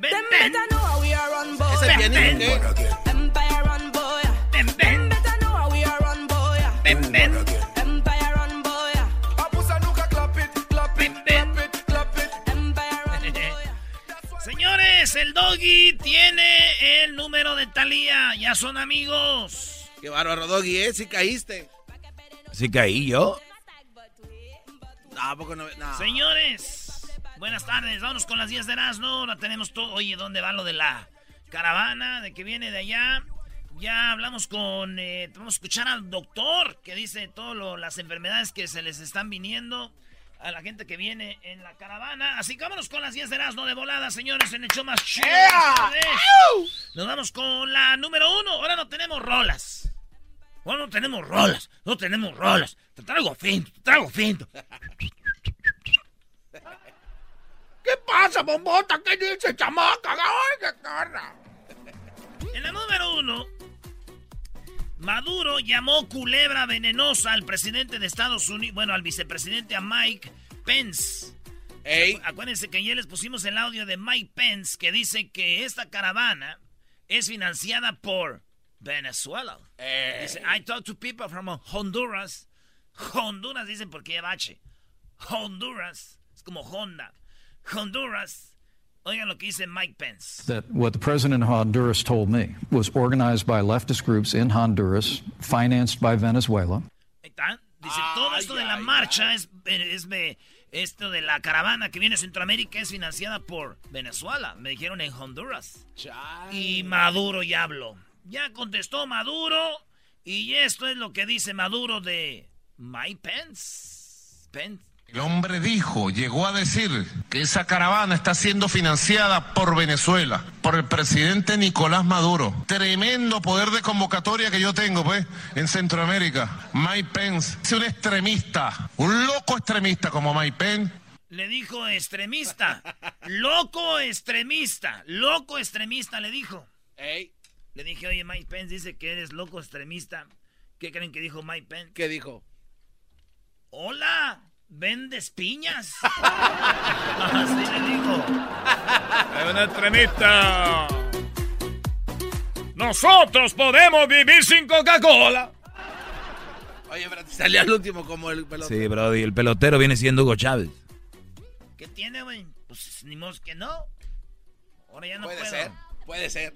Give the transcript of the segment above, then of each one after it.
Them ven. better know how we are run, boy. Es el pianista, ¿qué? Empire run, boy. Ven, Them ven. better know how we are run, boy. Ven, ven. Empire run, boy. Ven, ven. Empire run, boy. Señores, el doggy tiene el número de Talía. Ya son amigos. Qué bárbaro, Doggy, ¿eh? Sí caíste. ¿Sí caí yo? No, ¿a poco no? no. Señores, buenas tardes. Vámonos con las 10 de Erasmo. Ahora tenemos todo. Oye, ¿dónde va lo de la caravana? De que viene de allá. Ya hablamos con. eh, vamos a escuchar al doctor que dice todas las enfermedades que se les están viniendo a la gente que viene en la caravana. Así que vámonos con las 10 de Erasmo de volada, señores, en el show más chido. Nos vamos con la número uno. Ahora no tenemos rolas. Ahora no tenemos rolas. No tenemos rolas. Te traigo finto, te traigo finto. ¿Qué pasa, bombota? ¿Qué dice, chamaca? ¡Ay, qué cara! En la número uno, Maduro llamó culebra venenosa al presidente de Estados Unidos, bueno, al vicepresidente, a Mike Pence. Ey, Acuérdense que ayer les pusimos el audio de Mike Pence que dice que esta caravana es financiada por Venezuela. Dice, I talk to people from Honduras. Honduras dicen porque lleva H. Honduras. Es como Honda. Honduras. Oigan lo que dice Mike Pence. that what the president of Honduras told me was organized by leftist groups in Honduras, financed by Venezuela. Ahí está. Dice, todo esto de la marcha es, es, me- esto de la caravana que viene de Centroamérica es financiada por Venezuela. Me dijeron en Honduras. Y Maduro ya habló. Ya contestó Maduro. Y esto es lo que dice Maduro de Mike Pence. Pence. El hombre dijo, llegó a decir que esa caravana está siendo financiada por Venezuela, por el presidente Nicolás Maduro. Tremendo poder de convocatoria que yo tengo, pues, en Centroamérica. Mike Pence es un extremista, un loco extremista como Mike Pence. Le dijo extremista. Loco extremista. Loco extremista le dijo. ey, Le dije, oye, Mike Pence dice que eres loco extremista. ¿Qué creen que dijo Mike Pence? ¿qué dijo? Hola, ¿vendes piñas? Así le digo. Es un extremista. Nosotros podemos vivir sin Coca-Cola. Oye, pero te salió al último como el pelotón. Sí, Brody, el pelotero viene siendo Hugo Chávez. ¿Qué tiene, güey? Pues ni modo que no. Ahora ya no puede puedo. ser, puede ser.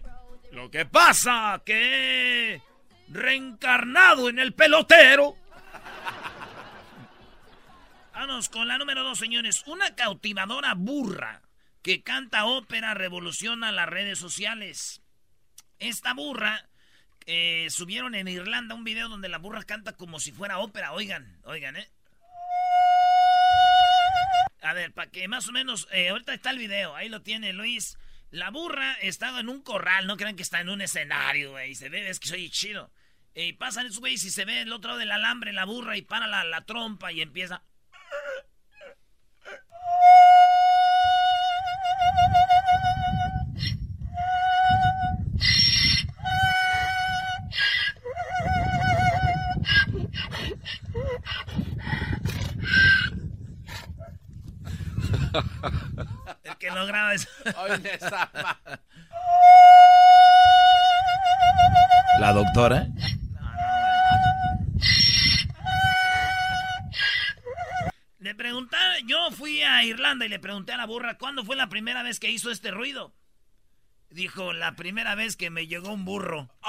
Lo que pasa que he reencarnado en el pelotero. Vamos con la número dos, señores. Una cautivadora burra que canta ópera revoluciona las redes sociales. Esta burra eh, subieron en Irlanda un video donde la burra canta como si fuera ópera. Oigan, oigan, ¿eh? A ver, para que más o menos, eh, ahorita está el video, ahí lo tiene Luis. La burra está en un corral, no crean que está en un escenario, güey. Se ve, es que soy chido. Y pasan esos güeyes y se ve el otro lado del alambre la burra y para la trompa y empieza. Que lo graba es. Oye, esa ma- La doctora. Le preguntaron, yo fui a Irlanda y le pregunté a la burra cuándo fue la primera vez que hizo este ruido. Dijo, la primera vez que me llegó un burro. Ya,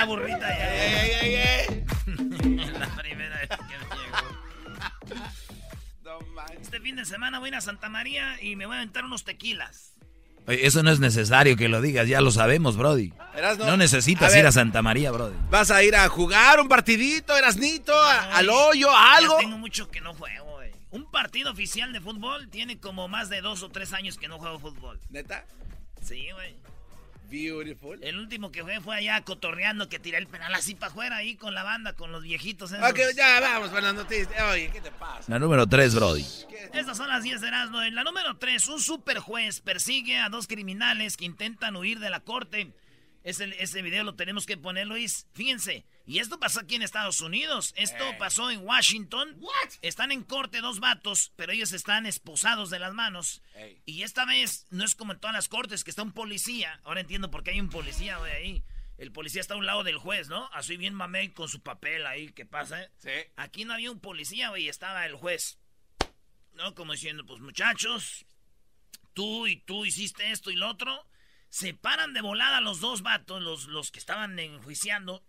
ya, burrita, ya. ey, ey, ey, ey. La primera vez que me llegó. No manches. Este fin de semana voy a ir a Santa María y me voy a aventar unos tequilas. Oye, eso no es necesario que lo digas, ya lo sabemos, Brody. Erasno, No necesitas a ver, ir a Santa María, Brody. ¿Vas a ir a jugar un partidito, Erasnito, a- al hoyo, a algo? Tengo mucho que no juego, güey. Un partido oficial de fútbol tiene como más de dos o tres años que no juego fútbol. ¿Neta? Sí, güey. Beautiful. El último que jugué fue allá cotorreando que tiré el penal así para afuera ahí con la banda, con los viejitos. esos. Ok, ya vamos para las noticias. Oye, ¿qué te pasa? La número 3, Brody. Estas son las 10 de Erasmo. En la número 3, un super juez persigue a dos criminales que intentan huir de la corte. Ese, ese video lo tenemos que poner, Luis. Fíjense. Y esto pasó aquí en Estados Unidos. Esto pasó en Washington. Están en corte dos vatos, pero ellos están esposados de las manos. Y esta vez no es como en todas las cortes, que está un policía. Ahora entiendo por qué hay un policía, ahí. El policía está a un lado del juez, ¿no? Así bien mamey con su papel ahí, ¿qué pasa? eh? Sí. Aquí no había un policía, güey, estaba el juez. ¿No? Como diciendo, pues muchachos, tú y tú hiciste esto y lo otro. Se paran de volada los dos vatos, los, los que estaban enjuiciando.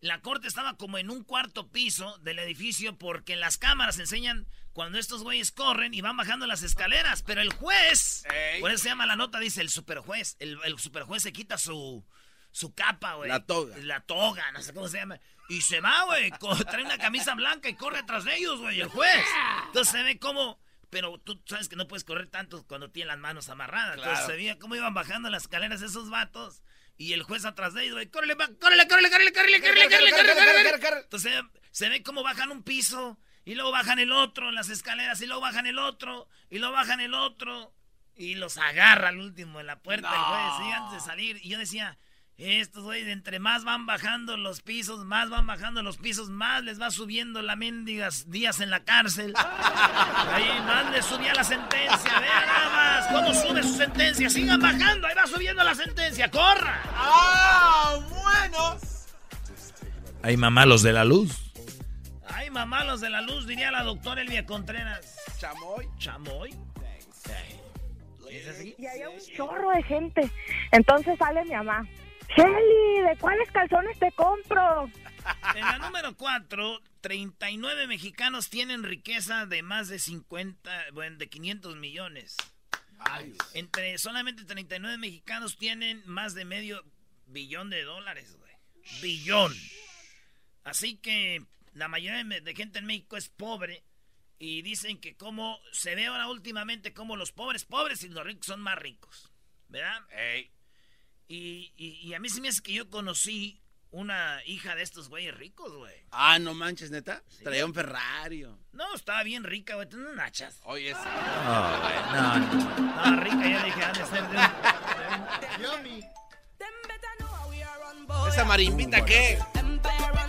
La corte estaba como en un cuarto piso del edificio porque las cámaras enseñan cuando estos güeyes corren y van bajando las escaleras. Pero el juez, Ey. por eso se llama la nota, dice el superjuez. El, el superjuez se quita su, su capa, güey. La toga. La toga, no sé cómo se llama. Y se va, güey. Trae una camisa blanca y corre atrás de ellos, güey, el juez. Entonces se ve como... Pero tú sabes que no puedes correr tanto cuando tienes las manos amarradas. Entonces se veía cómo iban bajando las escaleras esos vatos. Y el juez atrás de ellos, güey, córrele, córrele, córrele, córrele, córrele, córrele, córrele, córrele, córrele. Entonces se ve cómo bajan un piso y luego bajan el otro en las escaleras y luego bajan el otro y luego bajan el otro y los agarra al último en la puerta el juez, sí, antes de salir. Y yo decía, estos güeyes, entre más van bajando los pisos, más van bajando los pisos, más les va subiendo la mendigas días en la cárcel. Ahí más les subía la sentencia. Vean nada más cómo sube su sentencia. Sigan bajando, ahí va subiendo la sentencia. ¡Corra! ¡Ah, bueno! Hay mamá los de la luz. Ay, mamá, los de la luz, diría la doctora Elvia Contreras. Chamoy. ¿Chamoy? ¿Es así? Y había un chorro de gente. Entonces sale mi mamá. Shelly, ¿de cuáles calzones te compro? En la número 4, 39 mexicanos tienen riqueza de más de 50, bueno, de 500 millones. Entre solamente 39 mexicanos tienen más de medio billón de dólares, güey. Billón. Así que la mayoría de, de gente en México es pobre y dicen que como se ve ahora últimamente como los pobres pobres y los ricos son más ricos, ¿verdad? Ey. Y, y- y a mí sí me hace que yo conocí una hija de estos güeyes ricos, güey. Ah, no manches, neta. Traía un Ferrari. No, estaba bien rica, güey. Tenía nachas. Oye, sí. No, no, no. Estaba rica, yo dije, ha de ser de. ¿Esa marimbita qué?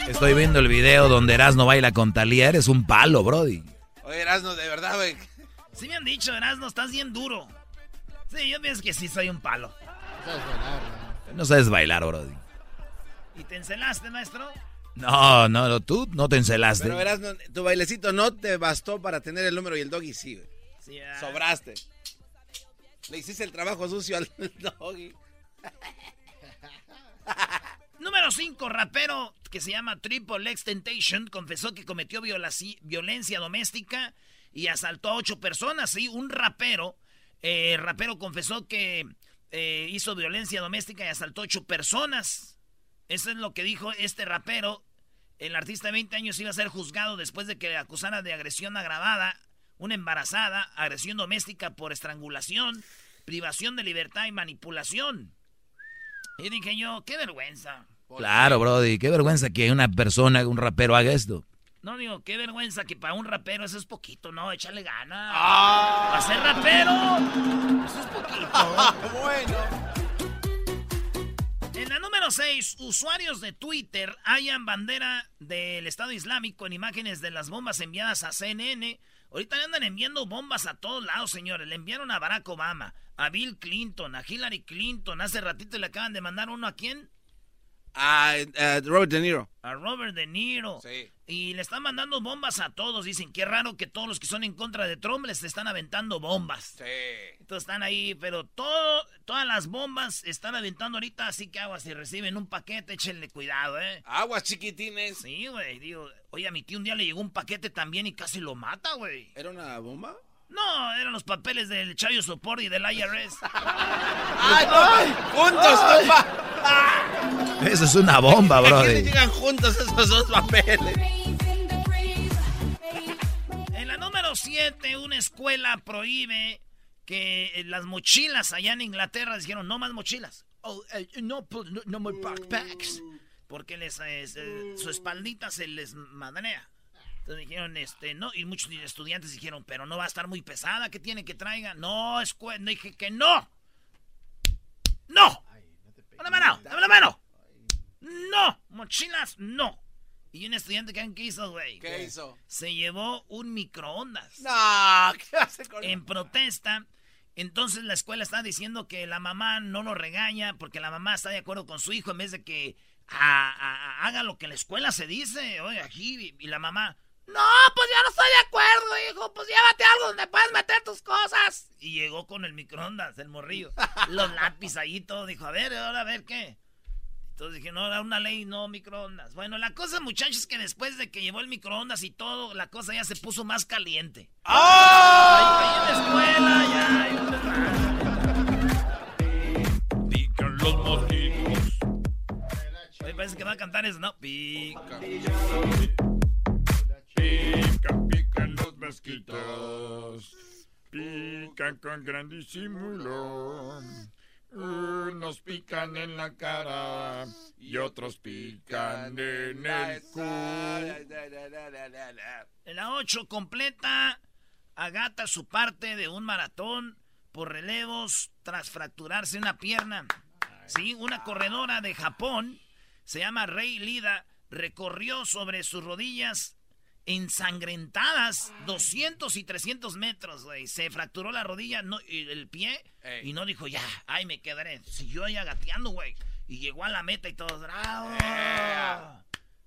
Estoy viendo el video donde Erasmo baila con Talía. Eres un palo, Brody. Oye, Erasno, de verdad, güey. Sí me han dicho, Erasmo, estás bien duro. Sí, yo pienso que sí soy un palo. No sabes bailar, Brody. ¿Y te encelaste, maestro? No, no, no, tú no te encelaste. Pero Erasno, tu bailecito no te bastó para tener el número y el doggy sí, güey. Sí, ah. Sobraste. Le hiciste el trabajo sucio al doggy. Número 5, rapero que se llama Triple X Temptation confesó que cometió violaci- violencia doméstica y asaltó a ocho personas. Sí, un rapero, eh, rapero confesó que eh, hizo violencia doméstica y asaltó a ocho personas. Eso es lo que dijo este rapero. El artista de 20 años iba a ser juzgado después de que le acusara de agresión agravada, una embarazada, agresión doméstica por estrangulación, privación de libertad y manipulación. Y dije yo, qué vergüenza. Claro, Brody. Qué vergüenza que una persona, un rapero haga esto. No digo, qué vergüenza que para un rapero eso es poquito, no, échale ganas. Ah. Para ser rapero, eso es poquito. bueno. En la número 6, usuarios de Twitter hayan bandera del Estado Islámico en imágenes de las bombas enviadas a CNN. Ahorita le andan enviando bombas a todos lados, señores. Le enviaron a Barack Obama, a Bill Clinton, a Hillary Clinton. Hace ratito le acaban de mandar uno a quién? Eh, Robert De Niro. A Robert De Niro. Sí. Y le están mandando bombas a todos. Dicen, qué raro que todos los que son en contra de Trump les están aventando bombas. Sí. Entonces están ahí, pero todo, todas las bombas están aventando ahorita, así que aguas, si reciben un paquete, échenle cuidado, ¿eh? Aguas chiquitines. Sí, güey, digo, oye, a mi tío un día le llegó un paquete también y casi lo mata, güey. ¿Era una bomba? No, eran los papeles del Chayo Sopor y del IRS. ¡Ay, no! ¡Juntos! Eso es una bomba, ¿A qué le llegan juntos esos dos papeles? En la número 7, una escuela prohíbe que las mochilas allá en Inglaterra dijeron no más mochilas. Oh, eh, no, pu- no, no more backpacks. Porque les, eh, su espaldita se les madrea. Entonces dijeron, este, no, y muchos estudiantes dijeron, pero no va a estar muy pesada, ¿qué tiene que traiga? No, escuela, dije que no. ¡No! ¡Dame la mano! ¡Dame la mano! ¡No! Mochilas, no. Y un estudiante, ¿qué qué hizo, güey? ¿Qué hizo? Se llevó un microondas. No, ¿qué hace con En protesta. Entonces la escuela está diciendo que la mamá no lo regaña porque la mamá está de acuerdo con su hijo en vez de que a- a- haga lo que la escuela se dice. Oye, aquí. Y la mamá, no, pues ya no estoy de acuerdo, hijo. Pues llévate algo donde puedas meter tus cosas. Y llegó con el microondas, el morrillo. Los lápices ahí y todo. Dijo, a ver, ahora a ver qué. Entonces dije, no, era una ley, no microondas. Bueno, la cosa, muchachos, es que después de que llevó el microondas y todo, la cosa ya se puso más caliente. Ahí, ahí en la escuela, ya. Pican los mosquitos. Oye, parece que va a cantar eso, ¿no? Pica. Pican, pican los mosquitos. Pican con gran disimulo. Unos pican en la cara y otros pican en el cu. En la 8 completa, agata su parte de un maratón por relevos tras fracturarse una pierna. Sí, una corredora de Japón, se llama Rei Lida, recorrió sobre sus rodillas ensangrentadas 200 y 300 metros, güey. Se fracturó la rodilla no, y el pie Ey. y no dijo, ya, ay, me quedaré. Siguió ahí agateando, güey. Y llegó a la meta y todo, bravo.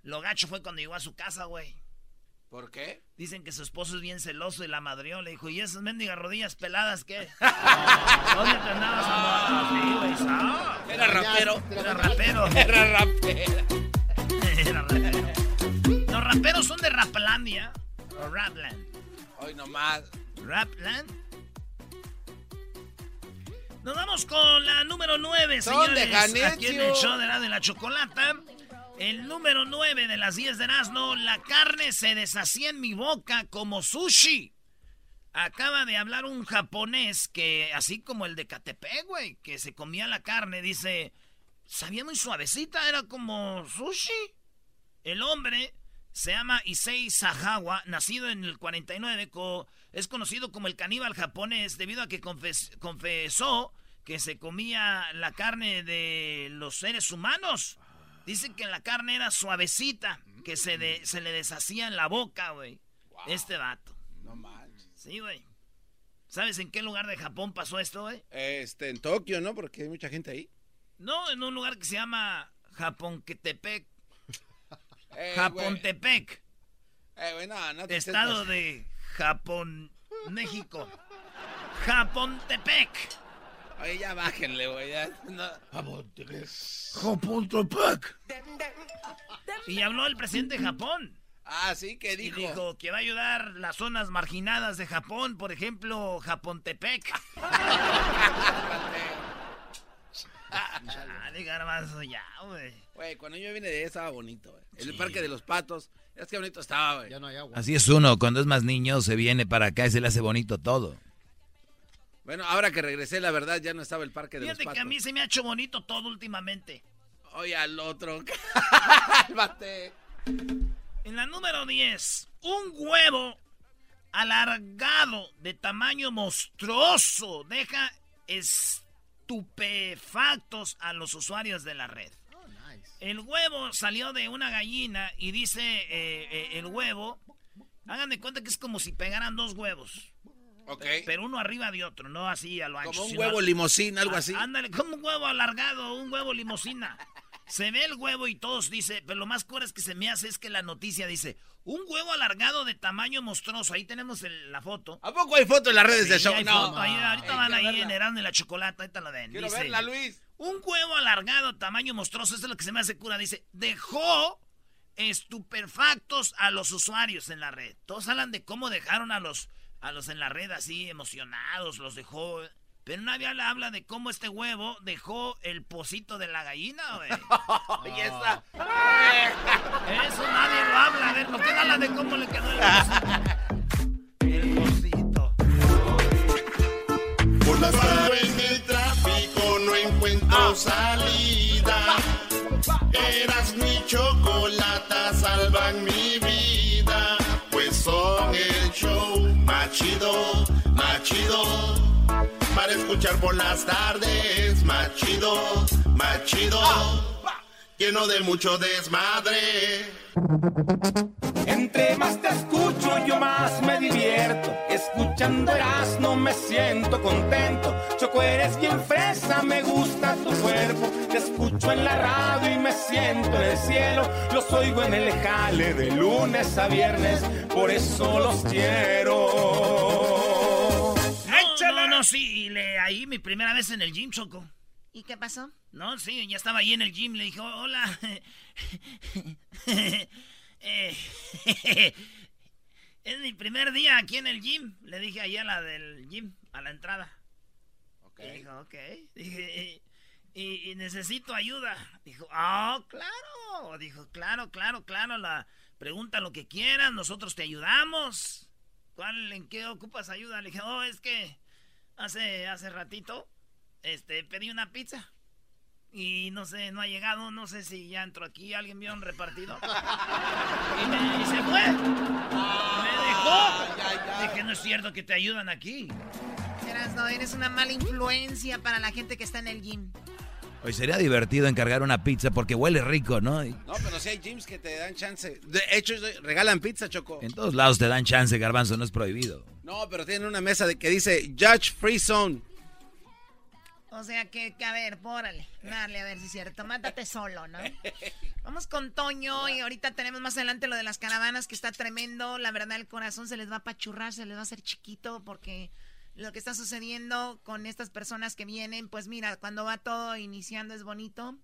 Lo gacho fue cuando llegó a su casa, güey. ¿Por qué? Dicen que su esposo es bien celoso y la madrió. Le dijo, ¿y esas mendigas rodillas peladas qué? ¿Dónde te andabas amor? Sí, güey. Era rapero. Era rapero. Era rapero. Era rapero. Raperos son de Raplandia. O Rapland. Hoy nomás. Rapland. Nos vamos con la número 9, Son de señores. Janitzio. Aquí en el show de la de la chocolata. El número 9 de las 10 de Erasmo. La carne se deshacía en mi boca como sushi. Acaba de hablar un japonés que, así como el de Catepec, güey, que se comía la carne, dice, sabía muy suavecita, era como sushi. El hombre se llama Issei Sahawa, nacido en el 49, co- es conocido como el caníbal japonés debido a que confes- confesó que se comía la carne de los seres humanos. Dicen que la carne era suavecita, que se, de- se le deshacía en la boca, güey. Este vato. No manches. Sí, güey. ¿Sabes en qué lugar de Japón pasó esto, güey? Este, en Tokio, ¿no? Porque hay mucha gente ahí. No, en un lugar que se llama Japonquetepec. Eh, Japontepec. Eh, güey, no, no te Estado de Japón, México. Japontepec. Oye, ya bájenle, güey. Ya. No. Japontepec. Y habló el presidente de Japón. Ah, sí, ¿qué Y dijo? dijo que va a ayudar las zonas marginadas de Japón, por ejemplo, Japontepec. Chale, garbanzo, ya, güey. Güey, cuando yo vine de ahí estaba bonito, güey. El parque de los patos. Es que bonito estaba, güey. Ya no hay agua. Así es uno, cuando es más niño se viene para acá y se le hace bonito todo. Bueno, ahora que regresé, la verdad, ya no estaba el parque de Fíjate los que a patos. mí se me ha hecho bonito todo últimamente. Oye, al otro. Cálmate. En la número 10, un huevo alargado de tamaño monstruoso deja estupefactos a los usuarios de la red. El huevo salió de una gallina y dice eh, eh, el huevo, hagan de cuenta que es como si pegaran dos huevos, Ok. pero uno arriba de otro, no así a lo ancho. Como un huevo limosín, algo así. Ándale, como un huevo alargado, un huevo limosina. Se ve el huevo y todos dice, pero lo más cura es que se me hace es que la noticia dice, un huevo alargado de tamaño monstruoso. Ahí tenemos el- la foto. ¿A poco hay foto en las redes Sí, del show? hay No. foto ahí, ahorita van ahí verla. en y la Chocolata, ahorita lo ven. Quiero Dice, verla, Luis. Un huevo alargado, tamaño monstruoso, esto es lo que se me hace cura. Dice, dejó estupefactos a los usuarios en la red. Todos hablan de cómo dejaron a los a los en la red así emocionados, los dejó. Pero nadie le habla de cómo este huevo dejó el pocito de la gallina, güey. Y esa- Eso nadie lo habla. A ver, ¿por qué no habla de cómo le quedó el pocito? El pocito. Por la tarde en el tráfico no encuentro salida. Eras mi chocolata, salvan mi vida. Pues son el show más chido, más chido. Para escuchar por las tardes, más chido, más chido. Lleno de mucho desmadre. Entre más te escucho, yo más me divierto. Escuchando no me siento contento. Choco, eres bien fresa, me gusta tu cuerpo. Te escucho en la radio y me siento en el cielo. Los oigo en el jale de lunes a viernes, por eso los quiero. No, sí. y le, ahí mi primera vez en el gym, Choco. ¿Y qué pasó? No, sí, ya estaba ahí en el gym. Le dije, hola. Eh, es mi primer día aquí en el gym. Le dije ahí a la del gym, a la entrada. Y dijo, ok. Dije, y, y necesito ayuda. Dijo, ah, claro. Dijo, claro, claro, claro. La, pregunta lo que quieras, nosotros te ayudamos. ¿Cuál, en qué ocupas ayuda? Le dije, oh, es que hace, hace ratito este, pedí una pizza. Y no sé, no ha llegado, no sé si ya entró aquí, alguien vio un repartido. Y, me, y se fue. Me dejó. Dije, no es cierto que te ayudan aquí. Erasno, eres una mala influencia para la gente que está en el gym. Hoy sería divertido encargar una pizza porque huele rico, ¿no? Y No, pero si hay gyms que te dan chance. De hecho, regalan pizza, Choco. en todos lados te dan chance, garbanzo, no es prohibido. No, pero tienen una mesa de que dice Judge Free Zone. O sea que, que, a ver, pórale, dale, a ver si es cierto. Mátate solo, ¿no? Vamos con Toño y ahorita tenemos más adelante lo de las caravanas que está tremendo. La verdad, el corazón se les va a apachurrar, se les va a hacer chiquito porque lo que está sucediendo con estas personas que vienen, pues mira, cuando va todo iniciando es bonito,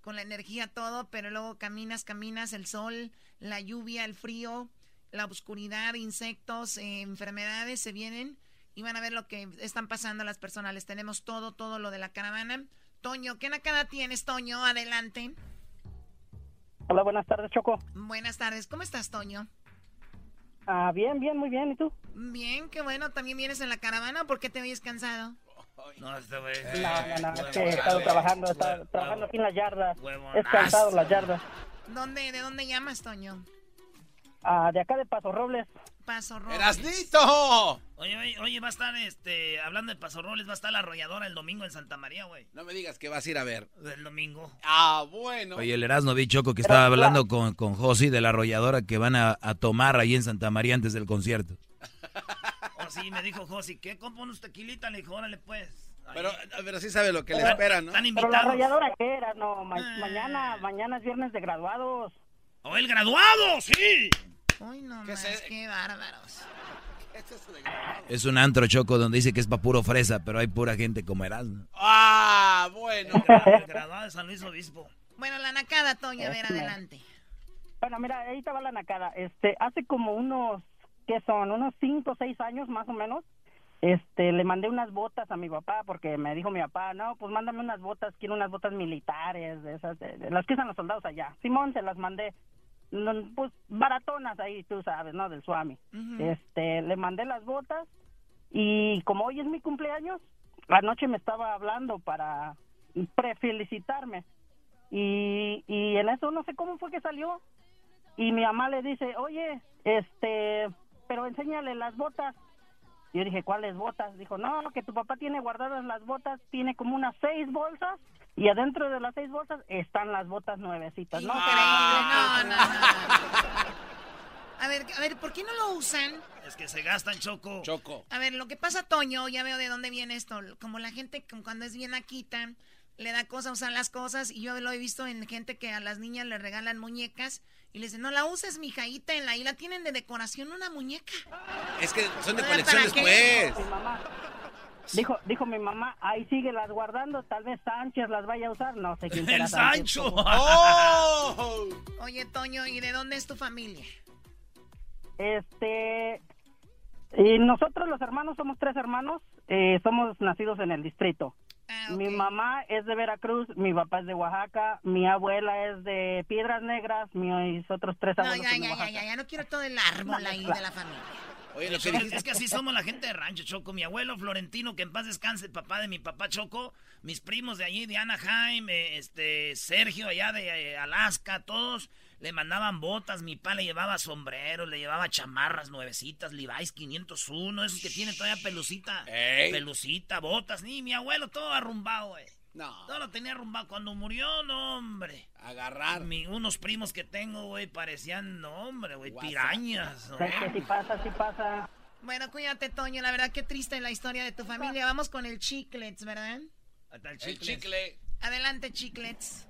con la energía todo, pero luego caminas, caminas, el sol, la lluvia, el frío, la oscuridad, insectos, eh, enfermedades se vienen y van a ver lo que están pasando las personas. Les tenemos todo, todo lo de la caravana. Toño, ¿qué nakada tienes, Toño? Adelante. Hola, buenas tardes, Choco. Buenas tardes, ¿cómo estás, Toño? Ah, bien, bien, muy bien, ¿y tú? Bien, qué bueno. ¿También vienes en la caravana o por qué te oyes cansado? No, este güey. No, no, no, es que he estado trabajando, he estado trabajando aquí en las yardas. He descansado en las yardas. ¿Dónde, ¿De dónde llamas, Toño? Ah, de acá de Paso Robles. Paso Robles. ¡Erasnito! Oye, oye, oye, va a estar, este, hablando de Paso Robles, va a estar la arrolladora el domingo en Santa María, güey. No me digas que vas a ir a ver. El domingo. Ah, bueno. Oye, el Erasmo vi Choco que estaba hablando con, con Josi de la arrolladora que van a, a tomar ahí en Santa María antes del concierto. Oh, sí, me dijo Josi, ¿qué? ¿Cómo unos tequilitas? Le dije, órale, pues. Pero, pero sí sabe lo que le espera, ¿no? Están Pero la invitados. arrolladora que era, no, ma- Ah. mañana, mañana es viernes de graduados. ¡Oh, el graduado! ¡Sí! Uy, no ¿Qué más, se- qué bárbaros. Es un antro Choco donde dice que es pa' puro fresa, pero hay pura gente como Erasmo. Ah, bueno. Graduado de San Luis Obispo. Bueno, la nakada, Toño, a ver, Este. adelante. Bueno, mira, ahí te va la nacada. Este, hace como unos, ¿qué son? Unos cinco o seis años más o menos. Este, le mandé unas botas a mi papá porque me dijo mi papá, no, pues mándame unas botas, quiero unas botas militares, de esas, de, de las que usan los soldados allá. Simón, se las mandé. No, pues baratonas ahí, tú sabes, ¿no? Del Suami. Este, le mandé las botas y como hoy es mi cumpleaños, anoche me estaba hablando para prefelicitarme. Y, y en eso no sé cómo fue que salió. Y mi mamá le dice, oye, este, pero enséñale las botas. Y yo dije, ¿cuáles botas? Dijo, no, que tu papá tiene guardadas las botas, tiene como unas seis bolsas y adentro de las seis bolsas están las botas nuevecitas. No, no, no, no. A ver, a ver, ¿por qué no lo usan? Es que se gastan, Choco. Choco. A ver, lo que pasa, Toño, ya veo de dónde viene esto. Como la gente como cuando es bien aquita, le da cosa usar las cosas. Y yo lo he visto en gente que a las niñas le regalan muñecas y le dicen, no la uses, mija, ahí tenla. Ahí la tienen de decoración una muñeca. Es que son de colección después. mi mamá. Dijo, dijo mi mamá, ahí sigue las guardando, tal vez Sánchez las vaya a usar, no sé quién será ¡El Sánchez. Sancho! ¡Oh! Oye, Toño, ¿y de dónde es tu familia? Este, Y nosotros los hermanos somos tres hermanos, eh, somos nacidos en el distrito. Ah, Mi mamá es de Veracruz, mi papá es de Oaxaca, mi abuela es de Piedras Negras, mis otros tres No, abuelos ya, son de ya, ya, Oaxaca. ya, ya no quiero todo el árbol ahí de la familia. Oye, lo que es, dijiste- es que así somos la gente de rancho, Choco. Mi abuelo Florentino, que en paz descanse, el papá de mi papá Choco, mis primos de allí, de Anaheim, eh, este, Sergio allá de eh, Alaska, todos le mandaban botas, mi papá le llevaba sombreros, le llevaba chamarras nuevecitas, Levi's 501, esos que tiene todavía pelucita, Ey. pelucita, botas, ni mi abuelo todo arrumbado, güey. No. Todo lo tenía arrumbado. Cuando murió, no, hombre. Agarrar. Mi- unos primos que tengo, güey, parecían, no, hombre, güey, pirañas. ¿no? Es que sí pasa, sí pasa. Bueno, cuídate, Toño. La verdad, qué triste la historia de tu familia. Vamos con el chiclets, ¿verdad? Hasta el El chicle. chicle. Adelante, chiclets.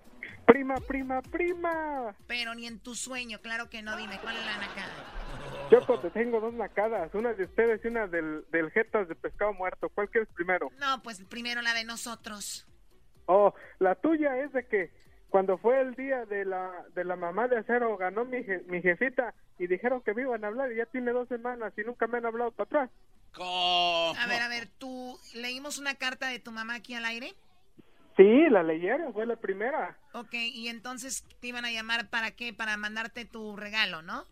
Prima, prima, prima. Pero ni en tu sueño, claro que no. Dime, ¿cuál es la nacada? Choco, te tengo dos nacadas, una de ustedes y una del, del Jetas de pescado muerto. ¿Cuál quieres primero? No, pues primero la de nosotros. Oh, la tuya es de que cuando fue el día de la, de la mamá de acero ganó mi, je- mi jefita y dijeron que me iban a hablar y ya tiene dos semanas y nunca me han hablado para atrás. ¿Cómo? A ver, a ver, ¿tú leímos una carta de tu mamá aquí al aire? Sí, la leyeron, fue la primera. Ok, y entonces te iban a llamar para qué? Para mandarte tu regalo, ¿no?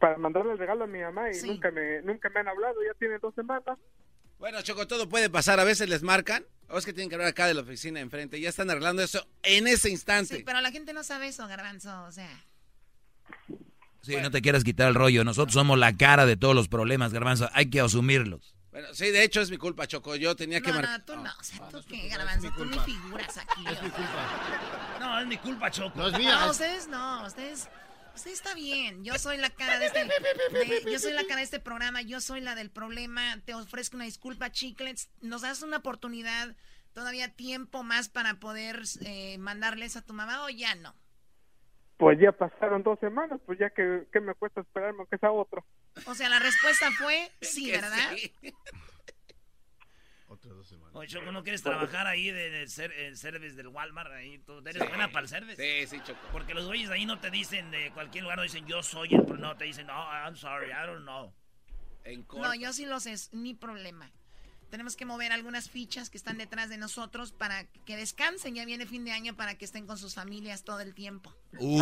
Para mandarle el regalo a mi mamá y Sí. nunca me nunca me han hablado, ya tiene dos semanas. Bueno, Choco, todo puede pasar. A veces les marcan. O es que tienen que hablar acá de la oficina enfrente. Ya están arreglando eso en ese instante. Sí, pero la gente no sabe eso, Garbanzo, o sea. Sí, no te quieras quitar el rollo. Nosotros somos la cara de todos los problemas, Garbanzo. Hay que asumirlos. Bueno, sí, de hecho es mi culpa, Choco. Yo tenía que No, marcar. no, tú no, o sea, ¿tú qué, Garbanzo? Tú ni figuras aquí. Es mi culpa. No, es mi culpa, Choco. No es mía. No, es- ustedes no, ustedes... Usted está bien, yo soy la cara de este, de- yo soy la cara de este programa, yo soy la del problema, te ofrezco una disculpa, Chiclets, nos das una oportunidad, todavía tiempo más para poder eh, mandarles a tu mamá o ya no. Pues ya pasaron dos semanas, pues ya que, que me cuesta esperarme que sea otro. O sea, la respuesta fue sí, ¿verdad? sí. Otras dos semanas. Oye, Choco, ¿no quieres trabajar ahí de, de ser, el service del Walmart? Ahí, tú eres Sí. buena para el service. Sí, sí, Choco. Porque los güeyes ahí no te dicen de cualquier lugar, no dicen yo soy el, pro- no, te dicen, no, I'm sorry, I don't know. En. No, yo sí lo sé, es mi problema. Tenemos que mover algunas fichas que están detrás de nosotros para que descansen. Ya viene fin de año para que estén con sus familias todo el tiempo. Uh,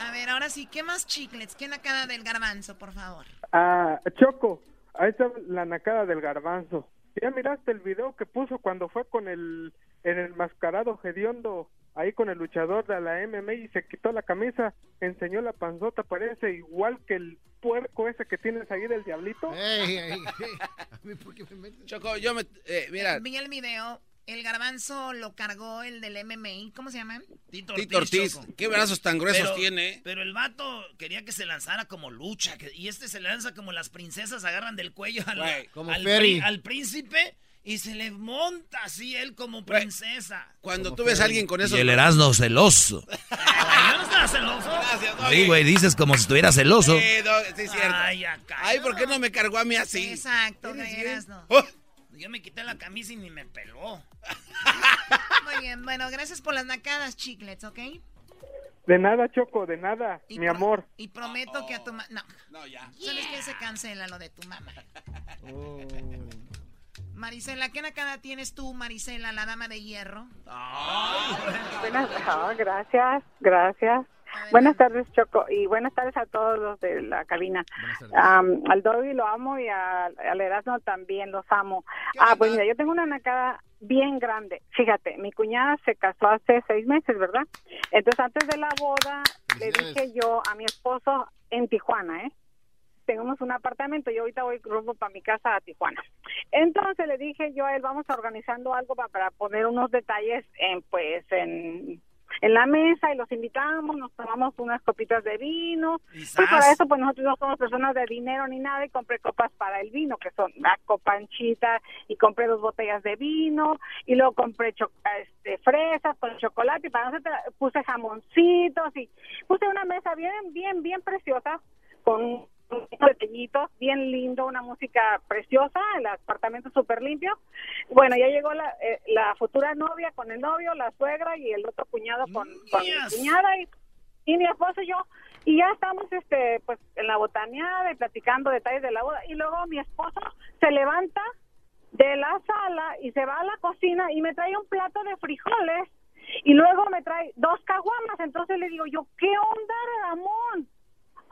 A ver, ahora sí, ¿qué más chiclets? ¿Qué nacada del garbanzo, por favor? Ah, Choco, ahí está la nacada del garbanzo. ¿Ya miraste el video que puso cuando fue con el, en el mascarado hediondo, ahí con el luchador de la MMA y se quitó la camisa, enseñó la panzota, parece igual que el puerco ese que tienes ahí del diablito? A mí, ¿por qué me metes? Choco, yo me. eh, mira, Vi el video, el garbanzo lo cargó el del MMA, ¿cómo se llama? Tito Tito Ortiz, Choco. qué brazos tan gruesos Pero- tiene. Pero el vato quería que se lanzara como lucha, que- y este se lanza como las princesas agarran del cuello al, como al, Ferry. pri- al príncipe y se le monta así él como princesa. Cuando Como tú ves a alguien con y esos. el Erasmo celoso. Ay, yo no estaba celoso. Gracias, Sí, güey, dices como si estuviera celoso. Sí, no, sí, es cierto. Ay, acá. Ay, ¿por qué no me cargó a mí así? Exacto, Eres Yo me quité la camisa y ni me peló. Muy bien, bueno, gracias por las nacadas, chiclets, ¿ok? De nada, Choco, de nada, Y mi amor. Y prometo que a tu mamá... No, No, ya. ¿sabes qué? Se cancela lo de tu mamá. Oh. Marisela, ¿qué nacada tienes tú, Marisela, la dama de hierro? Buenas, ah, gracias, gracias. Buenas tardes, Choco, y buenas tardes a todos los de la cabina. Am, al Dobby lo amo y al, al Erasmo también los amo. Ah, pues mira, yo tengo una nacada bien grande. Fíjate, mi cuñada se casó hace seis meses, ¿verdad? Entonces, antes de la boda, le dije yo a mi esposo en Tijuana, ¿eh? Tenemos un apartamento, yo ahorita voy rumbo para mi casa a Tijuana. Entonces le dije yo a él, vamos organizando algo para, para poner unos detalles en, pues, en, en la mesa y los invitamos, nos tomamos unas copitas de vino. Pues para eso, pues nosotros no somos personas de dinero ni nada y compré copas para el vino, que son la copanchita y compré dos botellas de vino y luego compré este, fresas con chocolate y para nosotros puse jamoncitos y puse una mesa bien, bien, bien preciosa con detallitos, bien lindo, una música preciosa, el apartamento súper limpio. Bueno, ya llegó la, eh, la futura novia con el novio, la suegra y el otro cuñado con, con mi Yes. cuñada y y mi esposo y yo, y ya estamos este pues en la botaneada y platicando detalles de la boda, y luego mi esposo se levanta de la sala y se va a la cocina y me trae un plato de frijoles y luego me trae dos caguamas, entonces le digo yo, ¿qué onda, Ramón?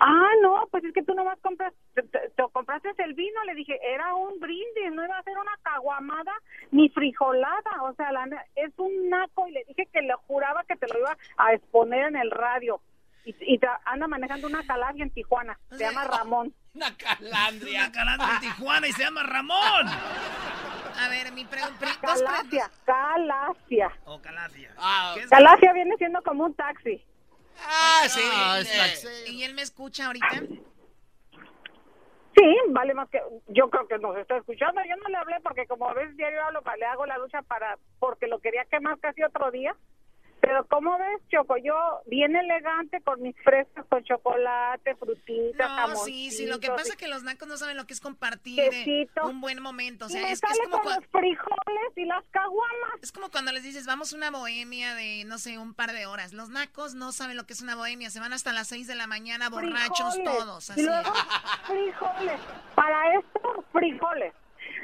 Ah, no, pues es que tú nomás compras, te, te- te compraste el vino, le dije, era un brindis, no iba a ser una caguamada ni frijolada, o sea, la es un naco y le dije que le juraba que te lo iba a exponer en el radio. Y, anda manejando una calavia en Tijuana, se llama Ramón. Una calandria. Una calandria en Tijuana y se llama Ramón. A ver, mi pregunta. Calacia, Calacia. O Calacia. ¿Qué es- Calacia viene siendo como un taxi. Ah, sí. Ah, es eh. ¿Y él me escucha ahorita? Sí, vale más que yo creo que nos está escuchando. Yo no le hablé porque como ves diario hablo, le hago la lucha para porque lo quería quemar casi otro día. Pero como ves, Choco, yo bien elegante con mis fresas con chocolate, frutitas, No, sí, sí. Lo que pasa es que los nacos no saben lo que es compartir eh, Quesito. un buen momento. O y sea, me es, es sale como con los frijoles y las caguamas. es como cuando les dices, vamos a una bohemia de, no sé, un par de horas. Los nacos no saben lo que es una bohemia. Se van hasta las 6 de la mañana borrachos Frijoles. todos. Y Así. luego frijoles. Para esto, frijoles.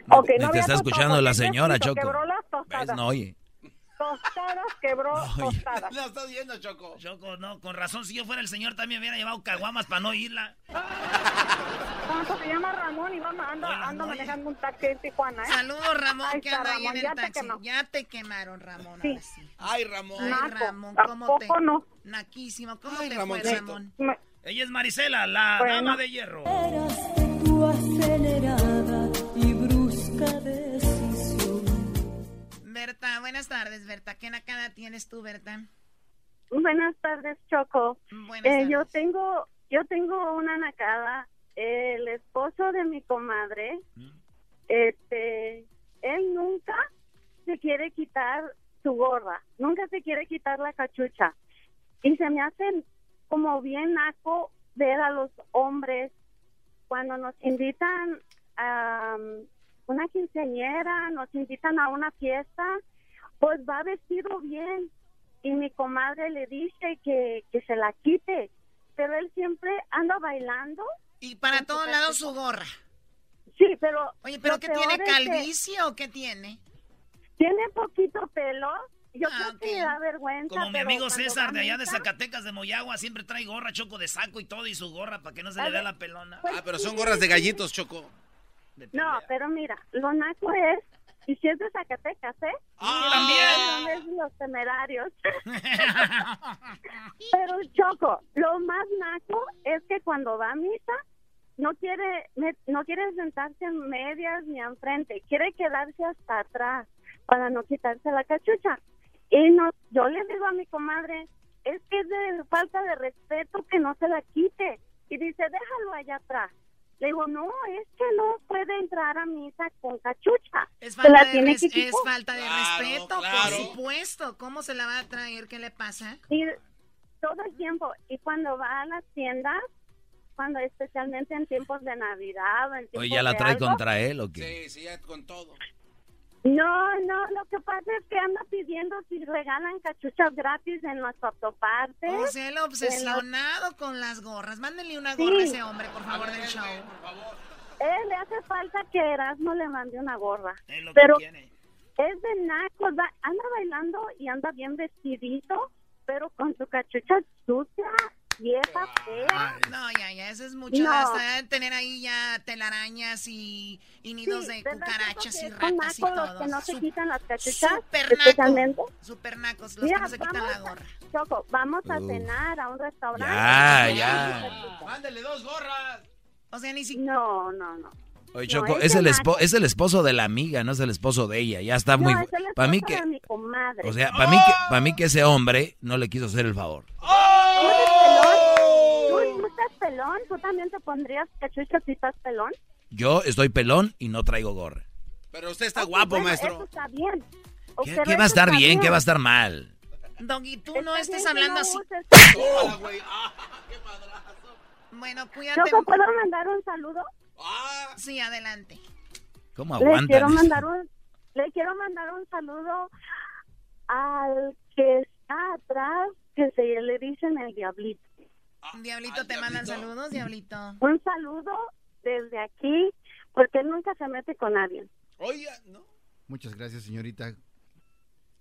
No, Ok, te- no te está escuchando la señora, Choco. Las. No oye. Tostadas, quebró tostadas. Lo estás viendo, Choco. Choco, no, con razón, si yo fuera el señor también me hubiera llevado caguamas para no irla. ¿Cuánto se llama Ramón y vamos, ando, Hola, ando no, manejando un taxi en Tijuana, ¿eh? Saludos, Ramón, Ahí que anda ahí en Ramón, el ya te taxi. quemó. Ya te quemaron, Ramón. Sí. ahora sí. Ay, Ramón. Ay, Naco. Ramón, ¿A ¿cómo te...? poco no? Naquísimo. ¿Cómo Ay, te Ramoncito. fue, Ramón? Me- Ella es Marisela, la Bueno. dama de hierro. tu acelerada y brusca decisión. Berta, buenas tardes, Berta. ¿Qué nacada tienes tú, Berta? Buenas tardes, Choco. Buenas Eh, tardes. yo tengo, yo tengo una nacada. El esposo de mi comadre, este, él nunca se quiere quitar su gorra, nunca se quiere quitar la cachucha. Y se me hace como bien naco ver a los hombres cuando nos invitan a una quinceañera, nos invitan a una fiesta, pues va vestido bien. Y mi comadre le dice que, que se la quite, pero él siempre anda bailando. Y para todos su lados su gorra. Sí, pero... Oye, ¿pero qué tiene? que ¿Calvicie o qué tiene? Tiene poquito pelo. Yo Ah, creo que le da vergüenza. Como mi amigo César de allá de Zacatecas, de Moyagua, siempre trae gorra, choco de saco y todo, y su gorra para que no se le vea la pelona. pues, Ah, pero son gorras de gallitos, Choco. De No, pero mira, lo naco es... Y si es de Zacatecas, ¿eh? Ah, también. Son los temerarios. Pero Choco, lo más naco es que cuando va a misa no quiere me- no quiere sentarse en medias ni enfrente, quiere quedarse hasta atrás para no quitarse la cachucha. Y no, yo le digo a mi comadre, es que es de falta de respeto que no se la quite. Y dice, déjalo allá atrás. Le digo, no, es que no puede entrar a misa con cachucha. Es falta, la de, tiene res- que es falta de Claro, respeto, claro. por supuesto. ¿Cómo se la va a traer? ¿Qué le pasa? Y todo el tiempo. Y cuando va a las tiendas, cuando especialmente en tiempos de Navidad o en tiempos Oye, ¿ya la trae algo, contra él o qué? Sí, sí, ya con todo. No, no, lo que pasa es que anda pidiendo si regalan cachuchas gratis en los autopartes. O sea, el obsesionado con las gorras. Mándenle una Sí. gorra a ese hombre, por favor, del show. Él le hace falta que Erasmo le mande una gorra. Es lo que Pero quiere. es de naco, va- anda bailando y anda bien vestidito, pero con su cachucha sucia, vieja, fea. No, ya, ya, eso es mucho. No. Hasta tener ahí ya telarañas y, y nidos Sí, de ¿verdad que cucarachas y son ratas y nacos los todo. que no se quitan las cachuchas, Super especialmente. naco. Super nacos, los Mira, que no se quitan vamos la a- gorra. Choco, vamos a Uf. cenar a un restaurante. Ya, ya. Mándale dos gorras. O sea, ni siquiera. No, no, no. Oye, No, Choco, es es de el, espo- naco. es el esposo de la amiga, no es el esposo de ella. Ya está muy... no, es el Para mí esposo que... de mi comadre. O sea, para mí que, para mí que ese hombre no le quiso hacer el favor. ¿Tú eres pelón? ¿Tú, tú estás pelón? ¿Tú también te pondrías cachucha si estás pelón? Yo estoy pelón y no traigo gorra. Pero usted está guapo, bueno, maestro. Eso está bien. ¿Qué, qué va a estar está bien? ¿Qué va a estar mal? Doggy, tú Está no estés bien hablando no así. uses- Tómala, güey. Qué madrazo. Bueno, cuídate. Choco, ¿puedo mandar un saludo? Ah, Sí, adelante. ¿Cómo Le quiero mandar un le quiero mandar un saludo al que está atrás que se le dicen el diablito. Diablito, te mandan saludos, Diablito. Un saludo desde aquí, porque él nunca se mete con nadie. Oye, no. Muchas gracias, señorita.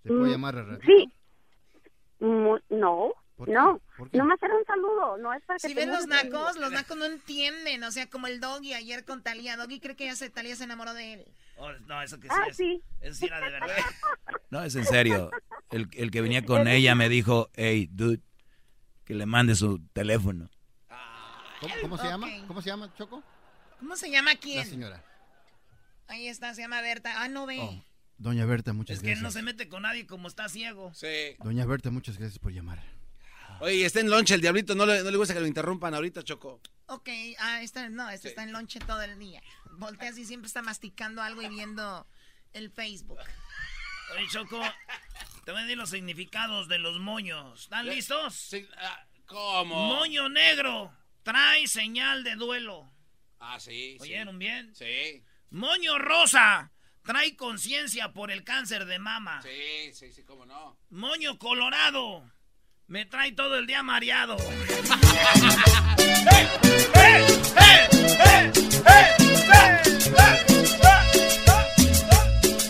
¿Te puedo Mm, llamar a ratito? Sí. Mu- no. No. ¿Por qué? Nomás era un saludo, no es para que Si ven los nacos, los nacos no entienden. O sea, como el Doggy ayer con Talía. Doggy cree que ya se, Talía se enamoró de él. Oh, no, eso que sí, Ah, es- sí. Eso sí era de verdad. No, es en serio. El, el que venía con ella me dijo, hey, dude, que le mande su teléfono. ¿Cómo, cómo se llama? ¿Cómo se llama, Choco? ¿Cómo se llama La quién? señora. Ahí está, se llama Berta. Ah, no ve. Oh, Doña Berta, muchas Es que él no gracias. se mete con nadie como está ciego. Sí. Doña Berta, muchas gracias por llamar. Oye, y está en lonche el diablito, no le, no le gusta que lo interrumpan ahorita, Choco. Ok, ah, esta, no, este está en lonche todo el día. Voltea así, siempre está masticando algo y viendo el Facebook. Oye, Choco, te voy a decir los significados de los moños. ¿Están listos? Sí, ah, ¿Cómo? Moño negro trae señal de duelo. Ah, sí. sí. ¿Oyeron bien? Sí. Moño rosa trae conciencia por el cáncer de mama. Sí, sí, sí, cómo no. Moño colorado me trae todo el día mareado.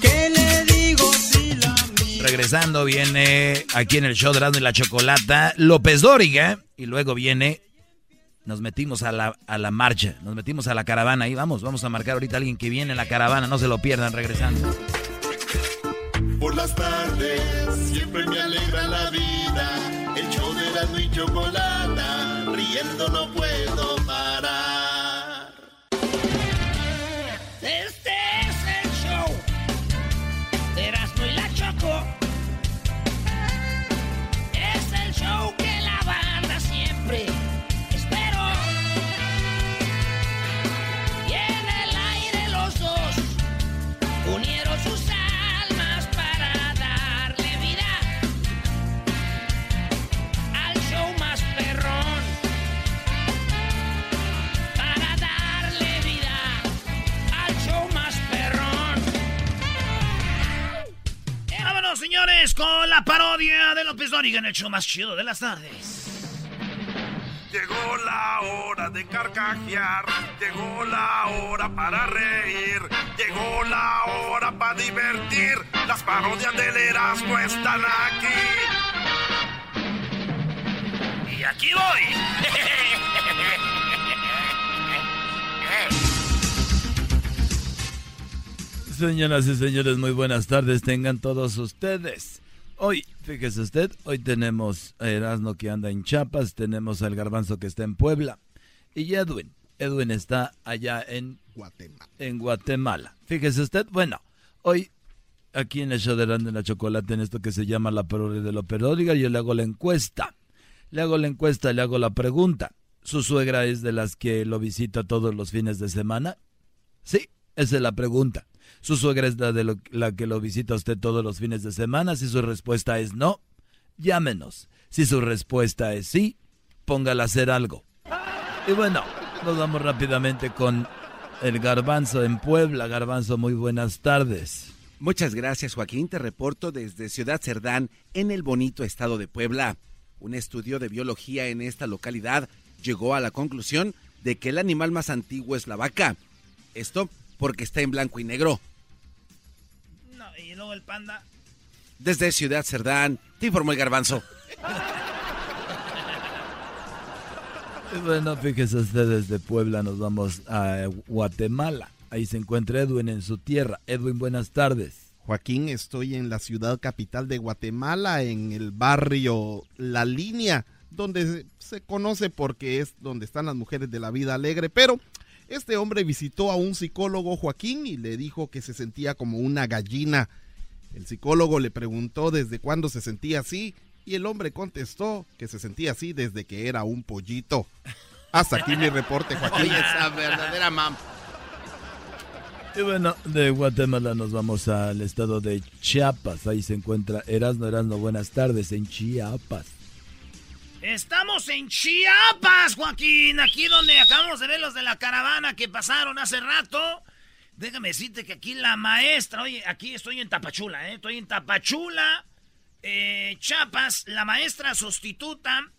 ¿Qué le digo si la Regresando viene aquí en el show de y la Chocolata López Dóriga y luego viene nos metimos a la, a la marcha, nos metimos a la caravana y vamos, vamos a marcar ahorita a alguien que viene en la caravana, no se lo pierdan regresando. Por las tardes siempre me alegra la vida. Y Chocolata, riendo no puedo en el show más chido de las tardes. Llegó la hora de carcajear, llegó la hora para reír, llegó la hora para divertir. Las parodias del Erasmo están aquí. Y aquí voy. Señoras y señores, muy buenas tardes tengan todos ustedes. Hoy, fíjese usted, hoy tenemos a Erasmo que anda en Chiapas, tenemos al Garbanzo que está en Puebla y Edwin. Edwin está allá en Guatemala. En Guatemala. Fíjese usted, bueno, hoy aquí en el show de y la Chocolate, en esto que se llama la parodia de lo periódica, yo le hago la encuesta. Le hago la encuesta, le hago la pregunta. ¿Su suegra es de las que lo visita todos los fines de semana? Sí, esa es la pregunta. ¿Su suegra es la, de la que lo visita a usted todos los fines de semana? Si su respuesta es no, llámenos. Si su respuesta es sí, póngala a hacer algo. Y bueno, nos vamos rápidamente con el garbanzo en Puebla. Garbanzo, muy buenas tardes. Muchas gracias, Joaquín. Te reporto desde Ciudad Cerdán, en el bonito estado de Puebla. Un estudio de biología en esta localidad llegó a la conclusión de que el animal más antiguo es la vaca. Esto porque está en blanco y negro. El panda. Desde Ciudad Cerdán, te informó el garbanzo. Bueno, fíjese usted, desde Puebla nos vamos a Guatemala. Ahí se encuentra Edwin en su tierra. Edwin, buenas tardes. Joaquín, estoy en la ciudad capital de Guatemala, en el barrio La Línea, donde se conoce porque es donde están las mujeres de la vida alegre, pero este hombre visitó a un psicólogo, Joaquín, y le dijo que se sentía como una gallina. El psicólogo le preguntó desde cuándo se sentía así, y el hombre contestó que se sentía así desde que era un pollito. Hasta aquí mi reporte, Joaquín. Oye, esa verdadera mam. Y bueno, de Guatemala nos vamos al estado de Chiapas. Ahí se encuentra Erasno, Erasno, buenas tardes en Chiapas. Estamos en Chiapas, Joaquín, aquí donde acabamos de ver los de la caravana que pasaron hace rato. Déjame decirte que aquí la maestra, oye, aquí estoy en Tapachula, ¿eh? Estoy en Tapachula Eh, Chapas, la maestra sustituta,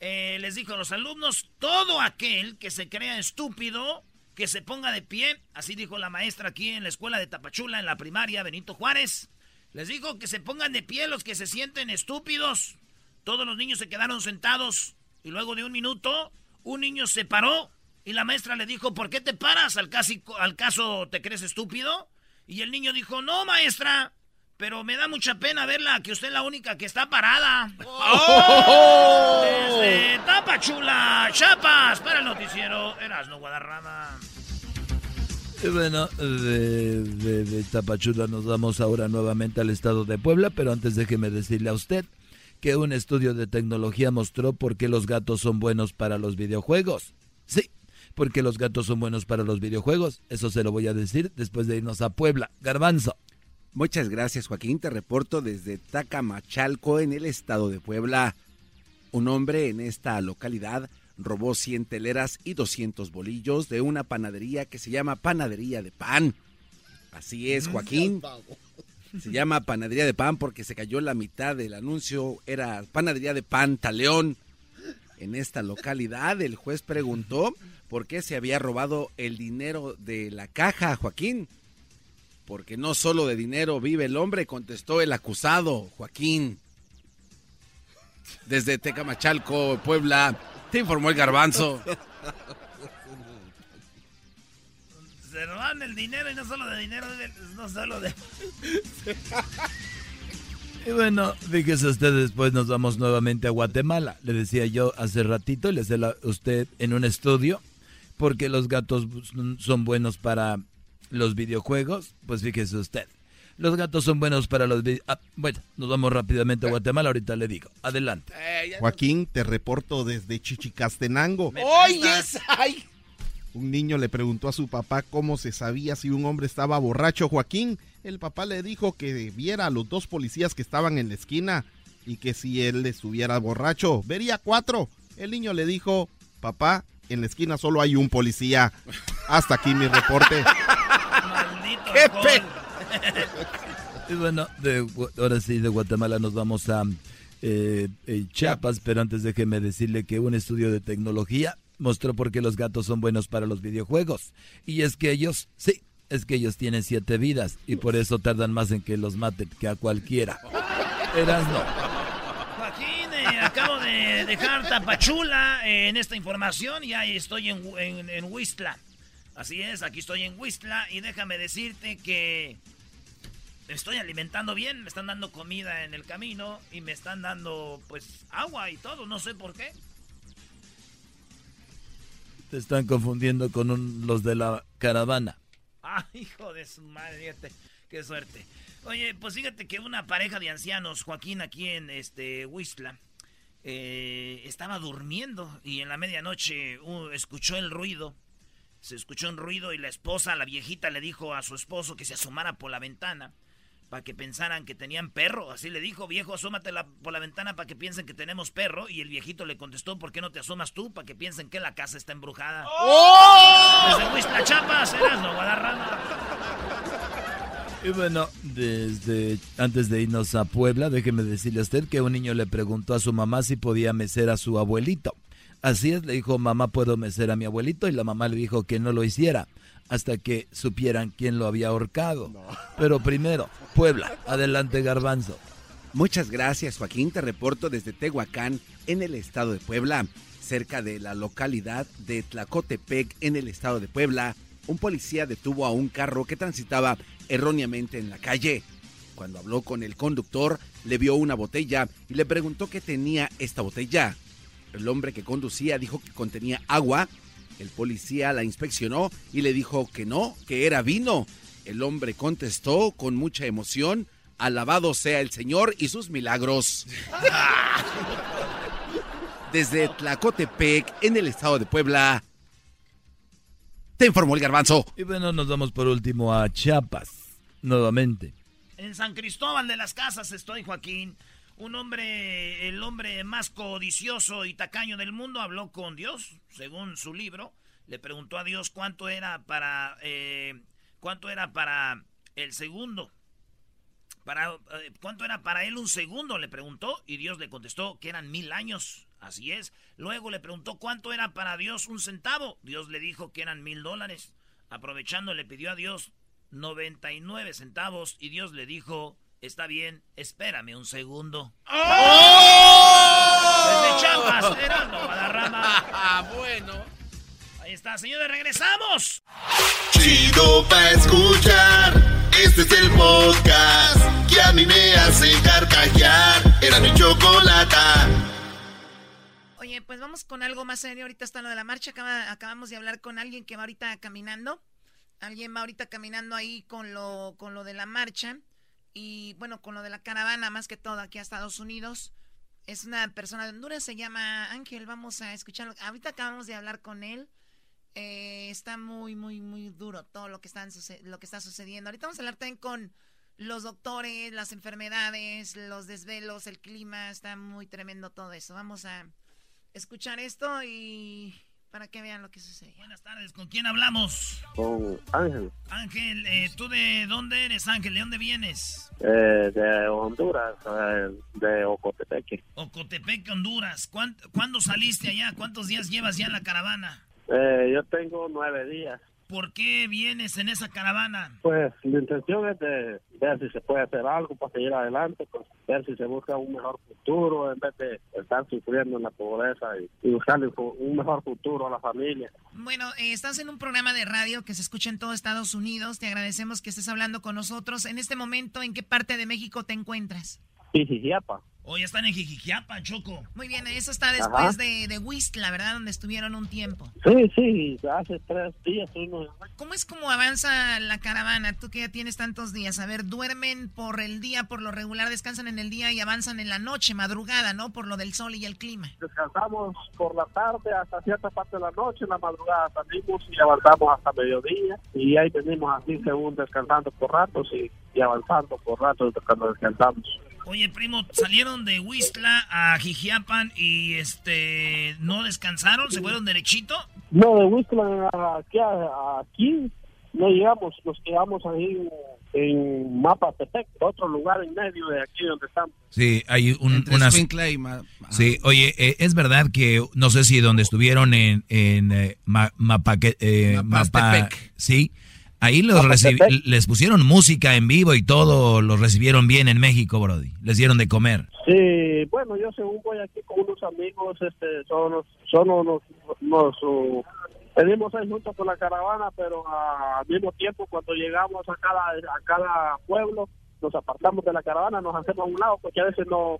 eh, les dijo a los alumnos, todo aquel que se crea estúpido, que se ponga de pie, así dijo la maestra aquí en la escuela de Tapachula, en la primaria Benito Juárez. Les dijo que se pongan de pie los que se sienten estúpidos. Todos los niños se quedaron sentados y luego de un minuto, un niño se paró y la maestra le dijo, ¿por qué te paras? ¿Al, casi, al caso te crees estúpido? Y el niño dijo, no, maestra, pero me da mucha pena verla, que usted es la única que está parada. ¡Oh! Desde Tapachula, Chapas, para el noticiero, Erasno Guadarrama. Y bueno, de, de, de Tapachula nos vamos ahora nuevamente al estado de Puebla, pero antes déjeme decirle a usted que un estudio de tecnología mostró por qué los gatos son buenos para los videojuegos. Sí, porque los gatos son buenos para los videojuegos. Eso se lo voy a decir después de irnos a Puebla. Garbanzo. Muchas gracias, Joaquín. Te reporto desde Tacamachalco, en el estado de Puebla. Un hombre en esta localidad robó 100 teleras y 200 bolillos de una panadería que se llama Panadería de Pan. Así es, Joaquín. Se llama Panadería de Pan porque se cayó la mitad del anuncio. Era Panadería de Pan Taleón. En esta localidad, el juez preguntó por qué se había robado el dinero de la caja, Joaquín. Porque no solo de dinero vive el hombre, contestó el acusado, Joaquín. Desde Tecamachalco, Puebla, te informó el garbanzo. Se roban el dinero y no solo de dinero, no solo de... Y bueno, fíjese usted, después nos vamos nuevamente a Guatemala. Le decía yo hace ratito, le decía usted en un estudio, porque los gatos son buenos para los videojuegos. Pues fíjese usted, los gatos son buenos para los videojuegos. Ah, bueno, nos vamos rápidamente a Guatemala, ahorita le digo. Adelante. Joaquín, te reporto desde Chichicastenango. ¡Oye, ay! Un niño le preguntó a su papá cómo se sabía si un hombre estaba borracho. Joaquín, el papá le dijo que viera a los dos policías que estaban en la esquina y que si él estuviera borracho, vería cuatro. El niño le dijo, papá, en la esquina solo hay un policía. Hasta aquí mi reporte. Maldito ¡Qué pe- Y bueno, de, ahora sí, de Guatemala nos vamos a eh, eh, Chiapas, pero antes déjeme decirle que un estudio de tecnología mostró por qué los gatos son buenos para los videojuegos. Y es que ellos, sí, es que ellos tienen siete vidas y por eso tardan más en que los maten que a cualquiera. Eh, acabo de dejar Tapachula en esta información y ahí estoy en, en, en Huistla. Así es, aquí estoy en Huistla y déjame decirte que me estoy alimentando bien, me están dando comida en el camino y me están dando pues agua y todo, no sé por qué. Te están confundiendo con un- los de la caravana. Ah, hijo de su madre, fíjate, qué suerte. Oye, pues fíjate que una pareja de ancianos, Joaquín, aquí en este Huistla, eh, estaba durmiendo y en la medianoche uh, escuchó el ruido. Se escuchó un ruido y la esposa, la viejita, le dijo a su esposo que se asomara por la ventana para que pensaran que tenían perro. Así le dijo, viejo, asómate la- por la ventana para que piensen que tenemos perro. Y el viejito le contestó, ¿por qué no te asomas tú? Para que piensen que la casa está embrujada. Desde Huistla, Chapas, Erasmo, Guadarrama. Y bueno, desde antes de irnos a Puebla, déjeme decirle a usted que un niño le preguntó a su mamá si podía mecer a su abuelito. Así es, le dijo, mamá, ¿puedo mecer a mi abuelito? Y la mamá le dijo que no lo hiciera hasta que supieran quién lo había ahorcado. Pero primero, Puebla, adelante Garbanzo. Muchas gracias, Joaquín. Te reporto desde Tehuacán, en el estado de Puebla, cerca de la localidad de Tlacotepec, en el estado de Puebla. Un policía detuvo a un carro que transitaba erróneamente en la calle. Cuando habló con el conductor, le vio una botella y le preguntó qué tenía esta botella. El hombre que conducía dijo que contenía agua. El policía la inspeccionó y le dijo que no, que era vino. El hombre contestó con mucha emoción, alabado sea el Señor y sus milagros. Desde Tlacotepec, en el estado de Puebla, te informó el garbanzo. Y bueno, nos vamos por último a Chiapas, nuevamente. En San Cristóbal de las Casas estoy, Joaquín. Un hombre, el hombre más codicioso y tacaño del mundo, habló con Dios, según su libro. Le preguntó a Dios cuánto era para, eh, cuánto era para el segundo. Para, eh, ¿Cuánto era para él un segundo? Le preguntó y Dios le contestó que eran mil años. Así es. Luego le preguntó cuánto era para Dios un centavo. Dios le dijo que eran mil dólares. Aprovechando le pidió a Dios 99 centavos y Dios le dijo, está bien, espérame un segundo. ¡Oh! Desde Chiapas, Heraldo Guadarrama. Ah, bueno. Ahí está, señores, regresamos. Chido pa' escuchar. Este es el podcast que a mí me hace carcajear. Era mi chocolata. Oye, pues vamos con algo más serio. Ahorita está lo de la marcha. Acaba- acabamos de hablar con alguien que va ahorita caminando. Alguien va ahorita caminando ahí con lo, con lo de la marcha. Y bueno, con lo de la caravana, más que todo aquí a Estados Unidos. Es una persona de Honduras, se llama Ángel. Vamos a escucharlo. Ahorita acabamos de hablar con él. Eh, está muy, muy, muy duro todo lo que, están lo que está sucediendo. Ahorita vamos a hablar también con los doctores, las enfermedades, los desvelos, el clima. Está muy tremendo todo eso. Vamos a escuchar esto y para que vean lo que sucede. Buenas tardes, ¿con quién hablamos? Con Ángel, Ángel, eh, ¿tú de dónde eres, Ángel? ¿De dónde vienes? eh, de Honduras, eh, de Ocotepeque. Ocotepec, Honduras. ¿Cuán- ¿Cuándo saliste allá? ¿Cuántos días llevas ya en la caravana? Eh, yo tengo nueve días. ¿Por qué vienes en esa caravana? Pues la intención es de ver si se puede hacer algo para seguir adelante, pues, ver si se busca un mejor futuro en vez de estar sufriendo en la pobreza y, y buscarle un mejor futuro a la familia. Bueno, eh, estás en un programa de radio que se escucha en todo Estados Unidos. Te agradecemos que estés hablando con nosotros. En este momento, ¿en qué parte de México te encuentras? Pijijiapa. Hoy están en Jijijiapa, Choco. Muy bien, eso está después Ajá. de, de Whistla, ¿verdad? Donde estuvieron un tiempo. Sí, sí, hace tres días fuimos. ¿Cómo es como avanza la caravana? Tú que ya tienes tantos días. A ver, duermen por el día, por lo regular descansan en el día y avanzan en la noche, madrugada, ¿no? Por lo del sol y el clima. Descansamos por la tarde hasta cierta parte de la noche, en la madrugada salimos y avanzamos hasta mediodía y ahí venimos así según descansando por ratos y, y avanzando por ratos cuando descansamos. Oye, primo, salieron de Huistla a Jijiapan y este no descansaron, se fueron derechito. No, de Whistler aquí, a- aquí no llegamos, nos quedamos ahí en, Mapatepec, otro lugar en medio de aquí donde estamos. Sí, hay un, unas... Escuintla y Ma- Sí, oye, eh, es verdad que no sé si donde estuvieron en, en eh, Ma- eh, Mapa, sí, ahí los Mapastepec. recibi- les pusieron música en vivo y todo, los recibieron bien en México, Brody, les dieron de comer. Sí, bueno, yo según voy aquí con unos amigos, este, son, son unos, nos, uh, venimos ahí juntos con la caravana, pero ah, al mismo tiempo cuando llegamos a cada, a cada pueblo, nos apartamos de la caravana, nos hacemos a un lado, porque a veces no,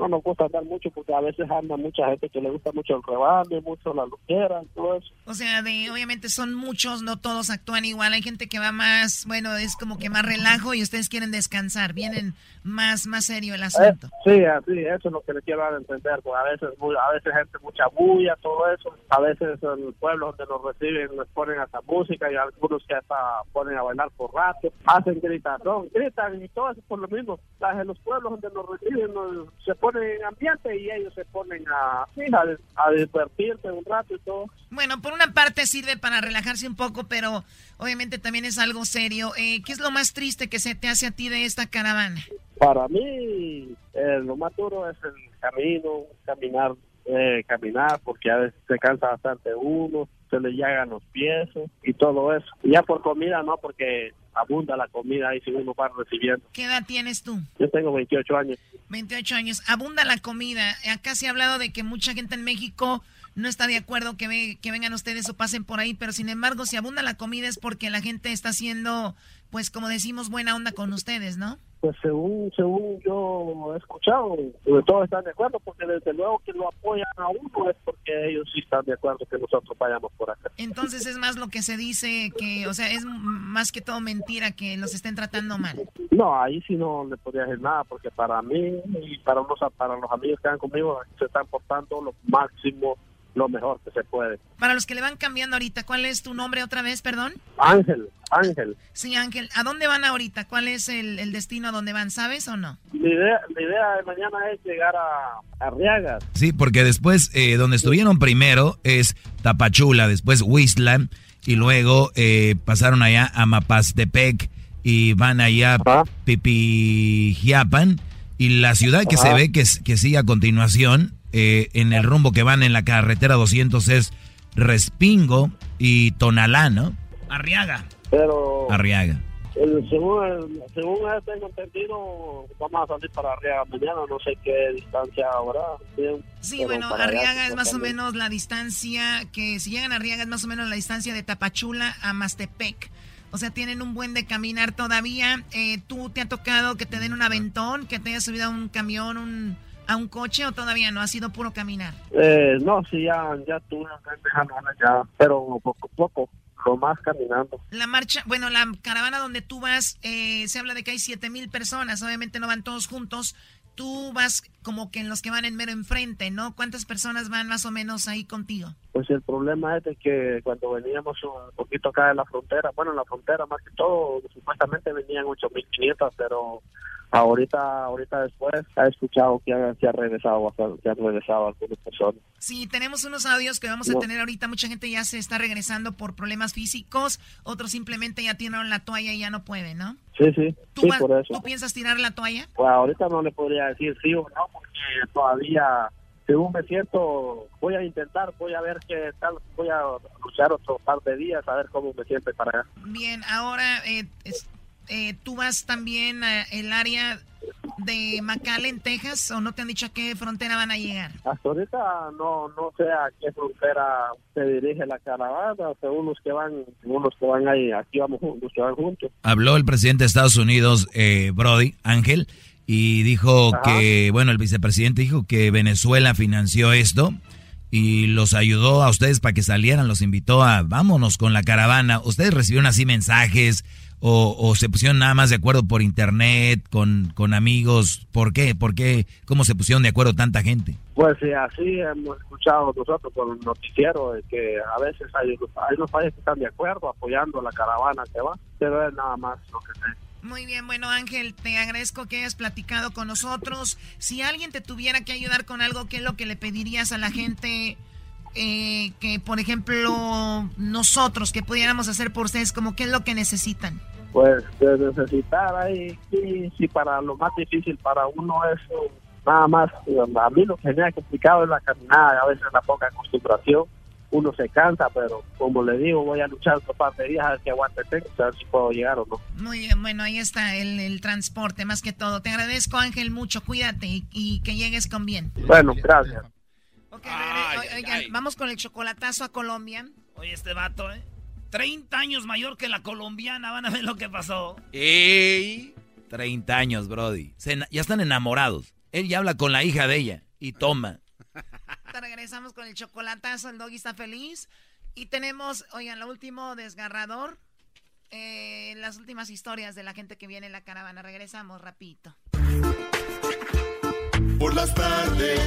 no nos gusta andar mucho, porque a veces anda mucha gente que le gusta mucho el rebande, mucho la luquera, todo eso. O sea, de, obviamente son muchos, no todos actúan igual. Hay gente que va más, bueno, es como que más relajo y ustedes quieren descansar. Vienen más, más serio el Eh, asunto. sí, así, eso es lo que le quiero dar a entender, porque a veces, a veces gente mucha bulla, todo eso, a veces en el pueblo donde nos reciben les ponen hasta música y algunos que hasta ponen a bailar por rato, hacen gritación, gritan y todo eso por lo mismo. Las- En los pueblos donde nos reciben nos- se ponen en ambiente y ellos se ponen a, a, a divertirse un rato y todo. Bueno, por una parte sirve para relajarse un poco, pero obviamente también es algo serio. Eh, ¿Qué es lo más triste que se te hace a ti de esta caravana? Para mí, eh, lo más duro es el camino, caminar, eh, caminar, porque a veces se cansa bastante uno, se le llagan los pies y todo eso. Y ya por comida, no, porque abunda la comida ahí si uno va recibiendo. ¿Qué edad tienes tú? Yo tengo 28 años. 28 años. Abunda la comida. Acá se ha hablado de que mucha gente en México no está de acuerdo que, ve- que vengan ustedes o pasen por ahí, pero sin embargo, si abunda la comida es porque la gente está haciendo, pues como decimos, buena onda con ustedes, ¿no? Pues según según yo he escuchado, pues, todos están de acuerdo, porque desde luego que lo apoyan a uno es porque ellos sí están de acuerdo que nosotros vayamos por acá. Entonces es más lo que se dice que, o sea, es más que todo mentira que los estén tratando mal. No, ahí sí no le podría decir nada, porque para mí y para, unos, para los amigos que están conmigo se están portando lo máximo, lo mejor que se puede. Para los que le van cambiando ahorita, ¿cuál es tu nombre otra vez, perdón? Ángel, Ángel, Sí, Ángel, ¿a dónde van ahorita? ¿Cuál es el, el destino a donde van? ¿Sabes o no? la idea, la idea de mañana es llegar a Arriagas. Sí, porque después, eh, donde estuvieron primero es Tapachula, después Huistla, y luego eh, pasaron allá a Mapastepec, y van allá a Pipijiapan y la ciudad que se ve que, que sigue a continuación eh, en el rumbo que van en la carretera 200 es Respingo y Tonalá, ¿no? Arriaga. Pero Arriaga. El- según, según tengo entendido, vamos a salir para Arriaga mañana, no sé qué distancia habrá. Bien, Sí, bueno, allá, Arriaga es más o menos la distancia que si llegan a Arriaga es más o menos la distancia de Tapachula a Mastepec. O sea, tienen un buen de caminar todavía. Eh, ¿Tú te ha tocado que te den un aventón, que te hayas subido a un camión, un, a un coche o todavía no? Ha sido puro caminar. Eh, no, sí, ya, ya tuve ya, pero poco a poco, más caminando. La marcha, bueno, la caravana donde tú vas, eh, se habla de que hay siete mil personas. Obviamente no van todos juntos. Tú vas como que en los que van en mero enfrente, ¿no? ¿Cuántas personas van más o menos ahí contigo? Pues el problema es de que cuando veníamos un poquito acá de la frontera, bueno, en la frontera más que todo, supuestamente venían 8.500, pero ahorita ahorita después ha escuchado que ha, que ha regresado que han regresado algunas personas. Sí, tenemos unos audios que vamos a No. tener ahorita. Mucha gente ya se está regresando por problemas físicos, otros simplemente ya tiraron la toalla y ya no pueden, ¿no? Sí, sí, ¿Tú, sí, vas- por eso. ¿tú piensas tirar la toalla? Pues ahorita no le podría decir sí o no, porque todavía, según me siento, voy a intentar, voy a ver qué tal, voy a luchar otro par de días, a ver cómo me siento para allá. Bien, ahora eh, es- eh, tú vas también al área de McAllen, Texas, o no te han dicho a qué frontera van a llegar? Hasta ahorita no no sé a qué frontera se dirige la caravana, según los que van, según los que van ahí, aquí vamos juntos, los que van juntos. Habló el presidente de Estados Unidos, eh, Brody, Ángel, y dijo Ajá. que, bueno, el vicepresidente dijo que Venezuela financió esto y los ayudó a ustedes para que salieran, los invitó a, vámonos con la caravana. ¿Ustedes recibieron así mensajes o, o se pusieron nada más de acuerdo por internet, con, con amigos? ¿Por qué? ¿Por qué? ¿Cómo se pusieron de acuerdo tanta gente? Pues sí, así hemos escuchado nosotros por el noticiero de que a veces hay, hay unos países que están de acuerdo apoyando la caravana que va, pero es nada más lo que sé. Muy bien, bueno Ángel, te agradezco que hayas platicado con nosotros. Si alguien te tuviera que ayudar con algo, ¿qué es lo que le pedirías a la gente eh, que, por ejemplo, nosotros, que pudiéramos hacer por ustedes, como qué es lo que necesitan? Pues de necesitar ahí, sí, sí, para lo más difícil para uno es nada más, a mí lo que me ha complicado es la caminada, a veces la poca acostumbración, uno se cansa, pero como le digo, voy a luchar otro par de días a ver qué aguante tengo, a ver si puedo llegar o no. Muy bien, bueno, ahí está el, el transporte, más que todo. Te agradezco Ángel mucho, cuídate y, y que llegues con bien. Bueno, gracias. Ok, regre- oigan, vamos con el chocolatazo a Colombia. Oye, este vato, ¿eh? 30 años mayor que la colombiana, van a ver lo que pasó. ¡Ey! 30 años, Brody. Se ya están enamorados. Él ya habla con la hija de ella y toma. Te regresamos con el chocolatazo, el doggy está feliz. Y tenemos, oigan, lo último desgarrador, eh, las últimas historias de la gente que viene en la caravana. Regresamos rapidito. Por las tardes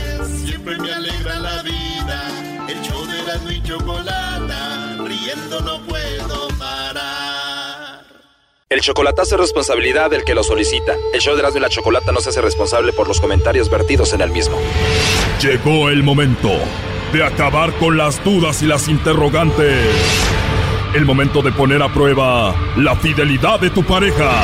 siempre me alegra la vida. El show de la y chocolata, riendo no puedo parar. El chocolatazo es responsabilidad del que lo solicita. El show de Erasmo y la Chocolata no se hace responsable por los comentarios vertidos en el mismo. Llegó el momento de acabar con las dudas y las interrogantes. El momento de poner a prueba la fidelidad de tu pareja.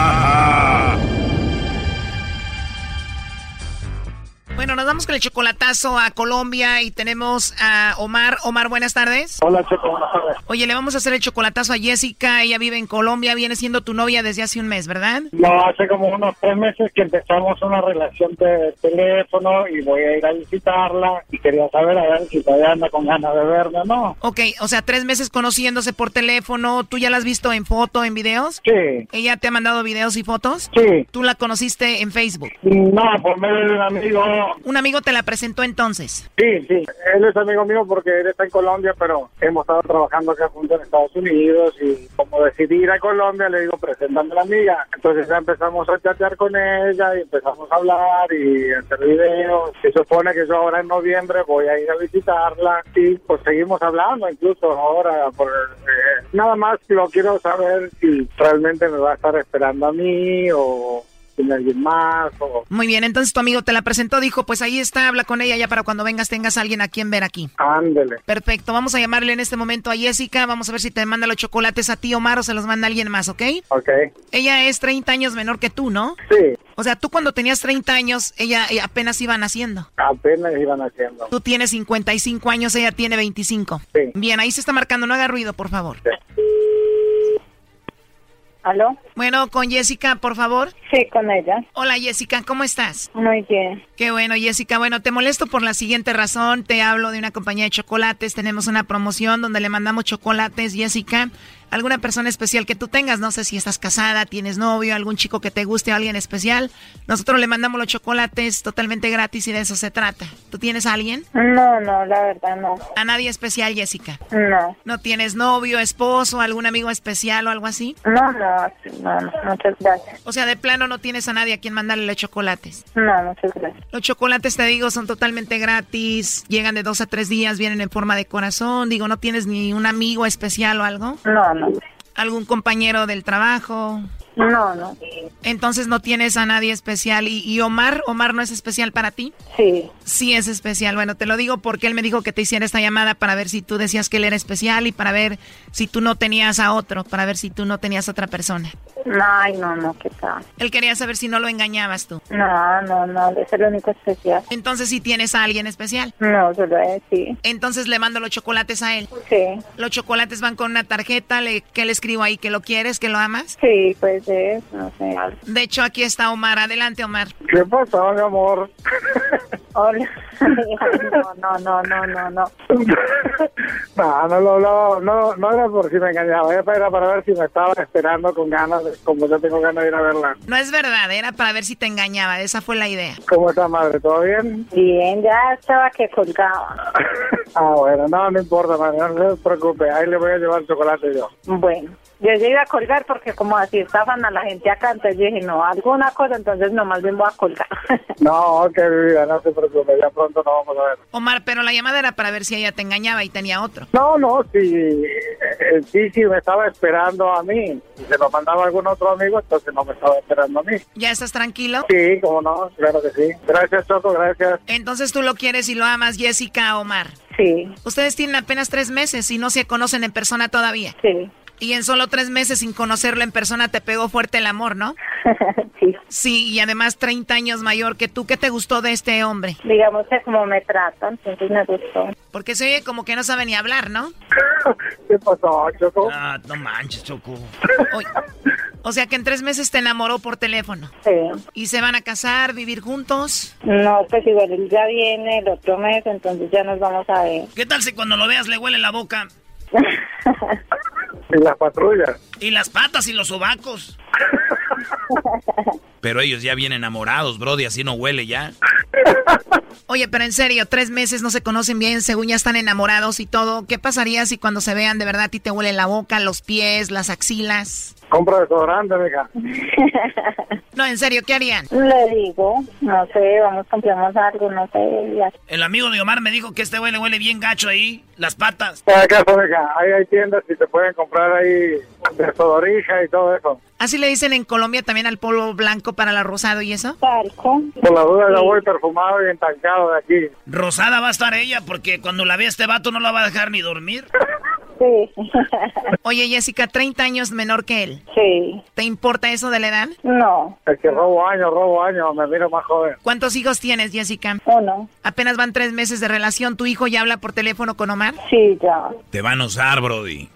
Bueno, nos vamos con el chocolatazo a Colombia y tenemos a Omar. Omar, buenas tardes. Hola, Checo, buenas tardes. Oye, le vamos a hacer el chocolatazo a Jessica. Ella vive en Colombia, viene siendo tu novia desde hace un mes, ¿verdad? No, hace como unos tres meses que empezamos una relación de teléfono y voy a ir a visitarla y quería saber a ver si todavía anda con ganas de verme o no. Ok, o sea, tres meses conociéndose por teléfono. ¿Tú ya la has visto en foto, en videos? Sí. ¿Ella te ha mandado videos y fotos? Sí. ¿Tú la conociste en Facebook? No, por medio de un amigo. Un amigo te la presentó entonces. Sí, sí. Él es amigo mío porque él está en Colombia, pero hemos estado trabajando acá juntos en Estados Unidos y como decidí ir a Colombia, le digo, preséntame a la amiga. Entonces ya empezamos a chatear con ella y empezamos a hablar y hacer videos. Se supone que yo ahora en noviembre voy a ir a visitarla y pues seguimos hablando incluso ahora. Por, eh, nada más lo quiero saber si realmente me va a estar esperando a mí o tiene alguien más. O... Muy bien, entonces tu amigo te la presentó, dijo, pues ahí está, habla con ella ya para cuando vengas tengas a alguien a quien ver aquí. Ándele. Perfecto, vamos a llamarle en este momento a Jessica, vamos a ver si te manda los chocolates a ti, Omar, o se los manda alguien más, ¿ok? Ok. Ella es 30 años menor que tú, ¿no? Sí. O sea, tú cuando tenías 30 años, ella, ella apenas iba naciendo. Apenas iban haciendo. Tú tienes 55 años, ella tiene 25. Sí. Bien, ahí se está marcando, no haga ruido, por favor. ¿Aló? Bueno, con Jessica, por favor. Sí, con ella. Hola Jessica, ¿cómo estás? Muy bien. Qué bueno, Jessica. Bueno, te molesto por la siguiente razón. Te hablo de una compañía de chocolates. Tenemos una promoción donde le mandamos chocolates, Jessica. Alguna persona especial que tú tengas, no sé si estás casada, tienes novio, algún chico que te guste, alguien especial. Nosotros le mandamos los chocolates totalmente gratis y de eso se trata. ¿Tú tienes a alguien? No, no, la verdad no. ¿A nadie especial, Jessica? No. ¿No tienes novio, esposo, algún amigo especial o algo así? No, no, no, no, muchas gracias. O sea, de plano no tienes a nadie a quien mandarle los chocolates. No, muchas gracias. Los chocolates, te digo, son totalmente gratis, llegan de dos a tres días, vienen en forma de corazón. Digo, ¿no tienes ni un amigo especial o algo? No, no. ¿Algún compañero del trabajo? No, no. Entonces no tienes a nadie especial. ¿Y, y Omar? ¿Omar no es especial para ti? Sí. Sí es especial. Bueno, te lo digo porque él me dijo que te hiciera esta llamada para ver si tú decías que él era especial y para ver si tú no tenías a otro, para ver si tú no tenías a otra persona. Ay, no, no, ¿qué tal? Él quería saber si no lo engañabas tú. No, no, no, es el único especial. Entonces sí tienes a alguien especial. No, solo es, sí. Entonces le mando los chocolates a él. Sí. Los chocolates van con una tarjeta, le, ¿qué le escribo ahí? ¿Que lo quieres, que lo amas? Sí, pues es, no sé. algo. De hecho, aquí está Omar. Adelante, Omar. ¿Qué pasó, mi amor? Hola. No, no, no, no, no. No, no, no, no, no, no era por si me engañaba, era para, ver si me estaba esperando con ganas, de- como yo tengo ganas de ir a verla. No es verdad, era para ver si te engañaba. Esa fue la idea. ¿Cómo está, madre? ¿Todo bien? Bien, ya estaba que colgaba. Ah, bueno, no, no importa, madre, no se preocupe, ahí le voy a llevar chocolate yo. Bueno, yo ya iba a colgar porque como así estafan a la gente acá, entonces yo dije, no, alguna cosa, entonces nomás bien voy a colgar. No, vida, no se preocupe, ya pronto nos vamos a ver. Omar, pero la llamada era para ver si ella te engañaba y tenía otro. No, no, sí, eh, sí, sí, me estaba esperando a mí. Si se lo mandaba a algún otro amigo, entonces no me estaba esperando a mí. ¿Ya estás tranquilo? Sí, cómo no, claro que sí. Gracias, Choco, gracias. Entonces tú lo quieres y lo amas, Jessica Omar. Sí. Ustedes tienen apenas tres meses y no se conocen en persona todavía. Sí. Y en solo tres meses sin conocerlo en persona te pegó fuerte el amor, ¿no? sí. Sí, y además 30 años mayor que tú. ¿Qué te gustó de este hombre? Digamos que como me tratan, entonces me gustó. Porque se oye como que no sabe ni hablar, ¿no? ¿Qué pasó, Choco? Ah, no manches, Choco. Oye, o sea que en tres meses te enamoró por teléfono. Sí. ¿Y se van a casar, vivir juntos? No, pues igual él ya viene el otro mes, entonces ya nos vamos a ver. ¿Qué tal si cuando lo veas le huele la boca? Y las patrullas. Y las patas y los sobacos. Pero ellos ya vienen enamorados, Brody, así no huele ya. Oye, pero en serio, tres meses no se conocen bien, según ya están enamorados y todo. ¿Qué pasaría si cuando se vean de verdad a ti te huele la boca, los pies, las axilas? Compra desodorante, mija. No, en serio, ¿qué harían? Le digo, no sé, vamos, compramos algo, no sé. ya. El amigo de Omar me dijo que este güey le huele bien gacho ahí, las patas. Por acaso, mija, ahí hay tiendas y te pueden comprar ahí desodorija y todo eso. Así le dicen en Colombia también al polvo blanco para la rosado y eso. Talco. Por la duda, yo voy perfumado y entancado de aquí. Rosada va a estar ella porque cuando la vea este vato no la va a dejar ni dormir. Sí. Oye, Jessica, 30 años menor que él. Sí. ¿Te importa eso de la edad? No. Es que robo años, robo años, me miro más joven. ¿Cuántos hijos tienes, Jessica? Uno. Apenas van tres meses de relación. ¿Tu hijo ya habla por teléfono con Omar? Sí, ya. Te van a usar, Brody.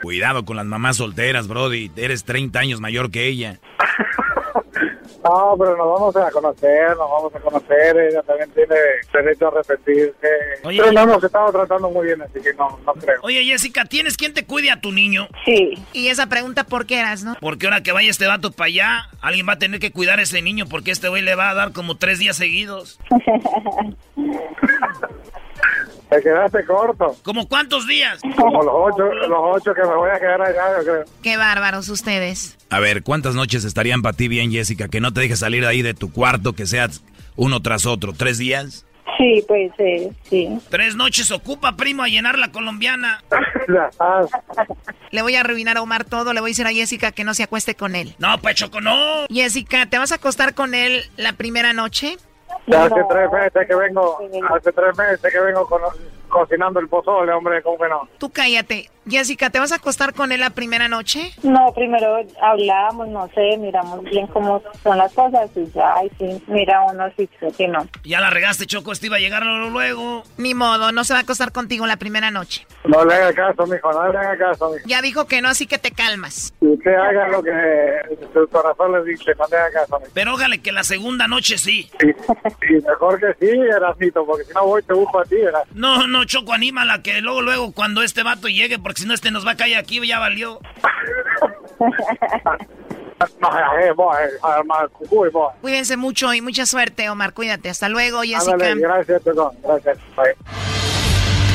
Cuidado con las mamás solteras, Brody. Eres 30 años mayor que ella. No, pero nos vamos a conocer, nos vamos a conocer, ella también tiene derecho a repetirse. Oye, pero no hemos estado tratando muy bien, así que no, no creo. Oye, Jessica, ¿tienes quien te cuide a tu niño? Sí. Y esa pregunta, ¿por qué eras, no? Porque ahora que vaya este vato para allá, alguien va a tener que cuidar a ese niño porque este güey le va a dar como tres días seguidos. Te quedaste corto. ¿Como cuántos días? Como los ocho, los ocho que me voy a quedar allá, yo creo. Qué bárbaros ustedes. A ver, ¿cuántas noches estarían para ti bien, Jessica? Que no te dejes salir de ahí de tu cuarto, que seas uno tras otro. ¿Tres días? Sí, pues eh, sí. Tres noches ocupa, primo, a llenar la colombiana. Le voy a arruinar a Omar todo, le voy a decir a Jessica que no se acueste con él. No, pues Choco, no. Jessica, ¿te vas a acostar con él la primera noche? Ya hace tres meses que vengo, hace tres meses que vengo con, cocinando el pozole, hombre, ¿cómo que no? Tú cállate. Jessica, ¿te vas a acostar con él la primera noche? No, primero hablamos, no sé, miramos bien cómo son las cosas y ya, y sí, mira uno sí, sí, no. Ya la regaste, Choco, este iba a llegar luego. Ni modo, no se va a acostar contigo la primera noche. No le haga caso, mijo, no le haga caso, mijo. Ya dijo que no, así que te calmas. Y usted haga lo que su corazón le dice, no le haga caso, mijo. Pero ójale que la segunda noche sí. Y, y mejor que sí, Erasito, porque si no voy te busco a ti, Eras. No, no, Choco, anímala que luego, luego, cuando este vato llegue, porque si no este nos va a caer aquí, ya valió. Cuídense mucho y mucha suerte, Omar. Cuídate. Hasta luego, Jessica. Ándale, gracias, perdón, gracias. Bye.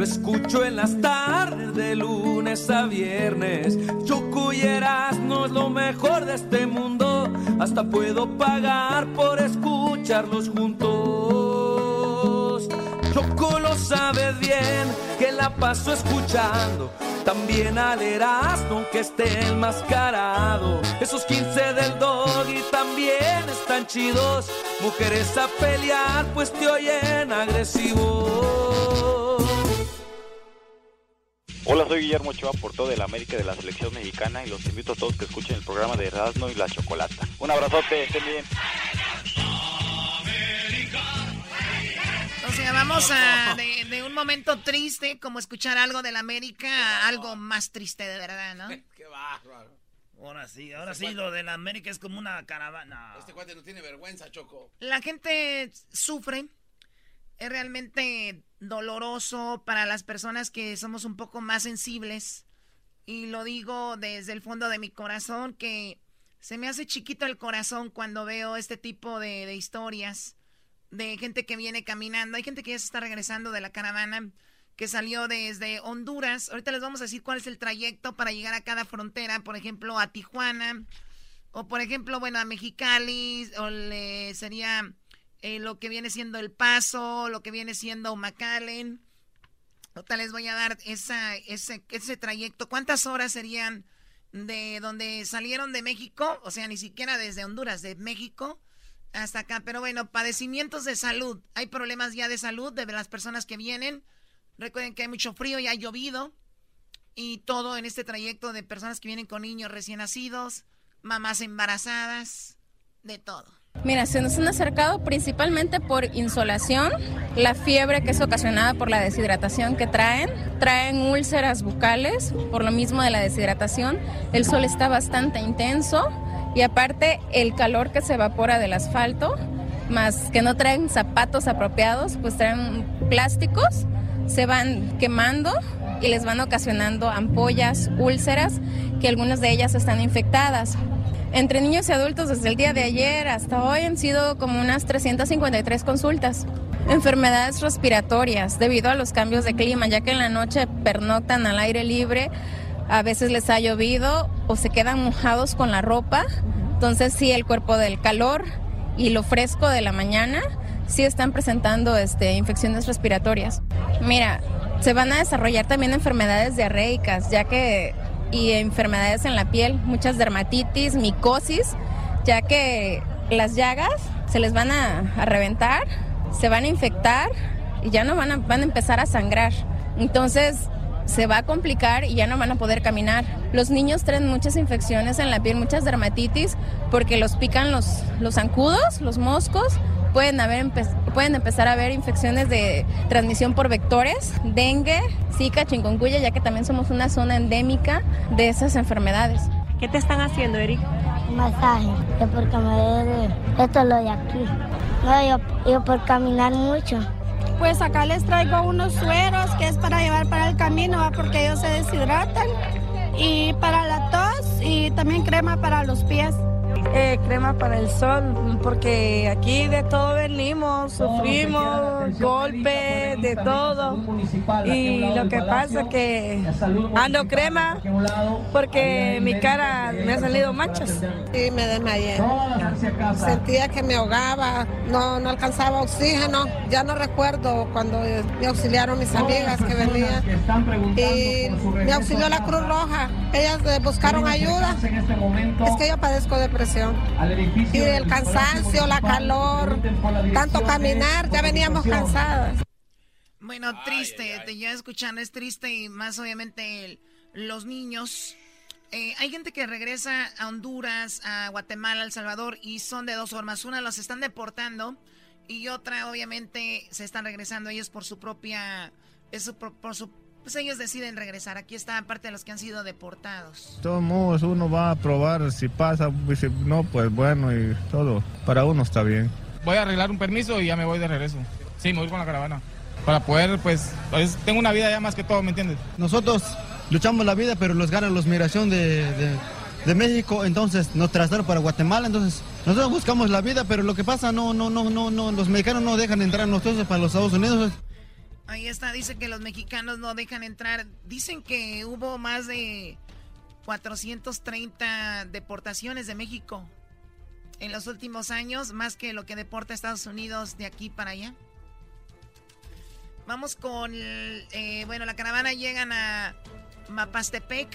Lo escucho en las tardes de lunes a viernes. Choco y Erasmo es lo mejor de este mundo. Hasta puedo pagar por escucharlos juntos. Choco lo sabe bien, que la paso escuchando. También al Erasmo que esté enmascarado. Esos 15 del dog y también están chidos. Mujeres a pelear, pues te oyen agresivo. Hola, soy Guillermo Ochoa, portero de la América de la Selección Mexicana y los invito a todos que escuchen el programa de Erasmo y la Chocolata. Un abrazote, estén bien. O sea, vamos a de, de un momento triste, como escuchar algo de la América, a algo más triste de verdad, ¿no? Qué bárbaro. Ahora sí, ahora sí, lo de la América es como una caravana. Este cuate no tiene vergüenza, Choco. La gente sufre. Es realmente doloroso para las personas que somos un poco más sensibles. Y lo digo desde el fondo de mi corazón, que se me hace chiquito el corazón cuando veo este tipo de, de historias de gente que viene caminando. Hay gente que ya se está regresando de la caravana que salió desde Honduras. Ahorita les vamos a decir cuál es el trayecto para llegar a cada frontera, por ejemplo, a Tijuana, o por ejemplo, bueno, a Mexicali, o le sería eh, lo que viene siendo El Paso, lo que viene siendo McAllen. Ahorita les voy a dar esa, ese, ese trayecto. ¿Cuántas horas serían de donde salieron de México? O sea, ni siquiera desde Honduras, de México hasta acá. Pero bueno, padecimientos de salud. Hay problemas ya de salud de las personas que vienen. Recuerden que hay mucho frío y ha llovido. Y todo en este trayecto de personas que vienen con niños recién nacidos, mamás embarazadas, de todo. Mira, se nos han acercado principalmente por insolación, la fiebre que es ocasionada por la deshidratación que traen, traen úlceras bucales por lo mismo de la deshidratación, el sol está bastante intenso y aparte el calor que se evapora del asfalto, más que no traen zapatos apropiados, pues traen plásticos, se van quemando y les van ocasionando ampollas, úlceras, que algunas de ellas están infectadas. Entre niños y adultos desde el día de ayer hasta hoy han sido como unas 353 consultas. Enfermedades respiratorias debido a los cambios de clima, ya que en la noche pernoctan al aire libre, a veces les ha llovido o se quedan mojados con la ropa. Entonces sí, el cuerpo del calor y lo fresco de la mañana sí están presentando este, infecciones respiratorias. Mira, se van a desarrollar también enfermedades diarreicas, ya que y enfermedades en la piel, muchas dermatitis, micosis, ya que las llagas se les van a, reventar, se van a infectar y ya no van a, van a empezar a sangrar. Entonces se va a complicar y ya no van a poder caminar. Los niños traen muchas infecciones en la piel, muchas dermatitis, porque los pican los, los zancudos, los moscos. Pueden, haber pueden empezar a haber infecciones de transmisión por vectores, dengue, zika, chikungunya, ya que también somos una zona endémica de esas enfermedades. ¿Qué te están haciendo, Eric? Masaje, yo porque me duele esto lo de aquí. No, yo, yo por caminar mucho. pues acá les traigo unos sueros que es para llevar para el camino, ¿va? porque ellos se deshidratan. Y para la tos y también crema para los pies. Eh, crema para el sol, porque aquí de todo venimos, sufrimos golpes, de todo. Y lo que pasa que ando crema porque mi cara me ha salido manchas. Sí, me desmayé. Sentía que me ahogaba, no, no alcanzaba oxígeno. Ya no recuerdo cuando me auxiliaron mis amigas que venían. Y me auxilió la Cruz Roja. Ellas eh, buscaron ayuda. Es que yo padezco depresión. Y el cansancio, la calor, tanto caminar, ya veníamos cansadas. Bueno, triste, te ya escuchando, es triste y más obviamente el- los niños. Eh, hay gente que regresa a Honduras, a Guatemala, El Salvador y son de dos formas. Una los están deportando y otra obviamente se están regresando ellos por su propia, es su pro- por su, pues ellos deciden regresar. Aquí está parte de los que han sido deportados. De todos modos, uno va a probar si pasa, y si no, pues bueno, y todo. Para uno está bien. Voy a arreglar un permiso y ya me voy de regreso. Sí, me voy con la caravana. Para poder, pues, pues, tengo una vida ya más que todo, ¿me entiendes? Nosotros luchamos la vida, pero los ganan los migración de, de, de México, entonces nos trasladaron para Guatemala, entonces nosotros buscamos la vida, pero lo que pasa, no, no, no, no, no, los mexicanos no dejan entrar a nosotros para los Estados Unidos. Ahí está, dice que los mexicanos no dejan entrar. Dicen que hubo más de 430 deportaciones de México en los últimos años, más que lo que deporta Estados Unidos de aquí para allá. Vamos con, eh, bueno, la caravana llegan a Mapastepec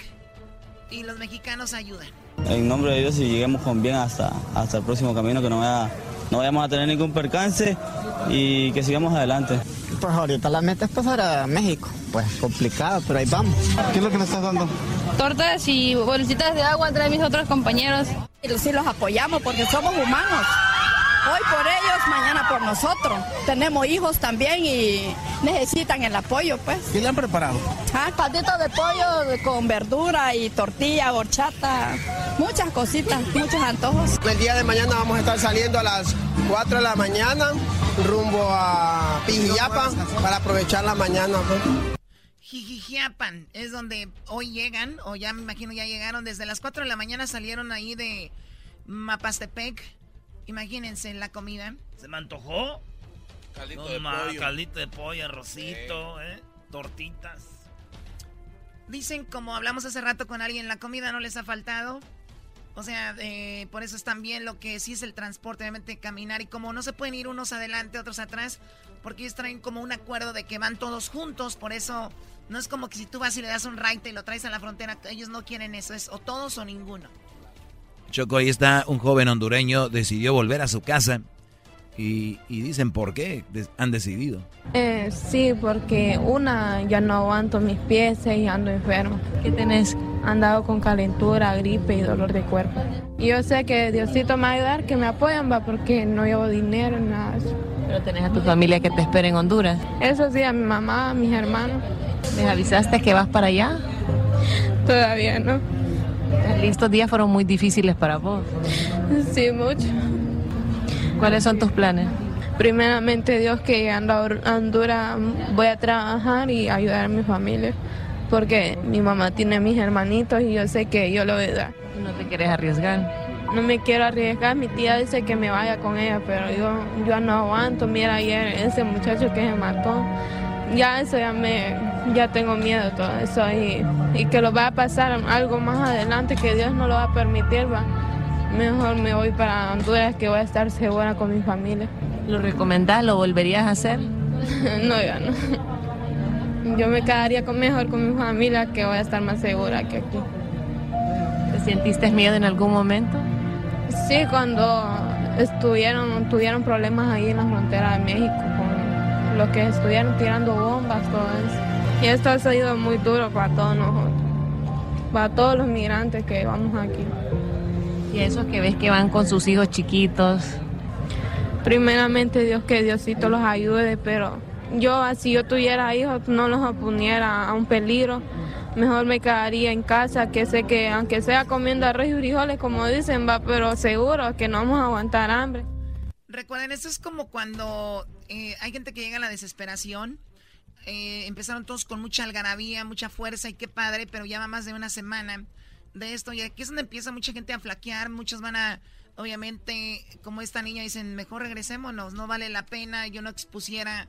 y los mexicanos ayudan. En nombre de Dios, y lleguemos con bien hasta, hasta el próximo camino, que no, vaya, no vayamos a tener ningún percance y que sigamos adelante. Pues ahorita la meta es pasar a México. Pues complicado, pero ahí vamos. ¿Qué es lo que nos estás dando? Tortas y bolsitas de agua entre mis otros compañeros. Sí los apoyamos porque somos humanos. Hoy por ellos, mañana por nosotros. Tenemos hijos también y necesitan el apoyo, pues. ¿Qué le han preparado? Ah, patitos de pollo con verdura y tortilla, horchata, muchas cositas, muchos antojos. El día de mañana vamos a estar saliendo a las 4 de la mañana rumbo a Pijillapa para aprovechar la mañana. pues. Jijijiapan es donde hoy llegan, o ya me imagino ya llegaron, desde las 4 de la mañana salieron ahí de Mapastepec. Imagínense la comida. ¿Se me antojó? Caldito No de ma- pollo. Caldito de pollo, arrocito, ¿eh? Tortitas. Dicen, como hablamos hace rato con alguien, la comida no les ha faltado. O sea, eh, por eso están bien lo que sí es el transporte, obviamente caminar. Y como no se pueden ir unos adelante, otros atrás, porque ellos traen como un acuerdo de que van todos juntos. Por eso no es como que si tú vas y le das un ride y lo traes a la frontera, ellos no quieren eso. Es o todos o ninguno. Choco, ahí está un joven hondureño, decidió volver a su casa. Y, y dicen por qué han decidido. Eh, sí, porque una, ya no aguanto mis pies y ando enfermo. ¿Qué tenés? Andado con calentura, gripe y dolor de cuerpo. Y yo sé que Diosito me va a ayudar, que me apoyan, va, porque no llevo dinero, nada. Pero tenés a tu familia que te espera en Honduras. Eso sí, a mi mamá, a mis hermanos. ¿Les avisaste que vas para allá? Todavía no. Estos días fueron muy difíciles para vos. Sí, mucho. ¿Cuáles son tus planes? Primeramente Dios que llegando a Honduras voy a trabajar y ayudar a mi familia. Porque mi mamá tiene a mis hermanitos y yo sé que yo lo voy a dar. ¿No te quieres arriesgar? No me quiero arriesgar, mi tía dice que me vaya con ella, pero yo, yo no aguanto. Mira ayer ese muchacho que se mató, ya eso ya me, ya tengo miedo todo eso y, y que lo va a pasar algo más adelante que Dios no lo va a permitir, va. Mejor me voy para Honduras que voy a estar segura con mi familia. ¿Lo recomendás? ¿Lo volverías a hacer? no, ya no. Yo me quedaría con, mejor con mi familia que voy a estar más segura que aquí. ¿Te sentiste miedo en algún momento? Sí, cuando estuvieron, tuvieron problemas ahí en la frontera de México los que estuvieron tirando bombas, todo eso. Y esto ha sido muy duro para todos nosotros, para todos los migrantes que vamos aquí. Y esos que ves que van con sus hijos chiquitos. Primeramente Dios que Diosito los ayude, pero yo si yo tuviera hijos no los oponiera a un peligro. Mejor me quedaría en casa, que sé que aunque sea comiendo arroz y frijoles, como dicen, va, pero seguro que no vamos a aguantar hambre. Recuerden, esto es como cuando eh, hay gente que llega a la desesperación. Eh, empezaron todos con mucha algarabía, mucha fuerza y qué padre, pero ya va más de una semana de esto y aquí es donde empieza mucha gente a flaquear, muchos van a, obviamente, como esta niña dicen, mejor regresémonos, no vale la pena, yo no expusiera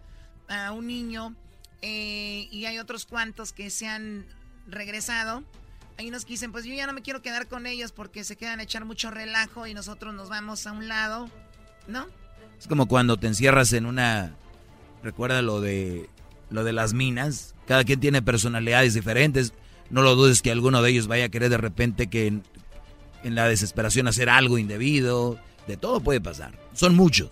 a un niño eh, y hay otros cuantos que se han regresado. Hay unos que dicen, pues yo ya no me quiero quedar con ellos porque se quedan a echar mucho relajo y nosotros nos vamos a un lado, ¿no? Es como cuando te encierras en una... Recuerda lo de lo de las minas. Cada quien tiene personalidades diferentes. No lo dudes que alguno de ellos vaya a querer de repente que en, la desesperación hacer algo indebido. De todo puede pasar. Son muchos.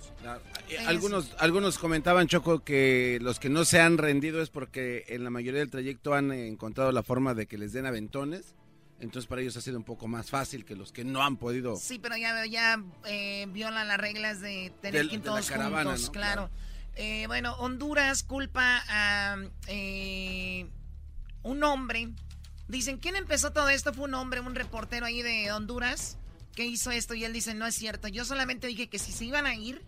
Algunos, algunos comentaban, Choco, que los que no se han rendido es porque en la mayoría del trayecto han encontrado la forma de que les den aventones. Entonces para ellos ha sido un poco más fácil que los que no han podido. Sí, pero ya, ya eh, violan las reglas de tener que ir todos juntos, claro. Eh, bueno, Honduras culpa a eh, un hombre Dicen, ¿quién empezó todo esto? Fue un hombre, un reportero ahí de Honduras que hizo esto y él dice, no es cierto. Yo solamente dije que si se iban a ir,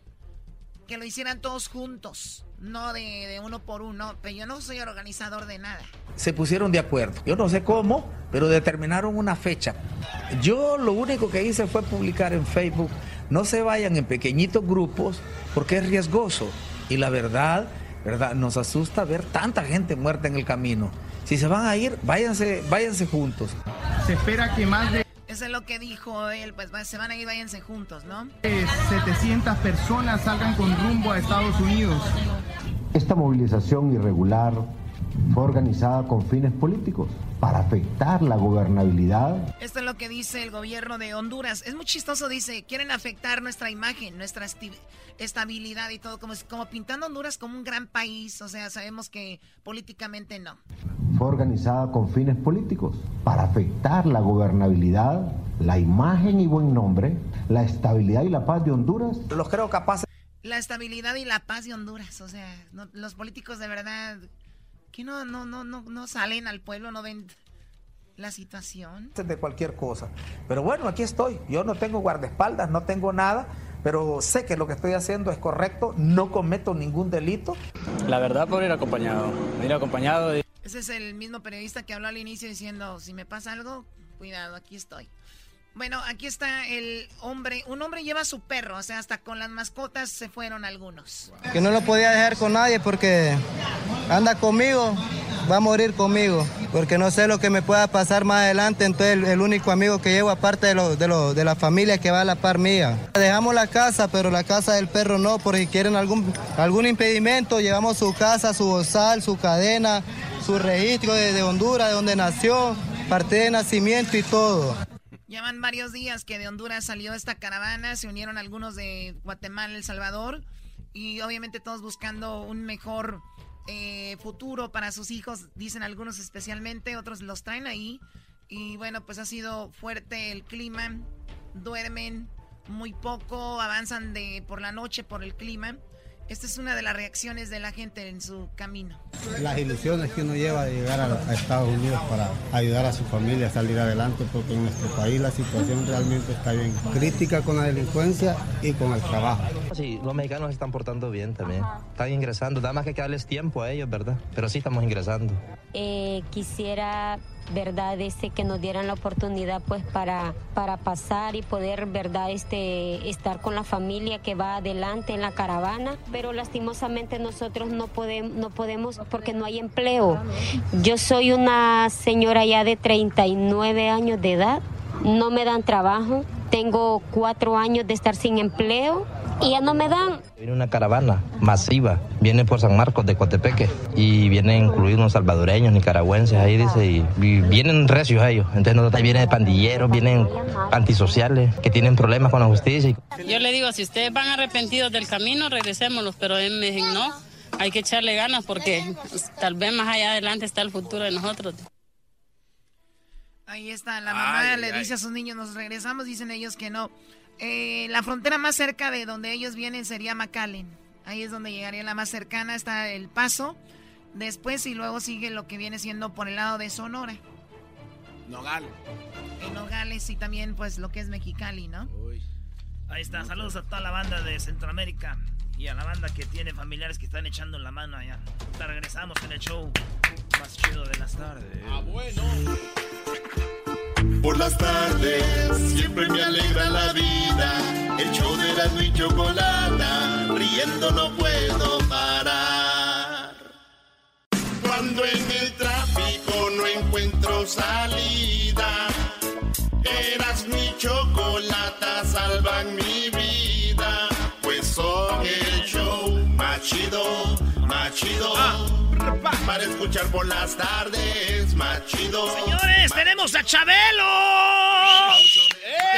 que lo hicieran todos juntos, no de, uno por uno, pero yo no soy organizador de nada. Se pusieron de acuerdo. Yo no sé cómo, pero determinaron una fecha. Yo lo único que hice fue publicar en Facebook, no se vayan en pequeñitos grupos porque es riesgoso. Y la verdad, verdad, nos asusta ver tanta gente muerta en el camino. Si se van a ir, váyanse, váyanse juntos. Se espera que más de... Eso es lo que dijo él, pues se van a ir, váyanse juntos, ¿no? 700 personas salgan con rumbo a Estados Unidos. Esta movilización irregular fue organizada con fines políticos para afectar la gobernabilidad. Esto es lo que dice el gobierno de Honduras. Es muy chistoso, dice, quieren afectar nuestra imagen, nuestra estabilidad y todo, como, como pintando Honduras como un gran país, o sea, sabemos que políticamente no. Fue organizada con fines políticos para afectar la gobernabilidad, la imagen y buen nombre, la estabilidad y la paz de Honduras. Los creo capaces. La estabilidad y la paz de Honduras, o sea, los políticos de verdad que no, no, no, no, no salen al pueblo, no ven la situación. De cualquier cosa. Pero bueno, aquí estoy. Yo no tengo guardaespaldas, no tengo nada, pero sé que lo que estoy haciendo es correcto, no cometo ningún delito. La verdad, por ir acompañado. Ir acompañado. Ese es el mismo periodista que habló al inicio diciendo, si me pasa algo, cuidado, aquí estoy. Bueno, aquí está el hombre. Un hombre lleva su perro, o sea, hasta con las mascotas se fueron algunos. Que no lo podía dejar con nadie porque anda conmigo, va a morir conmigo, porque no sé lo que me pueda pasar más adelante. Entonces, el, único amigo que llevo, aparte de, lo, de la familia que va a la par mía. Dejamos la casa, pero la casa del perro no, porque quieren algún, algún impedimento. Llevamos su casa, su bozal, su cadena, su registro de, de Honduras, de donde nació, parte de nacimiento y todo. Llevan varios días que de Honduras salió esta caravana, se unieron algunos de Guatemala, El Salvador, y obviamente todos buscando un mejor eh, futuro para sus hijos, dicen algunos especialmente, otros los traen ahí. Y bueno, pues ha sido fuerte el clima, duermen muy poco, avanzan de por la noche por el clima. Esta es una de las reacciones de la gente en su camino. Las ilusiones que uno lleva de llegar a, Estados Unidos para ayudar a su familia a salir adelante, porque en nuestro país la situación realmente está bien crítica con la delincuencia y con el trabajo. Sí, los mexicanos están portando bien también. Están ingresando, nada más que hay que darles tiempo a ellos, ¿verdad? Pero sí estamos ingresando. Eh, quisiera verdad este que nos dieran la oportunidad pues para para pasar y poder verdad este estar con la familia que va adelante en la caravana. Pero lastimosamente nosotros no podemos no podemos porque no hay empleo. Yo soy una señora ya de 39 años de edad. No me dan trabajo. Tengo cuatro años de estar sin empleo y ya no me dan. Viene una caravana masiva, viene por San Marcos de Coatepeque y vienen incluidos unos salvadoreños, nicaragüenses, ahí dice, y, vienen recios ellos. Entonces nosotros vienen pandilleros, vienen antisociales que tienen problemas con la justicia. Yo le digo, si ustedes van arrepentidos del camino, regresémoslos, pero él me dice, no, hay que echarle ganas porque tal vez más allá adelante está el futuro de nosotros. Ahí está, la mamá le dice a sus niños, nos regresamos, dicen ellos que no. Eh, la frontera más cerca de donde ellos vienen sería McAllen. Ahí es donde llegaría la más cercana, está El Paso. Después y luego sigue lo que viene siendo por el lado de Sonora. Nogales. En Nogales y también pues lo que es Mexicali, ¿no? Ahí está, saludos a toda la banda de Centroamérica y a la banda que tiene familiares que están echando la mano allá. Te regresamos en el show más chido de las tardes. Ah, bueno. Por las tardes siempre me alegra la vida. El show de la y chocolata, riendo no puedo parar. Cuando en el tráfico no encuentro salida, eras mi chocolata, salvan mi vida. Pues son el show más chido, más chido. Ah. Para escuchar por las tardes, más chido. Señores, tenemos a Chabelo.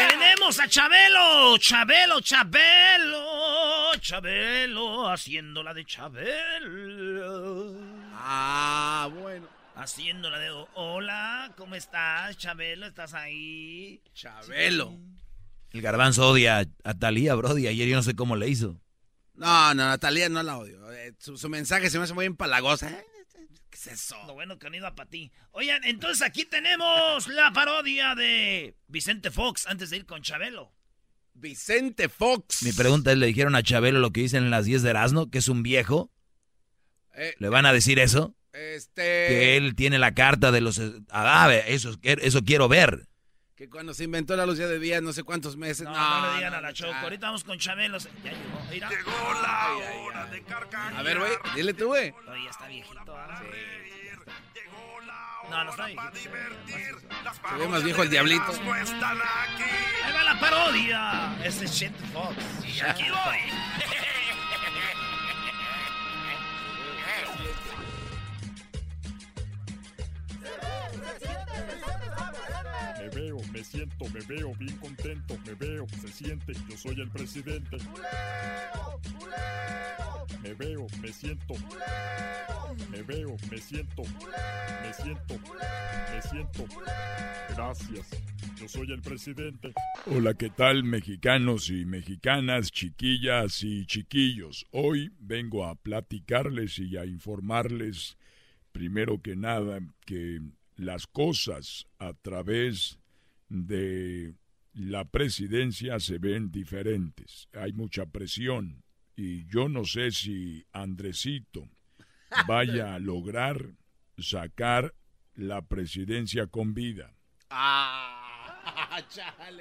Tenemos a Chabelo. Chabelo, Chabelo. Chabelo, haciéndola de Chabelo. Ah, bueno. Haciéndola de hola, ¿cómo estás, Chabelo? ¿Estás ahí? Chabelo. El garbanzo odia a Talía, Brody. Ayer yo no sé cómo le hizo. No, no, Natalia no la odio. Eh, su, mensaje se me hace muy empalagosa. ¿eh? ¿Qué es eso? Lo bueno que han ido a para ti. Oigan, entonces aquí tenemos la parodia de Vicente Fox antes de ir con Chabelo. Vicente Fox. Mi pregunta es, ¿le dijeron a Chabelo lo que dicen en las 10 de Erasmo, que es un viejo? Eh, ¿Le van a decir eso? Este... Que él tiene la carta de los... Ah, eso, eso quiero ver. Que cuando se inventó la luz de día, no sé cuántos meses. No, no, le digan a la Choco. Ahorita vamos con Chabelo. Ya llegó. Llegó la hora de cargar. A ver, güey, dile tú, güey. Oye, está viejito. ¿ah? No, no está viejito. Se ve más viejo el diablito. Ahí va la parodia. Ese es Shit Fox. Y aquí voy. Me siento, me veo bien contento, me veo, se siente, yo soy el presidente. Me veo, me siento. Me veo, me siento. Me siento. Me siento. Gracias. Yo soy el presidente. Hola, ¿qué tal mexicanos y mexicanas, chiquillas y chiquillos? Hoy vengo a platicarles y a informarles, primero que nada, que las cosas a través de la presidencia se ven diferentes. Hay mucha presión y yo no sé si Andresito vaya a lograr sacar la presidencia con vida. Ah,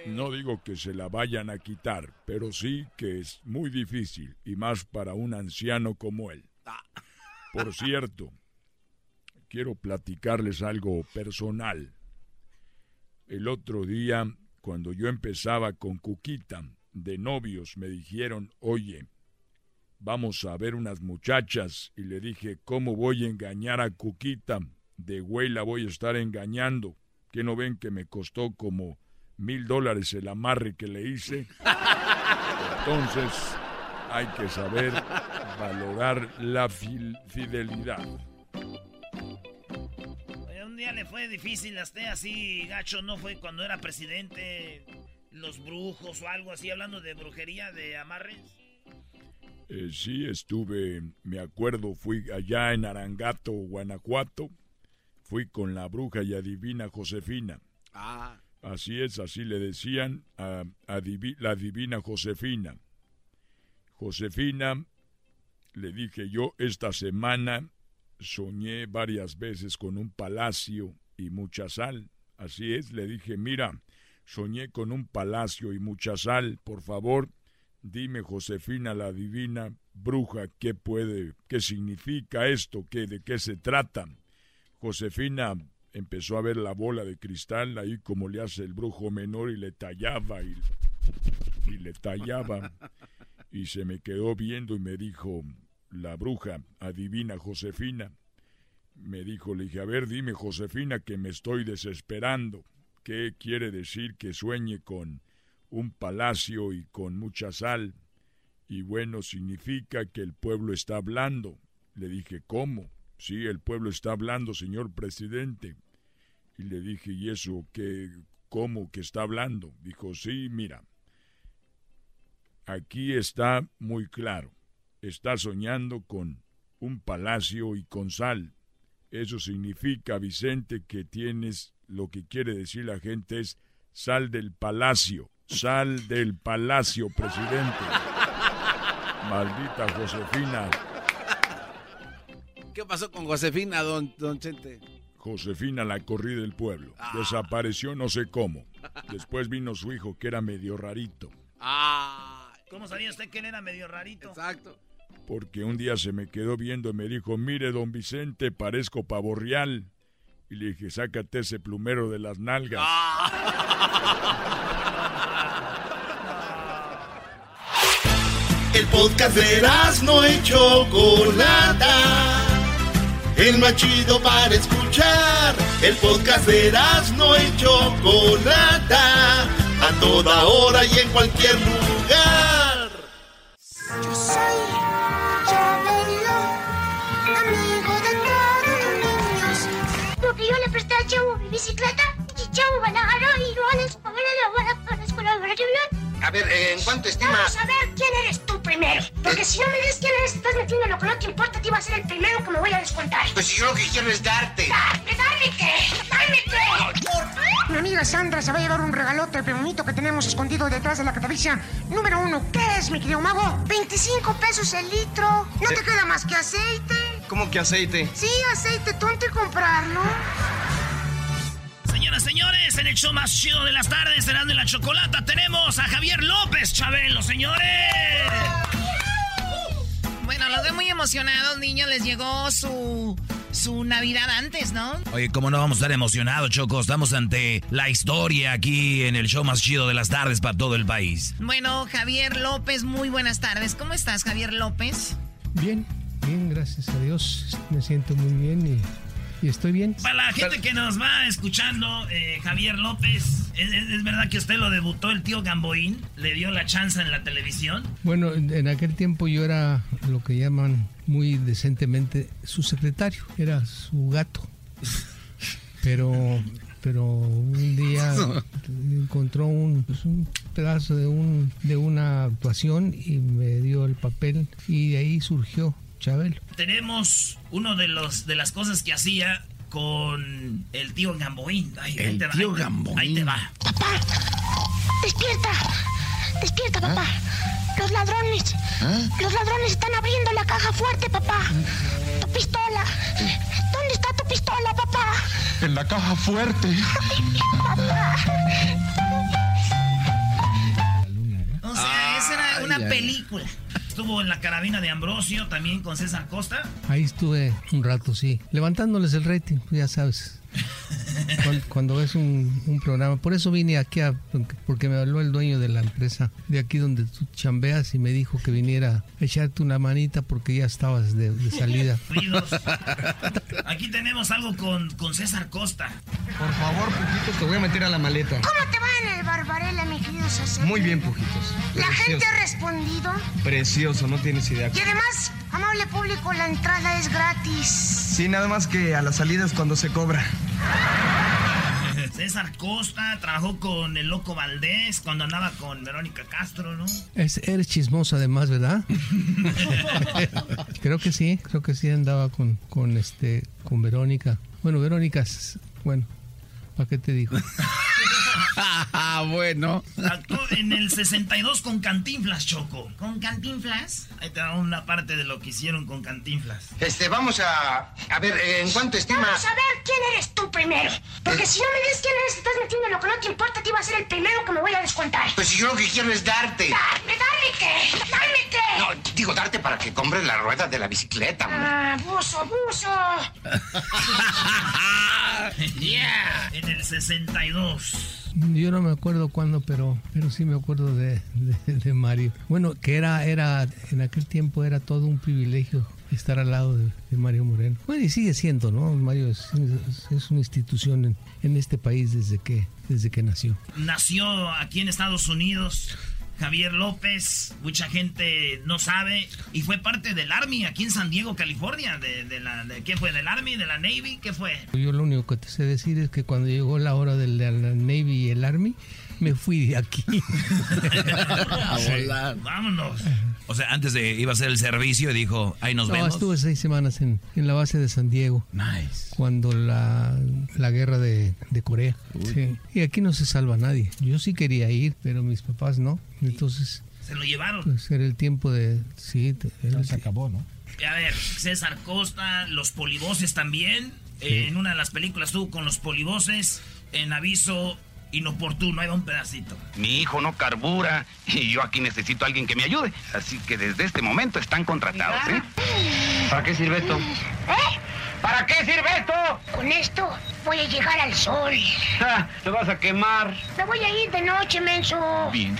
no digo que se la vayan a quitar, pero sí que es muy difícil y más para un anciano como él. Ah. Por cierto, quiero platicarles algo personal. El otro día, cuando yo empezaba con Cuquita de novios, me dijeron, oye, vamos a ver unas muchachas. Y le dije, ¿cómo voy a engañar a Cuquita? De güey la voy a estar engañando. ¿Que no ven que me costó como mil dólares el amarre que le hice? Entonces, hay que saber valorar la fidelidad día le fue difícil a usted así, gacho, no fue cuando era presidente, los brujos o algo así, hablando de brujería, de amarres. Eh, sí, estuve, me acuerdo, fui allá en Arangato, Guanajuato, fui con la bruja y adivina Josefina. Ah. Así es, así le decían a, a la divina Josefina. Josefina, le dije yo, esta semana soñé varias veces con un palacio y mucha sal. Así es, le dije, mira, soñé con un palacio y mucha sal, por favor, dime Josefina la divina bruja, ¿qué puede, qué significa esto, qué, de qué se trata? Josefina empezó a ver la bola de cristal ahí como le hace el brujo menor y le tallaba y, y le tallaba y se me quedó viendo y me dijo, la bruja adivina Josefina. Me dijo, le dije, a ver, dime Josefina que me estoy desesperando. ¿Qué quiere decir que sueñe con un palacio y con mucha sal? Y bueno, significa que el pueblo está hablando. Le dije, ¿cómo? Sí, el pueblo está hablando, señor presidente. Y le dije, ¿y eso qué? ¿Cómo que está hablando? Dijo, sí, mira. Aquí está muy claro está soñando con un palacio y con sal. Eso significa, Vicente, que tienes lo que quiere decir la gente es sal del palacio Sal del palacio, presidente. Maldita Josefina. ¿Qué pasó con Josefina, don, don Chente? Josefina la corrí del pueblo. Desapareció no sé cómo. Después vino su hijo que era medio rarito. Ah. ¿Cómo sabía usted que él era medio rarito? Exacto. Porque un día se me quedó viendo y me dijo, mire, don Vicente, parezco pavo real. Y le dije, sácate ese plumero de las nalgas. El podcast de no y Chocolata. El más chido para escuchar. El podcast de no y Chocolata. A toda hora y en cualquier lugar. Yo soy bicicleta y chavo van a agarrar y lo van a escoger y lo van a escuela A ver, ¿en cuánto estima? Vamos a ver quién eres tú primero. Porque si no me dices quién eres, estás metiendo lo que no te importa, te iba a ser el primero que me voy a descontar. Pues si yo lo que quiero es darte. ¡Dame, dame qué! ¡Dame qué! Mi amiga Sandra se va a llevar un regalote, el bonito que tenemos escondido detrás de la catavisia. Número uno, ¿qué es, mi querido mago? 25 pesos el litro. ¿No te queda más que aceite? ¿Cómo que aceite? Sí, aceite, tonto y comprarlo. En el show más chido de las tardes, serán de la chocolata, tenemos a Javier López Chabelo, señores. Bueno, los veo muy emocionados, niños. Les llegó su, su Navidad antes, ¿no? Oye, ¿cómo no vamos a estar emocionados, Choco? Estamos ante la historia aquí en el show más chido de las tardes para todo el país. Bueno, Javier López, muy buenas tardes. ¿Cómo estás, Javier López? Bien, bien, gracias a Dios. Me siento muy bien y y estoy bien. Para la gente que nos va escuchando, eh, Javier López, ¿es, verdad que usted lo debutó el tío Gamboín? ¿Le dio la chance en la televisión? Bueno, en aquel tiempo yo era lo que llaman muy decentemente su secretario, era su gato. Pero pero un día encontró un, pues, un, pedazo de un de una actuación y me dio el papel y de ahí surgió Chabelo. Tenemos uno de los de las cosas que hacía con el tío Gamboín. el tío Gamboín. Ahí te va. Papá, despierta. Despierta, papá. Los ladrones. ¿Eh? Los ladrones están abriendo la caja fuerte, papá. Tu pistola. ¿Dónde está tu pistola, papá? En la caja fuerte. papá. Sea, esa era una película estuvo en la carabina de Ambrosio, también con César Costa. Ahí estuve un rato, sí. Levantándoles el rating, ya sabes. Cuando, ves un, programa. Por eso vine aquí, a, porque me habló el dueño de la empresa de aquí donde tú chambeas y me dijo que viniera a echarte una manita porque ya estabas de, salida. Aquí tenemos algo con, con César Costa. Por favor, Pujitos, te voy a meter a la maleta. ¿Cómo te va en el Barbarella, mi querido César? Muy bien, Pujitos. ¿La gente ha respondido? Precioso, no tienes idea. Y además, amable público, la entrada es gratis. Sí, nada más que a las salidas cuando se cobra. César Costa trabajó con el Loco Valdés cuando andaba con Verónica Castro, ¿no? Es, eres chismoso además, ¿verdad? creo que sí, creo que sí andaba con, con, este, con Verónica. Bueno, Verónica, bueno, ¿para qué te digo? bueno. Actuó en el 62 con Cantinflas, Choco. ¿Con Cantinflas? Ahí te da una parte de lo que hicieron con Cantinflas. Este, vamos a... A ver, ¿en cuánto estima? Vamos a ver quién eres tú primero. Porque si no me dices quién eres, estás metiendo lo que no te importa, te iba a ser el primero que me voy a descontar. Pues si yo lo que quiero es darte. Dame, dame qué. No, digo darte para que compres la rueda de la bicicleta. Ah, buzo, buzo. yeah. En el 62. Yo no me acuerdo cuándo, pero, pero sí me acuerdo de, de, Mario. Bueno, que era, era, en aquel tiempo era todo un privilegio estar al lado de, Mario Moreno. Bueno, y sigue siendo, ¿no? Mario es, es una institución en, en, este país desde que, desde que nació. Nació aquí en Estados Unidos Javier López, mucha gente no sabe, y fue parte del Army aquí en San Diego, California. De, la, ¿Qué fue? ¿Del Army? ¿De la Navy? ¿Qué fue? Yo lo único que te sé decir es que cuando llegó la hora de la Navy y el Army, me fui de aquí. A volar. Vámonos. O sea, antes de iba a hacer el servicio, dijo, ahí nos no, vemos. estuve seis semanas en, en, la base de San Diego. Nice. Cuando la, la guerra de, de Corea. Sí. Y aquí no se salva nadie. Yo sí quería ir, pero mis papás no. Entonces... Se lo llevaron. Pues era el tiempo de... Sí, se acabó, ¿no? A ver, César Costa, los polivoces también. Sí. Eh, en una de las películas estuvo con los polivoces. En aviso inoportuno, ahí va un pedacito. Mi hijo no carbura y yo aquí necesito a alguien que me ayude. Así que desde este momento están contratados, ¿eh? ¿Para qué sirve esto? ¿Eh? ¿Para qué sirve esto? Con esto voy a llegar al sol. Ah, te vas a quemar. Me voy a ir de noche, menso. Bien.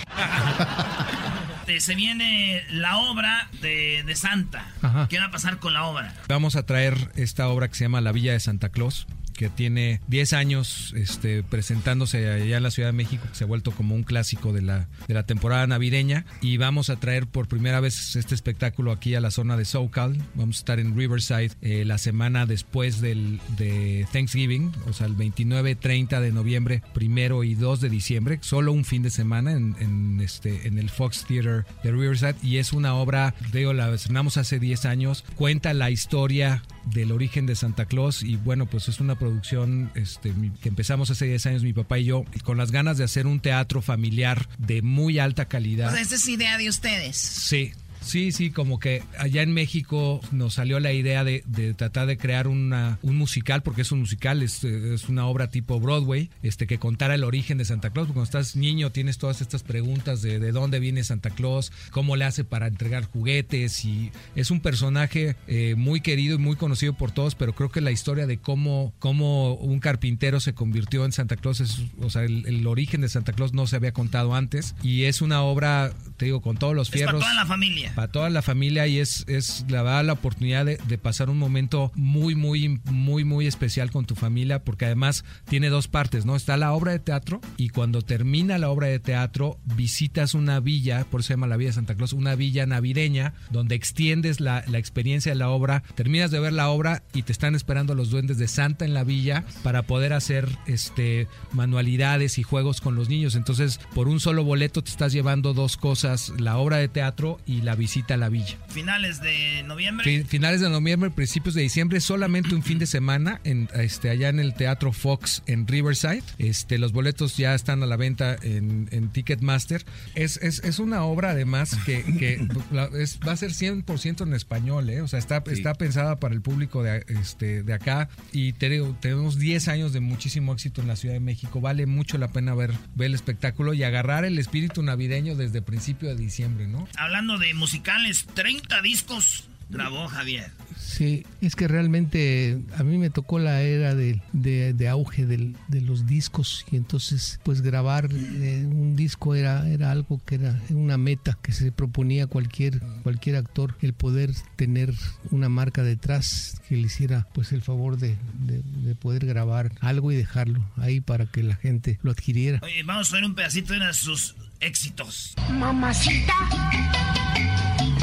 Se viene la obra de, de Santa. Ajá. ¿Qué va a pasar con la obra? Vamos a traer esta obra que se llama La Villa de Santa Claus que tiene 10 años este, presentándose allá en la Ciudad de México, que se ha vuelto como un clásico de la, de la temporada navideña. Y vamos a traer por primera vez este espectáculo aquí a la zona de SoCal. Vamos a estar en Riverside eh, la semana después del, de Thanksgiving, o sea, el 29, 30 de noviembre, primero y 2 de diciembre, solo un fin de semana en, en, este, en el Fox Theater de Riverside. Y es una obra, digo, la estrenamos hace 10 años, cuenta la historia del origen de Santa Claus y bueno, pues es una producción este, que empezamos hace 10 años mi papá y yo con las ganas de hacer un teatro familiar de muy alta calidad. O sea, esa es idea de ustedes. Sí. Sí, sí, como que allá en México nos salió la idea de, de tratar de crear una, un musical, porque es un musical, es, es, una obra tipo Broadway, este, que contara el origen de Santa Claus. Porque cuando estás niño tienes todas estas preguntas de, de dónde viene Santa Claus, cómo le hace para entregar juguetes, y es un personaje eh, muy querido y muy conocido por todos, pero creo que la historia de cómo, cómo un carpintero se convirtió en Santa Claus, es, o sea, el, el origen de Santa Claus no se había contado antes, y es una obra, te digo, con todos los fierros. Es para toda la familia para toda la familia y es, es la la oportunidad de, de, pasar un momento muy, muy, muy, muy especial con tu familia, porque además tiene dos partes, ¿no? Está la obra de teatro y cuando termina la obra de teatro visitas una villa, por eso se llama la Villa de Santa Claus, una villa navideña, donde extiendes la, la experiencia de la obra, terminas de ver la obra y te están esperando los duendes de Santa en la villa para poder hacer este manualidades y juegos con los niños. Entonces, por un solo boleto te estás llevando dos cosas, la obra de teatro y la visita a la villa. Finales de noviembre. Finales de noviembre, principios de diciembre, solamente un fin de semana en este allá en el Teatro Fox en Riverside. Este los boletos ya están a la venta en, en Ticketmaster. Es, es, es, una obra además que, que es, va a ser 100% en español, ¿eh? o sea, está, sí. está pensada para el público de, este, de acá y te, tenemos 10 años de muchísimo éxito en la Ciudad de México. Vale mucho la pena ver, ver el espectáculo y agarrar el espíritu navideño desde principio de diciembre, ¿no? Hablando de musicales, 30 discos grabó Javier. Sí, es que realmente a mí me tocó la era de, de, de auge del, de los discos y entonces pues grabar eh, un disco era, era algo que era una meta que se proponía cualquier, cualquier actor, el poder tener una marca detrás que le hiciera pues el favor de, de, de poder grabar algo y dejarlo ahí para que la gente lo adquiriera. Oye, vamos a ver un pedacito de sus éxitos. Mamacita,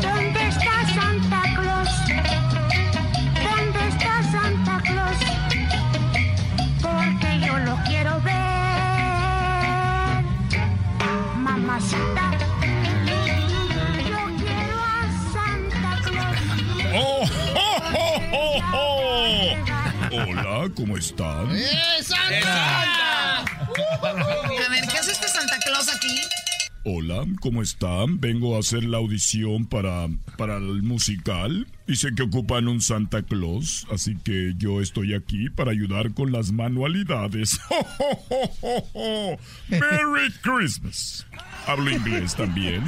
¿dónde está Santa Claus? ¿Dónde está Santa Claus? Porque yo lo quiero ver. Mamacita, yo quiero a Santa Claus. ¡Oh, oh, oh, oh, oh! Hola, ¿cómo están? ¡Eh, Santa! A ver, ¿qué hace este Santa Claus aquí? Hola, ¿cómo están? Vengo a hacer la audición para, para el musical. Y sé que ocupan un Santa Claus, así que yo estoy aquí para ayudar con las manualidades. ¡Merry Christmas! Hablo inglés también.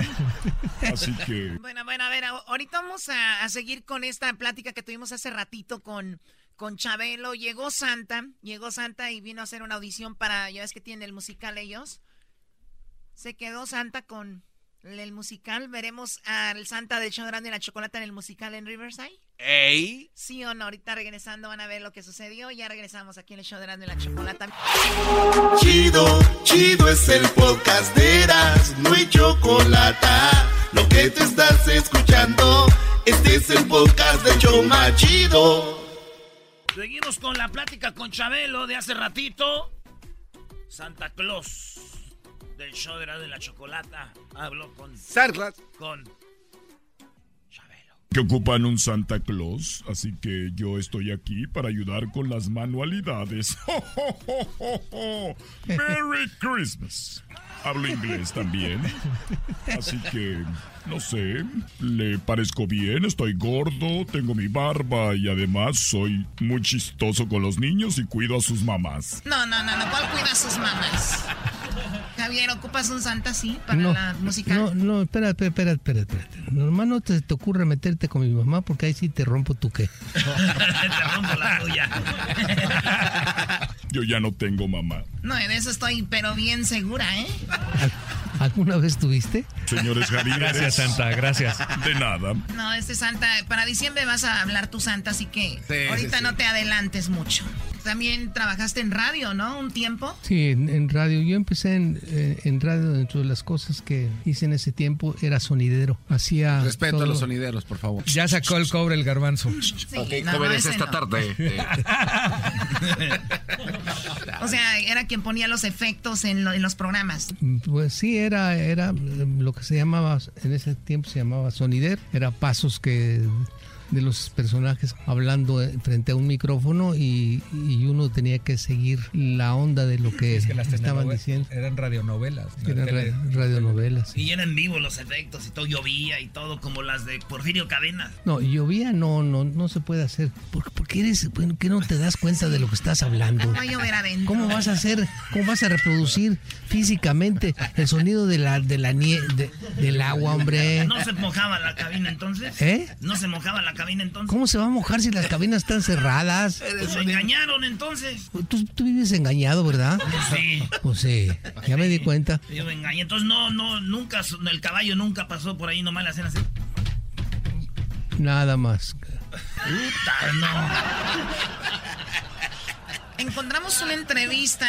Así que... Bueno, bueno, a ver, ahorita vamos a, seguir con esta plática que tuvimos hace ratito con, con Chabelo. Llegó Santa, llegó Santa y vino a hacer una audición para, ya ves que tienen el musical ellos. Se quedó Santa con el musical. Veremos al Santa de show grande y la chocolate en el musical en Riverside. ¡Ey! Sí o no, ahorita regresando van a ver lo que sucedió. Ya regresamos aquí en el show de grande y la chocolate. Chido, chido es el podcast de Eras, no hay chocolate. Lo que te estás escuchando, este es el podcast de Choma Chido. Seguimos con la plática con Chabelo de hace ratito. Santa Claus del show de la, de la chocolata. Habló con. Sarlas. Con que ocupan un Santa Claus, así que yo estoy aquí para ayudar con las manualidades. ¡Merry Christmas! Hablo inglés también. Así que, no sé, le parezco bien, estoy gordo, tengo mi barba y además soy muy chistoso con los niños y cuido a sus mamás. No, no, no, no, ¿cuál cuida a sus mamás? Javier, ¿ocupas un santa así para la música? No, no, espera, espera, espera, espera, espera. Normal no te, te ocurre meterte con mi mamá porque ahí sí te rompo tu qué. Te rompo la tuya. Yo ya no tengo mamá. No, de eso estoy, pero bien segura, ¿eh? ¿Alguna vez tuviste? Señores Javier. Gracias, Santa, gracias. De nada. No, este Santa, para diciembre vas a hablar tu Santa, así que Sí, ahorita sí, no te adelantes mucho. También trabajaste en radio, ¿no? Un tiempo. Sí, en, en radio. Yo empecé en, eh, en radio. Dentro de las cosas que hice en ese tiempo era sonidero. Hacía. Respeto a los sonideros, por favor. Ya sacó el cobre el garbanzo. ok, no, jóvenes, ese esta no. tarde. eh, O sea, era quien ponía los efectos en, lo- en los programas. Pues sí, era, era eh, lo que se llamaba, en ese tiempo se llamaba sonider, era pasos que de los personajes hablando eh, frente a un micrófono y, y uno tenía que seguir la onda de lo que, Es que las estaban diciendo. Eran radionovelas. ¿no? Eran Tele- radionovelas. Y eran vivos los efectos y todo llovía y todo como las de Porfirio Cadena. No, llovía no, no, no se puede hacer. ¿Por, por qué eres, bueno, que no te das cuenta de lo que estás hablando? Va a llover adentro. ¿Cómo vas a hacer, cómo vas a reproducir físicamente el sonido de la, de la nie- de- del agua, hombre? ¿No se mojaba la cabina entonces? ¿Eh? ¿No se mojaba la cabina entonces? ¿Cómo se va a mojar si las cabinas están cerradas? Pues me engañaron entonces. Tú, tú vives engañado, ¿verdad? Sí. Pues sí, ya me di cuenta. Yo me engañé. Entonces no, no, nunca, el caballo nunca pasó por ahí, nomás le hacían así. Nada más. Puta, no. Encontramos una entrevista,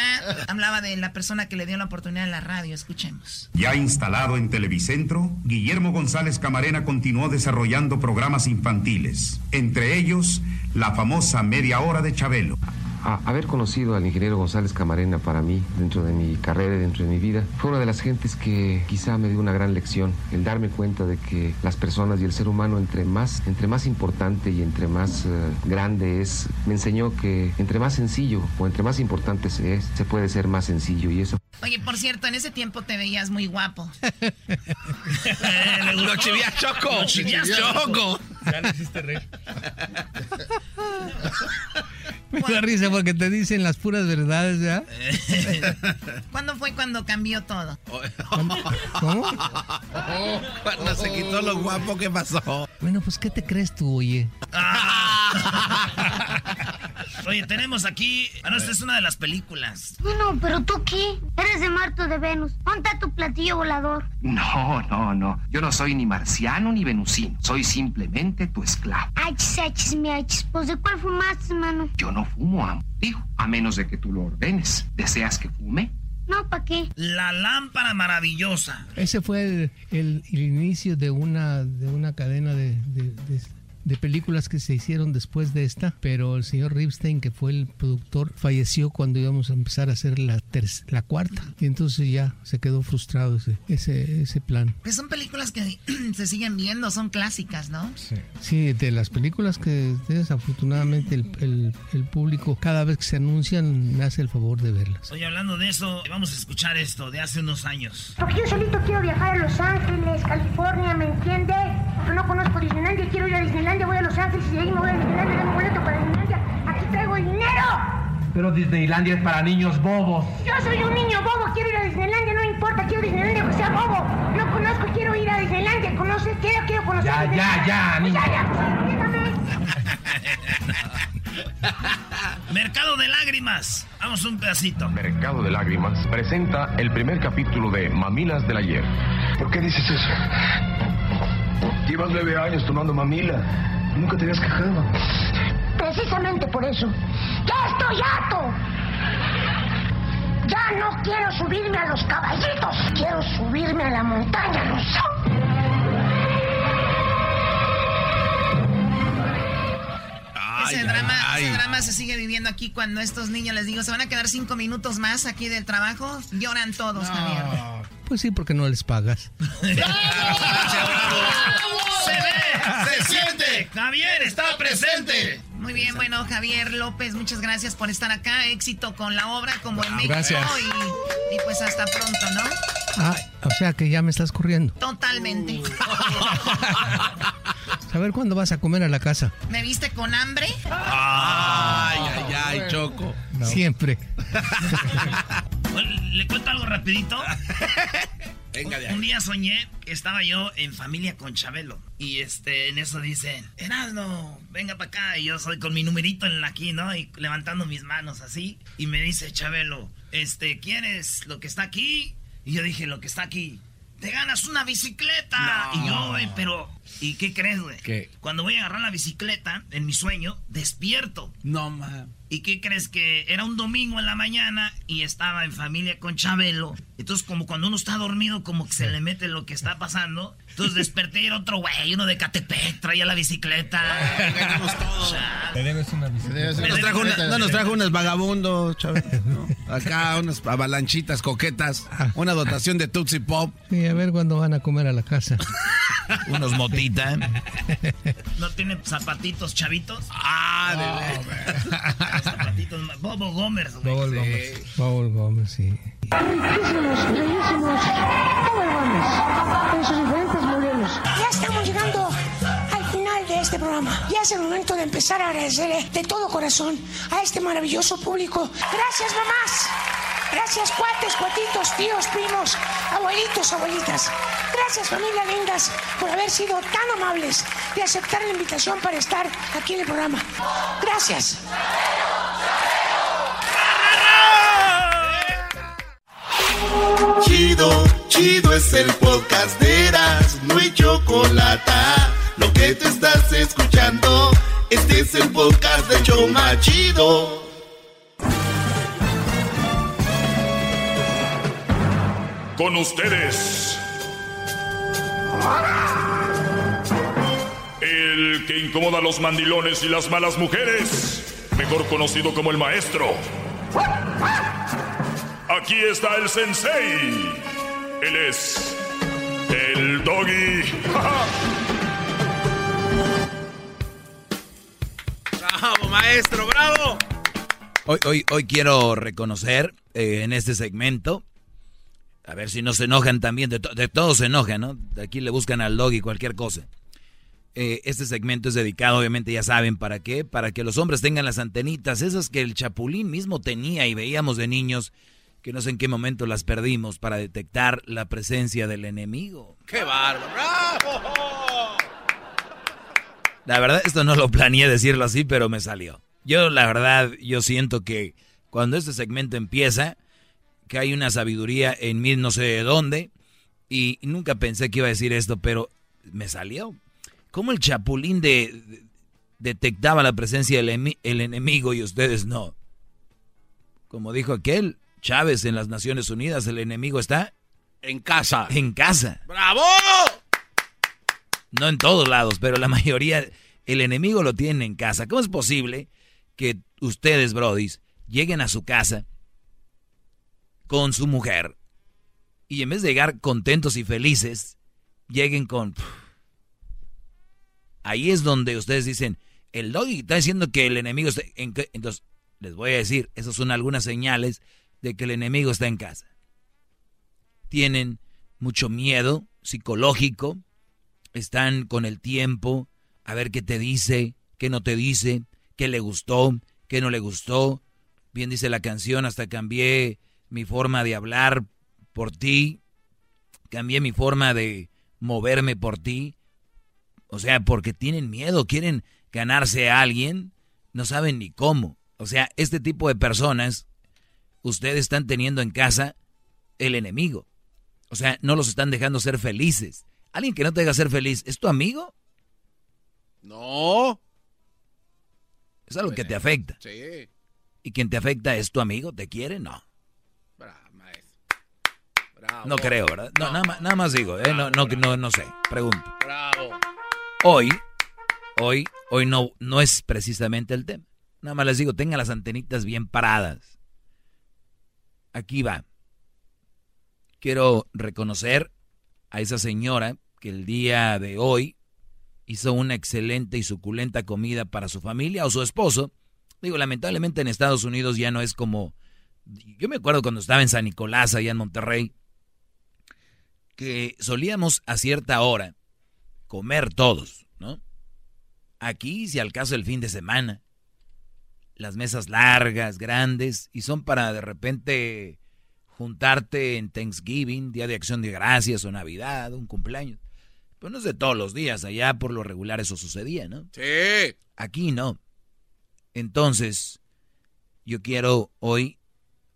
hablaba de la persona que le dio la oportunidad en la radio, escuchemos. Ya instalado en Televicentro, Guillermo González Camarena continuó desarrollando programas infantiles, entre ellos la famosa Media Hora de Chabelo. Haber conocido al ingeniero González Camarena para mí, dentro de mi carrera y dentro de mi vida, fue una de las gentes que quizá me dio una gran lección, el darme cuenta de que las personas y el ser humano entre más, entre más importante y entre más eh, grande es, me enseñó que entre más sencillo o entre más importante se es, se puede ser más sencillo y eso Oye, por cierto, en ese tiempo te veías muy guapo. Lo chivías choco. Lo chivías choco. Ya le hiciste reír. Me da risa porque te dicen las puras verdades, ¿ya? ¿Cuándo fue cuando cambió todo? ¿Cómo? Cuando se quitó lo guapo, ¿qué pasó? Bueno, pues, ¿qué te crees tú, oye? Oye, tenemos aquí. Ah, no, esta es una de las películas. Bueno, pero tú qué? Eres de Marte o de Venus. Ponte tu platillo volador. No, no, no. Yo no soy ni marciano ni venusino. Soy simplemente tu esclavo. Achis, achis, mi achis. Pues de cuál fumaste, mano? Yo no fumo, amo. Digo, a menos de que tú lo ordenes. ¿Deseas que fume? No, ¿para qué? La lámpara maravillosa. Ese fue el, el- el inicio de una, de una cadena de, de- de- de películas que se hicieron después de esta, pero el señor Ripstein, que fue el productor, falleció cuando íbamos a empezar a hacer la, la cuarta. Y entonces ya se quedó frustrado ese, ese, ese plan. Pues son películas que se siguen viendo, son clásicas, ¿no? Sí, de las películas que desafortunadamente el, el- el público cada vez que se anuncian me hace el favor de verlas. Oye, hablando de eso, vamos a escuchar esto de hace unos años. Porque yo solito quiero viajar a Los Ángeles, California, ¿me entiende? Porque no conozco Disneylandia, quiero ir a Disneylandia, voy a Los Ángeles y de ahí me voy a Disneylandia, dame boleto para Disneylandia. Aquí traigo dinero. Pero Disneylandia es para niños bobos. Yo soy un niño bobo, quiero ir a Disneylandia, no importa, quiero Disneylandia que sea bobo. No conozco, quiero ir a Disneylandia, conoce, quiero, quiero conocer. Ya, ya, Disneylandia. ya, Pues niño. ya, ya, pues. Mercado de lágrimas. Vamos un pedacito. Mercado de Lágrimas presenta el primer capítulo de Mamilas del Ayer. ¿Por qué dices eso? Llevas nueve años tomando mamila. Nunca te habías quejado. Precisamente por eso. ¡Ya estoy harto! Ya no quiero subirme a los caballitos. Quiero subirme a la montaña rusa. ese, Ay, drama, ay. ese drama se sigue viviendo aquí cuando estos niños les digo, se van a quedar cinco minutos más aquí del trabajo. Lloran todos, Javier. Pues sí, porque no les pagas. Se ve, se siente, Javier está presente. Muy bien, bueno, Javier López, muchas gracias por estar acá. Éxito con la obra como en México. Gracias. Y, y pues hasta pronto, ¿no? Ah, o sea que ya me estás corriendo. Totalmente. A ver cuándo vas a comer a la casa. ¿Me viste con hambre? Ay, ay, ay, Choco. Siempre. ¿Le cuento algo rapidito? Venga de ahí. Un día soñé que estaba yo en familia con Chabelo. Y este, en eso dicen, Erasno, venga para acá. Y yo soy con mi numerito en la aquí, ¿no? Y levantando mis manos así. Y me dice Chabelo, este, ¿quieres lo que está aquí? Y yo dije, lo que está aquí. Te ganas una bicicleta. Y yo, güey, pero. ¿Y qué crees, güey? ¿Qué? Cuando voy a agarrar la bicicleta, en mi sueño, despierto. No, man. ¿Y qué crees que era un domingo en la mañana y estaba en familia con Chabelo? Entonces, como cuando uno está dormido, como que se le mete lo que está pasando. Entonces desperté y era otro güey, uno de Catepec, traía la bicicleta. Te debes una No nos trajo, una- no nos trajo unos vagabundos, Chávez. ¿no? Acá unas avalanchitas coquetas, una dotación de Tootsie Pop. Sí, a ver cuándo van a comer a la casa. Unos motita. ¿No tiene zapatitos chavitos? Ah, de Zapatitos, ma- Bobo Gómez, güey. Bobol Gómez. Bobol Gómez, sí. Riquísimos, bellísimos. Sus diferentes modelos. Ya estamos llegando al final de este programa. Ya es el momento de empezar a agradecerle de todo corazón a este maravilloso público. Gracias, mamás. Gracias, cuates, cuatitos, tíos, primos, abuelitos, abuelitas. Gracias, familia lindas, por haber sido tan amables de aceptar la invitación para estar aquí en el programa. Gracias. Chido, chido es el podcast de Eras, no hay chocolate. Lo que te estás escuchando, este es el podcast de Choma Chido. Con ustedes. El que incomoda a los mandilones y las malas mujeres, mejor conocido como el maestro. Aquí está el sensei. Él es el doggy. ¡Bravo, maestro, bravo! Hoy, hoy, hoy quiero reconocer eh, en este segmento, a ver si no se enojan también, de, to- de todos se enojan, ¿no? De aquí le buscan al doggy cualquier cosa. Eh, este segmento es dedicado, obviamente ya saben para qué, para que los hombres tengan las antenitas, esas que el chapulín mismo tenía y veíamos de niños, que no sé en qué momento las perdimos para detectar la presencia del enemigo. ¡Qué bárbaro! ¡Bravo! La verdad, esto no lo planeé decirlo así, pero me salió. Yo, la verdad, yo siento que cuando este segmento empieza, que hay una sabiduría en mí no sé de dónde, y nunca pensé que iba a decir esto, pero me salió. ¿Cómo el chapulín de, de- detectaba la presencia del emi- el enemigo y ustedes no? Como dijo aquel, Chávez en las Naciones Unidas, el enemigo está En casa. en casa. ¡Bravo! No en todos lados, pero la mayoría, el enemigo lo tienen en casa. ¿Cómo es posible que ustedes, brodis, lleguen a su casa con su mujer y en vez de llegar contentos y felices, lleguen con... Ahí es donde ustedes dicen, el doggy está diciendo que el enemigo está en... ca-". Entonces, les voy a decir, esas son algunas señales de que el enemigo está en casa. Tienen mucho miedo psicológico, están con el tiempo, a ver qué te dice, qué no te dice, qué le gustó, qué no le gustó. Bien dice la canción, hasta cambié mi forma de hablar por ti, cambié mi forma de moverme por ti. O sea, porque tienen miedo, quieren ganarse a alguien, no saben ni cómo. O sea, este tipo de personas, ustedes están teniendo en casa el enemigo. O sea, no los están dejando ser felices. Alguien que no te deja ser feliz, ¿es tu amigo? No. Es algo que te afecta. Sí. ¿Y quien te afecta es tu amigo? ¿Te quiere? No. Bravo, maestro. Bravo. No creo, ¿verdad? No, nada, más, nada más digo, ¿eh? No, no, no, no sé. Pregunto. Bravo. Hoy, hoy, hoy no, no es precisamente el tema. Nada más les digo, tengan las antenitas bien paradas. Aquí va. Quiero reconocer a esa señora que el día de hoy hizo una excelente y suculenta comida para su familia o su esposo. Digo, lamentablemente en Estados Unidos ya no es como... Yo me acuerdo cuando estaba en San Nicolás, allá en Monterrey, que solíamos a cierta hora comer todos, ¿no? Aquí, si al caso el fin de semana, las mesas largas, grandes, y son para de repente juntarte en Thanksgiving, Día de Acción de Gracias o Navidad, un cumpleaños. Pero no es de todos los días, allá por lo regular eso sucedía, ¿no? Sí. Aquí no. Entonces, yo quiero hoy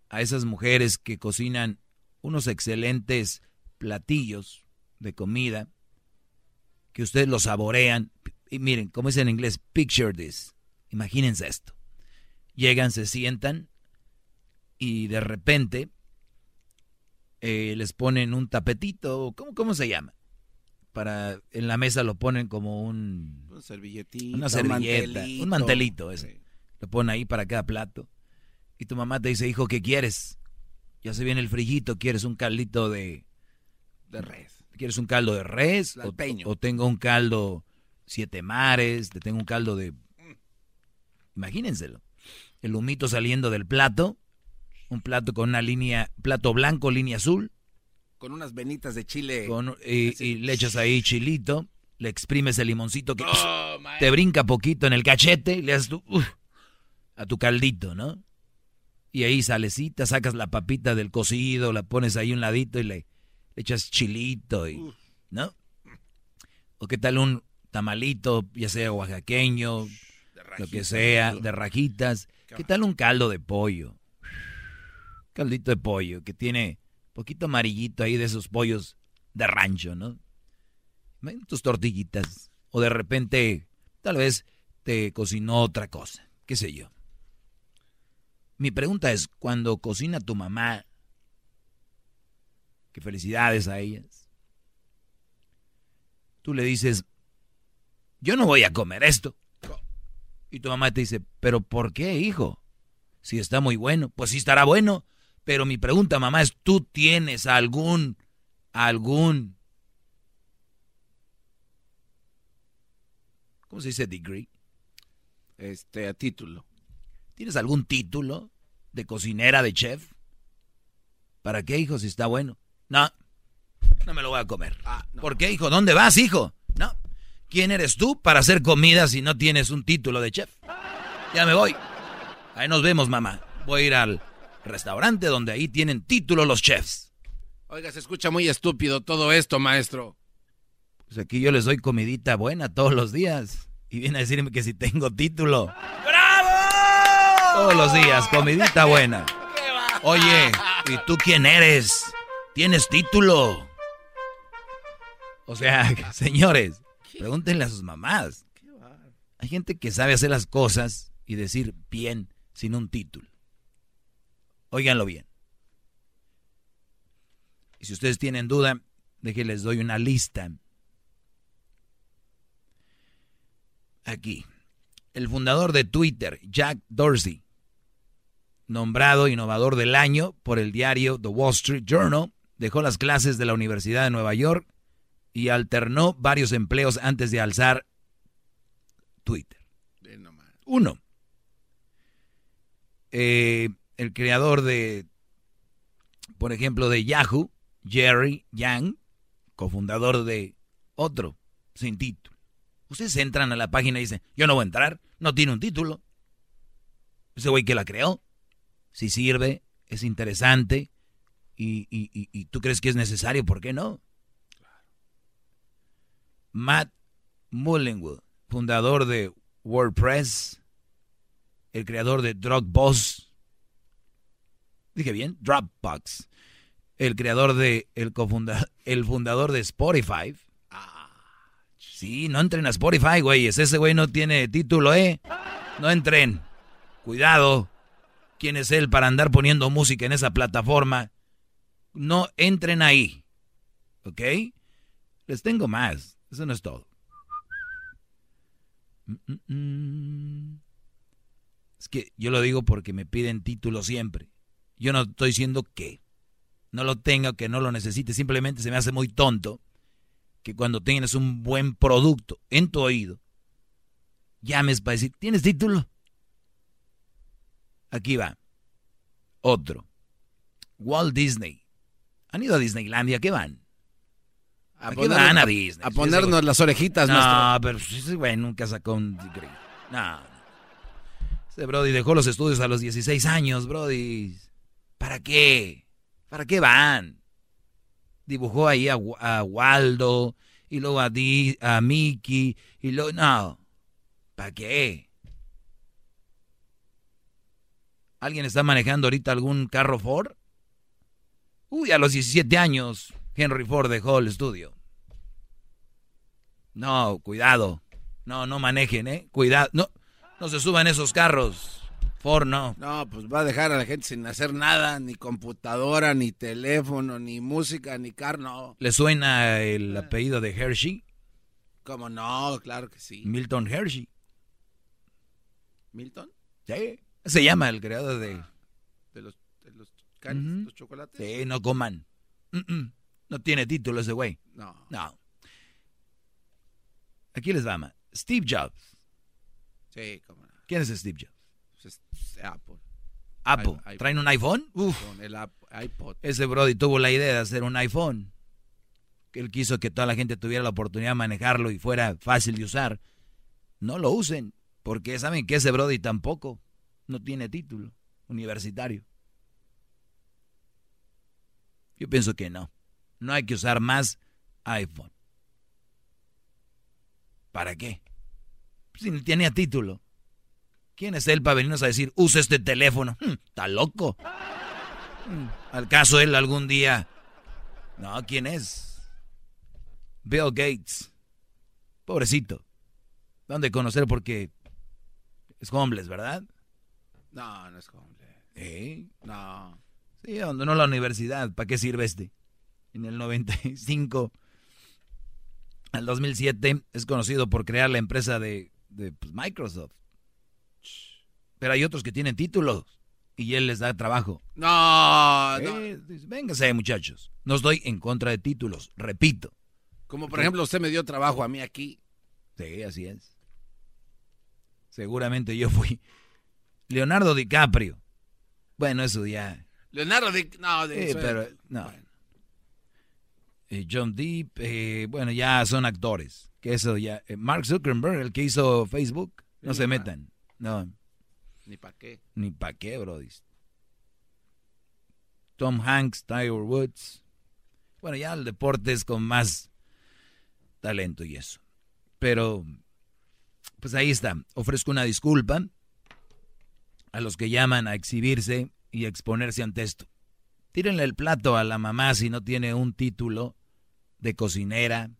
a esas mujeres que cocinan unos excelentes platillos de comida, que ustedes lo saborean. Y miren, como es en inglés, picture this. Imagínense esto. Llegan, se sientan y de repente eh, les ponen un tapetito, ¿cómo, ¿cómo se llama? Para, en la mesa lo ponen como un... Una servilletita, Una servilleta, un mantelito, ese. Lo ponen ahí para cada plato. Y tu mamá te dice, hijo, ¿qué quieres? Ya se viene el frillito, ¿quieres un caldito de... De res. ¿Quieres un caldo de res? O, o, tengo un caldo siete mares, te tengo un caldo de... Imagínenselo. El humito saliendo del plato, un plato con una línea, plato blanco, línea azul. Con unas venitas de chile. y, le echas ahí chilito, le exprimes el limoncito que te brinca poquito en el cachete, y le das tu, a tu caldito, ¿no? Y ahí salecita, sacas la papita del cocido, la pones ahí un ladito y le, le echas chilito y, ¿no? O qué tal un tamalito, ya sea oaxaqueño, lo que sea, de rajitas. ¿Qué tal un caldo de pollo? Caldito de pollo que tiene poquito amarillito ahí de esos pollos de rancho, ¿no? Tus tortillitas. O de repente, tal vez te cocinó otra cosa, qué sé yo. Mi pregunta es, cuando cocina tu mamá, que felicidades a ellas, tú le dices, yo no voy a comer esto. Y tu mamá te dice, pero ¿por qué, hijo? Si está muy bueno, pues sí estará bueno. Pero mi pregunta, mamá, es, ¿tú tienes algún, algún, ¿cómo se dice degree? Este, a título. ¿Tienes algún título de cocinera, de chef? ¿Para qué, hijo, si está bueno? No, no me lo voy a comer. Ah, ¿Por qué, hijo? ¿Dónde vas, hijo? No. ¿Quién eres tú para hacer comida si no tienes un título de chef? Ya me voy. Ahí nos vemos, mamá. Voy a ir al restaurante donde ahí tienen título los chefs. Oiga, se escucha muy estúpido todo esto, maestro. Pues aquí yo les doy comidita buena todos los días. Y viene a decirme que si tengo título. ¡Bravo! Todos los días, comidita buena. Oye, ¿y tú quién eres? ¿Tienes título? O sea, señores, pregúntenle a sus mamás. Hay gente que sabe hacer las cosas y decir bien sin un título. Óiganlo bien. Y si ustedes tienen duda, déjenles doy una lista. Aquí. El fundador de Twitter, Jack Dorsey, nombrado innovador del año por el diario The Wall Street Journal, dejó las clases de la Universidad de Nueva York y alternó varios empleos antes de alzar Twitter. Uno. Eh, el creador de, por ejemplo, de Yahoo, Jerry Yang, cofundador de otro, sin título. Ustedes entran a la página y dicen, yo no voy a entrar, no tiene un título. Ese güey que la creó, si sirve, es interesante y, y tú crees que es necesario, ¿por qué no? Matt Mullenwood, fundador de WordPress, el creador de Dropbox, dije bien, Dropbox, el creador de, el el fundador de Spotify. Sí, no entren a Spotify, güeyes, ese güey no tiene título, ¿eh? No entren. Cuidado. ¿Quién es él para andar poniendo música en esa plataforma? No entren ahí. ¿Ok? Les tengo más. Eso no es todo. Mm, mm, mm. Es que yo lo digo porque me piden título siempre. Yo no estoy diciendo que no lo tenga, que no lo necesite. Simplemente se me hace muy tonto que cuando tienes un buen producto en tu oído, llames para decir, ¿tienes título? Aquí va. Otro. Walt Disney. ¿Han ido a Disneylandia? ¿Qué van? A, ¿A qué poner- van a Disney? a ponernos Ese- las orejitas, No, pero ese güey nunca sacó un degree. No. Ese Brody dejó los estudios a los 16 años, Brody. ¿Para qué? ¿Para qué van? Dibujó ahí a, a Waldo y luego a, Di- a Mickey y luego... No. ¿Para qué? ¿Alguien está manejando ahorita algún carro Ford? Uy, a los 17 años Henry Ford dejó el estudio. No, cuidado. No, no manejen, ¿eh? Cuidado. No, no se suban esos carros. Ford no. No, pues va a dejar a la gente sin hacer nada, ni computadora, ni teléfono, ni música, ni carro, no. ¿Le suena el apellido de Hershey? ¿Cómo no? Claro que sí. Milton Hershey. ¿Milton? Sí. Se llama el creador de... ¿De los, de los chocolates? Sí, no coman. Mm, mm. No tiene título ese güey. No. No. Aquí les va. Steve Jobs. Sí, cómo no. ¿Quién es Steve Jobs? Pues es Apple. Apple. I- ¿Traen un iPhone? Uf. El iPod. Ese Brody tuvo la idea de hacer un iPhone. Que él quiso que toda la gente tuviera la oportunidad de manejarlo y fuera fácil de usar. No lo usen, porque saben que ese Brody tampoco no tiene título universitario. Yo pienso que no. No hay que usar más iPhone. ¿Para qué? Si no tenía título. ¿Quién es él para venirnos a decir, usa este teléfono? Hmm, Está loco. Hmm, ¿Al caso él algún día? No, ¿quién es? Bill Gates. Pobrecito. ¿Dónde conocer? Porque es homeless, ¿verdad? No, no es hombre. ¿Eh? No. Sí, abandonó la universidad. ¿Para qué sirve este? En el 95 al 2007 es conocido por crear la empresa de, de, pues, Microsoft. Pero hay otros que tienen títulos y él les da trabajo. No, no. Eh, Véngase, muchachos. No estoy en contra de títulos, repito. Como por ejemplo usted me dio trabajo a mí aquí. Sí, así es. Seguramente yo fui. Leonardo DiCaprio. Bueno, eso ya. Leonardo Di... No, de Sí, pero no. Eh, John Depp, eh, bueno, ya son actores. Que eso ya. eh, Mark Zuckerberg, el que hizo Facebook, no se metan. No, Ni para qué. ni pa' qué, brody. Tom Hanks, Tiger Woods. Bueno, ya el deporte es con más talento y eso. Pero, pues ahí está. Ofrezco una disculpa a los que llaman a exhibirse y a exponerse ante esto. Tírenle el plato a la mamá si no tiene un título de cocinera.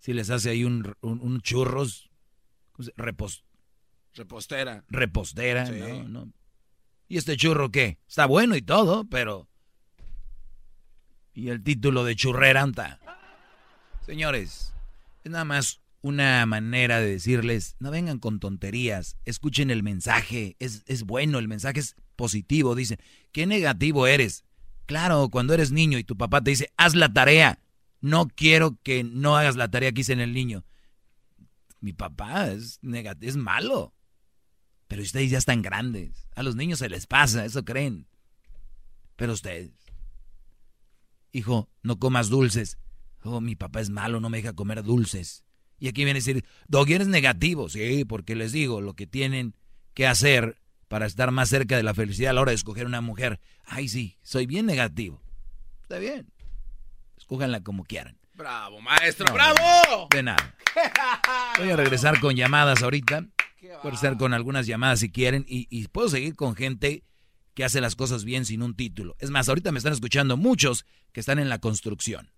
Si les hace ahí un, un- un churros, ¿cómo se- repos- Repostera. repostera, Sí. ¿no? ¿no? ¿Y este churro qué? Está bueno y todo, pero... ¿Y el título de churrera está? Señores, es nada más una manera de decirles, no vengan con tonterías, escuchen el mensaje, es, es bueno, el mensaje es positivo, dicen, ¿qué negativo eres? Claro, cuando eres niño y tu papá te dice, haz la tarea, no quiero que no hagas la tarea que hice en el niño. Mi papá es, es malo. Pero ustedes ya están grandes. A los niños se les pasa, eso creen. Pero ustedes. Hijo, no comas dulces. Oh, mi papá es malo, no me deja comer dulces. Y aquí viene a decir, Doggy, eres negativo. Sí, porque les digo lo que tienen que hacer para estar más cerca de la felicidad a la hora de escoger una mujer. Ay, sí, soy bien negativo. Está bien. Escójanla como quieran. Bravo, maestro, No, bravo. De nada. Voy a regresar con llamadas ahorita. Voy a regresar con algunas llamadas si quieren. Y, y puedo seguir con gente que hace las cosas bien sin un título. Es más, ahorita me están escuchando muchos que están en la construcción.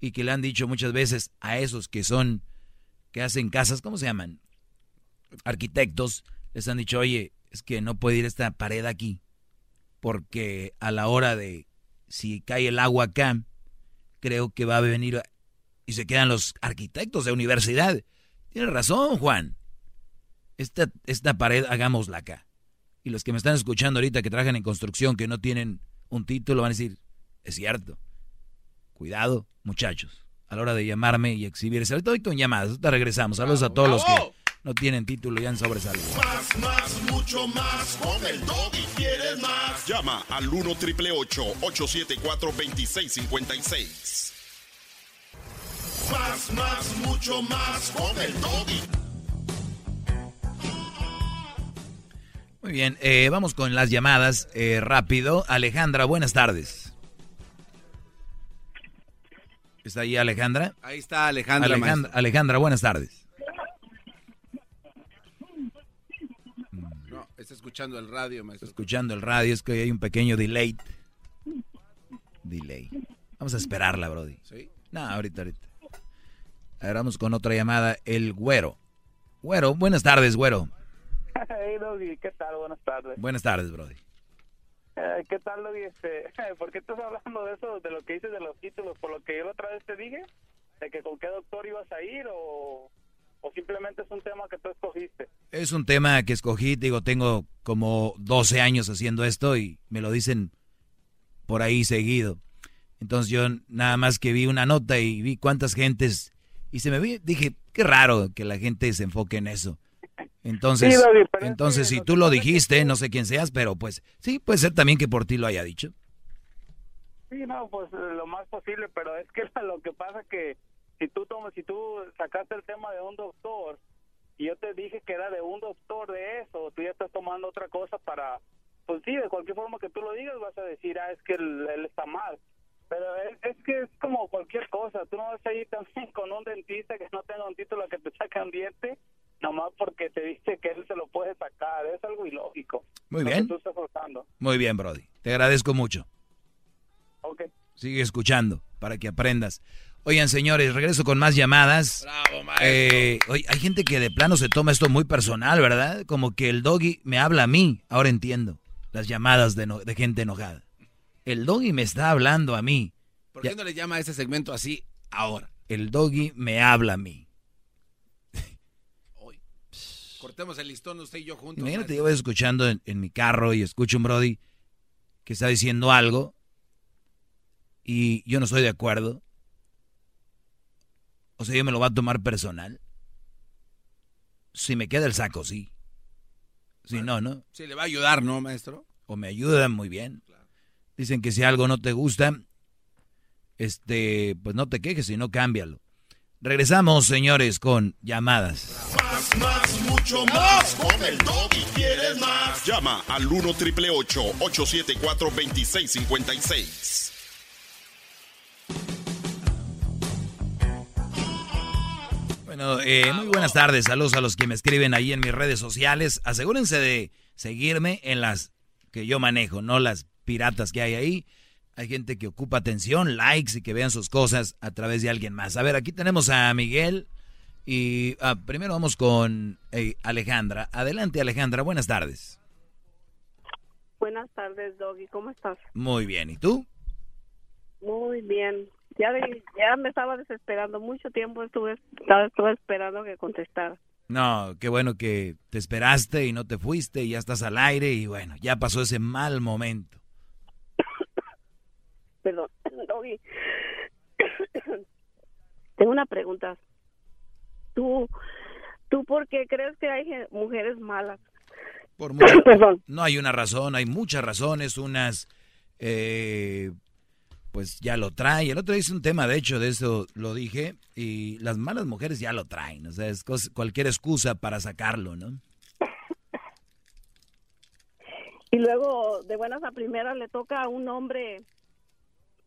Y que le han dicho muchas veces a esos que son, que hacen casas, ¿cómo se llaman? Arquitectos, les han dicho, oye, es que no puede ir esta pared aquí. Porque a la hora de, si cae el agua acá, creo que va a venir y se quedan los arquitectos de universidad. Tienes razón, Juan. Esta, esta pared hagámosla acá. Y los que me están escuchando ahorita que trabajan en construcción, que no tienen un título, van a decir, es cierto. Cuidado, muchachos. A la hora de llamarme y exhibirse. Ahorita voy con llamadas, ahorita regresamos. Saludos a todos los que no tienen título y han sobresalido. Más, más, mucho más. Con el y quieres más. Llama al 1 triple 874 2656. Más, más, mucho más. Con el doggy. Muy bien, eh, vamos con las llamadas eh, rápido. Alejandra, buenas tardes. ¿Está ahí Alejandra? Ahí está Alejandra. Alejandra, Alejandra buenas tardes. No, está escuchando el radio, maestro. escuchando el radio, es que hay un pequeño delay. Delay. Vamos a esperarla, Brody. ¿Sí? No, ahorita, ahorita. Ahora vamos con otra llamada, el güero. Güero, buenas tardes, güero. Hey, Doggy, ¿qué tal? Buenas tardes. Buenas tardes, Brody. Eh, ¿Qué tal, Doggy? Este, ¿Por qué estás hablando de eso, de lo que dices de los títulos? ¿Por lo que yo otra vez te dije? ¿De que con qué doctor ibas a ir o, o simplemente es un tema que tú escogiste? Es un tema que escogí, digo, tengo como 12 años haciendo esto y me lo dicen por ahí seguido. Entonces yo nada más que vi una nota y vi cuántas gentes y se me vi, dije, qué raro que la gente se enfoque en eso. Entonces, Sí, entonces si tú lo dijiste, no sé quién seas, pero pues sí, puede ser también que por ti lo haya dicho. Sí, no, pues eh, lo más posible, pero es que lo que pasa que si tú tomas, si tú sacaste el tema de un doctor y yo te dije que era de un doctor de eso, tú ya estás tomando otra cosa para, pues sí, de cualquier forma que tú lo digas vas a decir, ah, es que él, él está mal. Pero es, es que es como cualquier cosa, tú no vas a ir también con un dentista que no tenga un título que te saque un diente, nomás porque te dice que él se lo puede sacar, es algo ilógico. Muy bien. tú estás forzando. Muy bien, Brody. Te agradezco mucho. Ok. Sigue escuchando para que aprendas. Oigan, señores, regreso con más llamadas. Bravo, maestro. Eh, oye, hay gente que de plano se toma esto muy personal, ¿verdad? Como que el doggy me habla a mí. Ahora entiendo las llamadas de, no- de gente enojada. El doggy me está hablando a mí. ¿Por qué no le llama a ese segmento así ahora? El doggy me habla a mí. Cortemos el listón usted y yo juntos. Imagínate, yo voy escuchando en, en mi carro y escucho un Brody que está diciendo algo y yo no estoy de acuerdo. O sea, yo me lo va a tomar personal. Si me queda el saco, sí. Si no, no. Sí, le va a ayudar, ¿no, maestro? O me ayudan muy bien. Dicen que si algo no te gusta, este, pues no te quejes, sino cámbialo. Regresamos, señores, con llamadas. Más, más, mucho más. Con el y quieres más. Llama al 1 triple 874 2656. Bueno, eh, muy buenas tardes. Saludos a los que me escriben ahí en mis redes sociales. Asegúrense de seguirme en las que yo manejo, no las piratas que hay ahí. Hay gente que ocupa atención, likes y que vean sus cosas a través de alguien más. A ver, aquí tenemos a Miguel y ah, primero vamos con eh, Alejandra. Adelante, Alejandra. Buenas tardes. Buenas tardes, Doggy. ¿Cómo estás? Muy bien. ¿Y tú? Muy bien. Ya, de- ya me estaba desesperando. Mucho tiempo estuve, estaba, estuve esperando que contestara. No, qué bueno que te esperaste y no te fuiste y ya estás al aire y bueno, ya pasó ese mal momento. Perdón, Doggy. Tengo una pregunta. ¿Tú, ¿Tú por qué crees que hay mujeres malas? Por mucha- Perdón. No hay una razón, hay muchas razones, unas, eh, pues ya lo trae. El otro día hice un tema, de hecho, de eso lo dije, y las malas mujeres ya lo traen, o sea, es cualquier excusa para sacarlo, ¿no? Y luego, de buenas a primeras, le toca a un hombre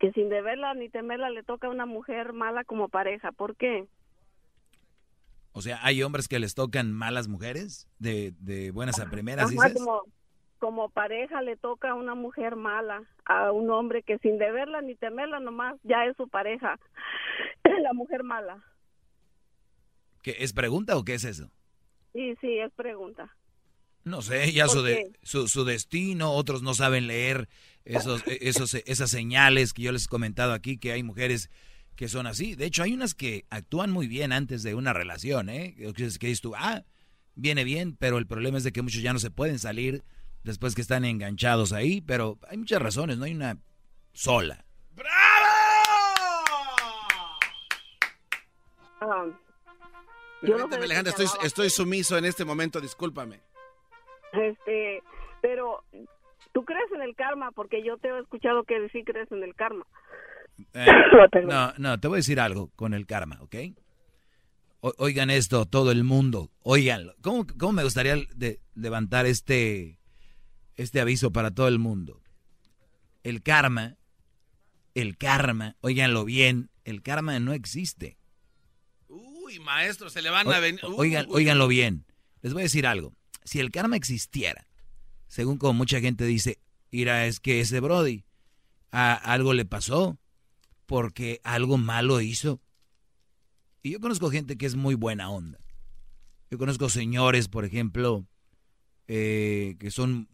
que sin deberla ni temerla le toca a una mujer mala como pareja. ¿Por qué? O sea, hay hombres que les tocan malas mujeres, de, de buenas a primeras, Ajá, dices. como, como pareja le toca a una mujer mala, a un hombre que sin deberla ni temerla nomás ya es su pareja, la mujer mala. ¿Qué, ¿Es pregunta o qué es eso? Sí, sí, es pregunta. No sé, ya su, ¿Por de, su, su destino, otros no saben leer esos, e- esos, esas señales que yo les he comentado aquí, que hay mujeres que son así. De hecho, hay unas que actúan muy bien antes de una relación, ¿eh? Que que dices tú, ah, viene bien, pero el problema es de que muchos ya no se pueden salir después que están enganchados ahí, pero hay muchas razones, no hay una sola. Permíteme, de qué Alejandra, estoy, estoy sumiso en este momento, discúlpame. Este, pero tú crees en el karma porque yo te he escuchado que sí crees en el karma. Eh, no, no, te voy a decir algo con el karma, ¿ok? O- oigan esto, todo el mundo, oiganlo. ¿Cómo, cómo me gustaría de- levantar este, este aviso para todo el mundo? El karma, el karma, oiganlo bien, el karma no existe. Uy, maestro, se le van O- a venir. oigan, oiganlo bien. Les voy a decir algo. Si el karma existiera, según como mucha gente dice, mira, es que ese Brody a, algo le pasó porque algo malo hizo. Y yo conozco gente que es muy buena onda. Yo conozco señores, por ejemplo, eh, que son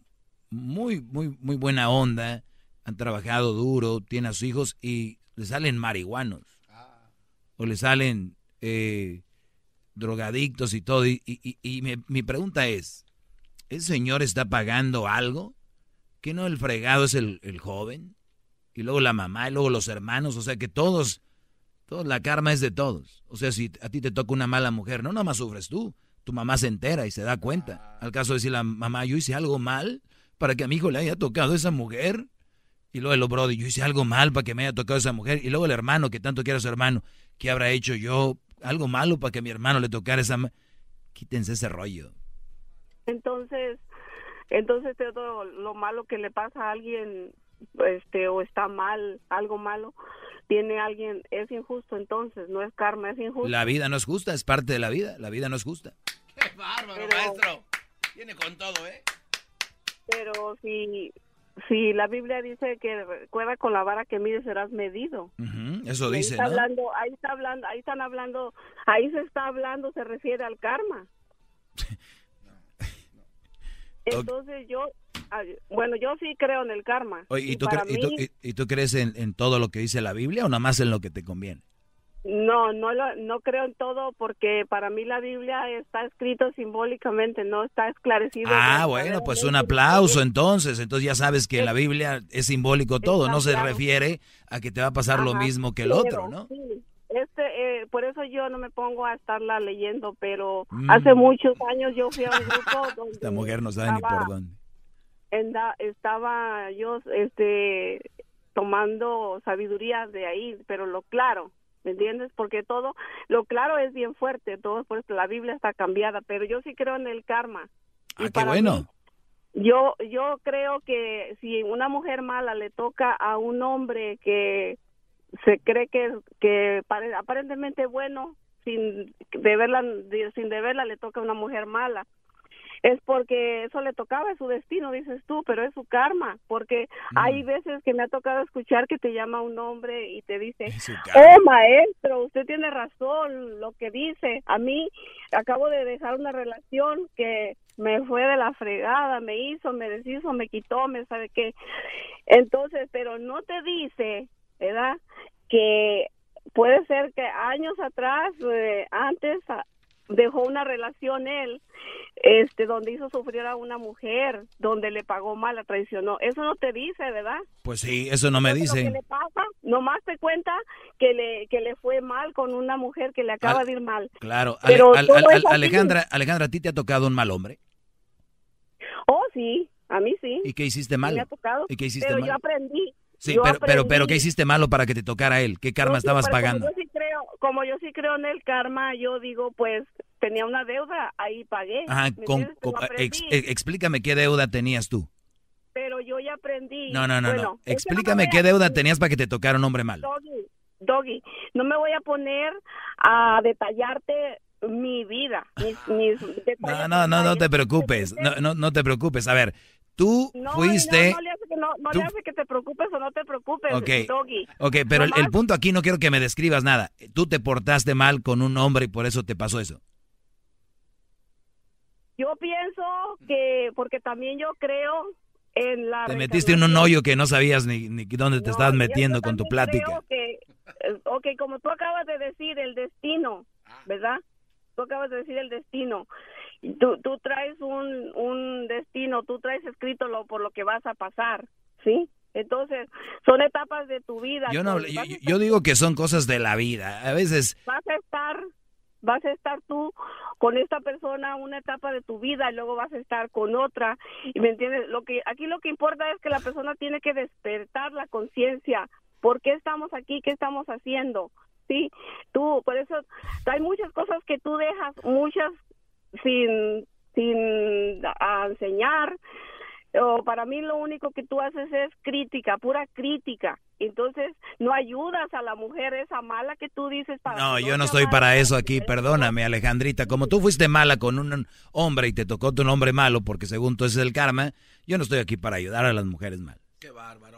muy, muy, muy buena onda, han trabajado duro, tienen a sus hijos y le salen marihuanos. O le salen eh, drogadictos y todo. Y, y- y- y mi pregunta es, ¿ese señor está pagando algo? ¿Que no el fregado es el, el joven? Y luego la mamá, y luego los hermanos, o sea que todos, todos, la karma es de todos. O sea, si a ti te toca una mala mujer, no nada más sufres tú, tu mamá se entera y se da cuenta. Al caso de decir la mamá, yo hice algo mal para que a mi hijo le haya tocado esa mujer. Y luego el brody, yo hice algo mal para que me haya tocado esa mujer. Y luego el hermano, que tanto quiere a su hermano, ¿qué habrá hecho yo? Algo malo para que a mi hermano le tocara esa... ma-?" Quítense ese rollo. Entonces, entonces todo lo malo que le pasa a alguien, este, o está mal, algo malo, tiene alguien, es injusto entonces, no es karma, es injusto. La vida no es justa, es parte de la vida. La vida no es justa. ¡Qué bárbaro, maestro! Viene con todo, ¿eh? Pero si, si la Biblia dice que recuerda con la vara que mides serás medido. Eso ahí dice, está ¿no? hablando, ahí está hablando, ahí están hablando, ahí se está hablando, se refiere al karma. Entonces yo, ay, bueno, yo sí creo en el karma. Oye, ¿y, Y tú, para y tú- y- tú crees en, en todo lo que dice la Biblia o nada más en lo que te conviene? No, no, lo- no creo en todo porque para mí la Biblia está escrito simbólicamente, no está esclarecido. Ah, bueno, pues un aplauso entonces. Entonces ya sabes que en la Biblia es simbólico todo, no se refiere a que te va a pasar lo mismo que el otro, ¿no? sí, Este, eh, por eso yo no me pongo a estarla leyendo, pero Mm. hace muchos años yo fui a un grupo donde Esta mujer no sabe ni estaba- por dónde. estaba yo este tomando sabiduría de ahí, pero lo claro, ¿me entiendes? Porque todo lo claro es bien fuerte, todo pues la Biblia está cambiada, pero yo sí creo en el karma. Y Ah, qué bueno. mí, yo yo creo que si una mujer mala le toca a un hombre que se cree que que pare- aparentemente bueno sin deberla de- sin deberla le toca a una mujer mala. Es porque eso le tocaba, es su destino, dices tú, pero es su karma, porque Mm. hay veces que me ha tocado escuchar que te llama un hombre y te dice, oh maestro, usted tiene razón, lo que dice, a mí acabo de dejar una relación que me fue de la fregada, me hizo, me deshizo, me quitó, me sabe qué, entonces, pero no te dice, ¿verdad? Que puede ser que años atrás, eh, antes, ah, dejó una relación él, este, donde hizo sufrir a una mujer, donde le pagó mal, la traicionó. Eso no te dice, ¿verdad? Pues sí, eso no me Entonces, Lo dice. que le pasa, nomás te cuenta que le, que le fue mal con una mujer que le acaba Al- de ir mal. Claro, Pero al- al-. Alejandra, Alejandra, ¿a ti te ha tocado un mal hombre? Oh, sí, a mí sí. ¿Y qué hiciste mal? Me ha tocado. ¿Y qué hiciste pero mal? yo aprendí. Sí, yo pero, pero, pero ¿qué aprendí. hiciste malo para que te tocara él? ¿Qué karma No, sí, estabas pagando? Como yo, sí creo, como yo sí creo en el karma, yo digo, pues tenía una deuda, ahí pagué. Ajá, ¿me con- con- aprendí, ex- eh, explícame qué deuda tenías tú. pero yo ya aprendí. No, no, no, Bueno, no. no Explícame a- qué deuda tenías para que te tocara un hombre malo. Doggy, Doggy, no me voy a poner a detallarte mi vida, mis, mis No, no, no, no te preocupes. No, no, no te preocupes. A ver, tú No, fuiste... No, no le hace que, no, le hace que te preocupes o no te preocupes, Ok, Doggy. ok, pero el, punto aquí no quiero que me describas nada. Tú te portaste mal con un hombre y por eso te pasó eso. Yo pienso que, porque también yo creo en la... Te metiste en un hoyo que no sabías ni, ni dónde te estabas metiendo con tu plática. Que, eh, ok, como tú acabas de decir, el destino, ¿verdad? Tú acabas de decir el destino. Tú, tú traes un, un destino, tú traes escrito lo por lo que vas a pasar, ¿sí? Entonces, son etapas de tu vida. Yo, no, yo, yo digo que son cosas de la vida. A veces, vas a estar vas a estar tú con esta persona una etapa de tu vida y luego vas a estar con otra y me entiendes lo que aquí lo que importa es que la persona tiene que despertar la conciencia por qué estamos aquí qué estamos haciendo sí tú por eso hay muchas cosas que tú dejas muchas sin sin a enseñar o para mí lo único que tú haces es crítica, pura crítica. Entonces no ayudas a la mujer esa mala que tú dices para No, yo no estoy para eso aquí, perdóname Alejandrita. Como tú fuiste mala con un hombre y te tocó tu hombre malo, porque según tú ese es el karma, yo no estoy aquí para ayudar a las mujeres mal.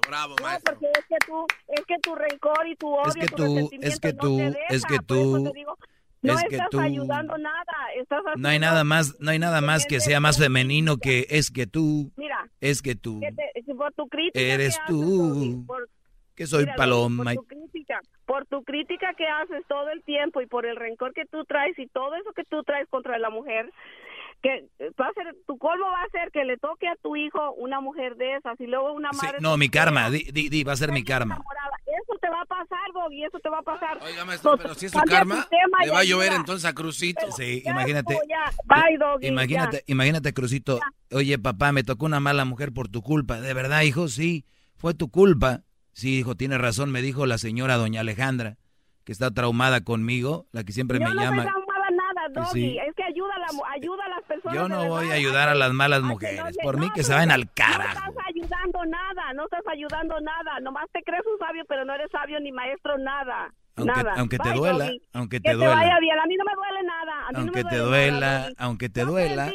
Bravo, No, porque es que tú, es que tu rencor y tu odio, Es que tu tú, resentimiento es que no tú, te es deja. que Por eso tú, te digo, no es que estás tú- ayudando nada, estás No hay nada más, no hay nada más que sea más femenino que es que tú, Mira, es que tú, que te- si por tu crítica eres que tú, por- que soy Mira, paloma. Por tu, crítica, por tu crítica que haces todo el tiempo y por el rencor que tú traes y todo eso que tú traes contra la mujer, que va a ser, tu colmo va a ser que le toque a tu hijo una mujer de esas y luego una Sí, madre. no, mi karma, di, di, di, va a ser mi karma. enamorada. Te va a pasar, Doggy, eso te va a pasar. Oiga, maestro, pero si es su karma, sistema le va a llover entonces a Crucito. Sí, imagínate. Ya, bye, Doggy, Imagínate, ya. imagínate, Crucito. Oye, papá, me tocó una mala mujer por tu culpa. ¿De verdad, hijo? Sí, fue tu culpa. Sí, hijo, tiene razón, me dijo la señora doña Alejandra, que está traumada conmigo, la que siempre Yo me no llama. soy tan mala nada, Que Doggy. sí. Es que ayuda a, la, ayuda a las personas. Yo no voy a ayudar a las malas no mujeres. le- Por mí no, que se vayan no- al carajo. Ayudando nada, no estás ayudando nada. Nomás te crees un sabio, pero no eres sabio ni maestro, nada. Aunque, nada. aunque te Bye, duela, aunque Que te duela. vaya bien. A mí no me duele nada. A mí aunque no me te duele duela, aunque te duela,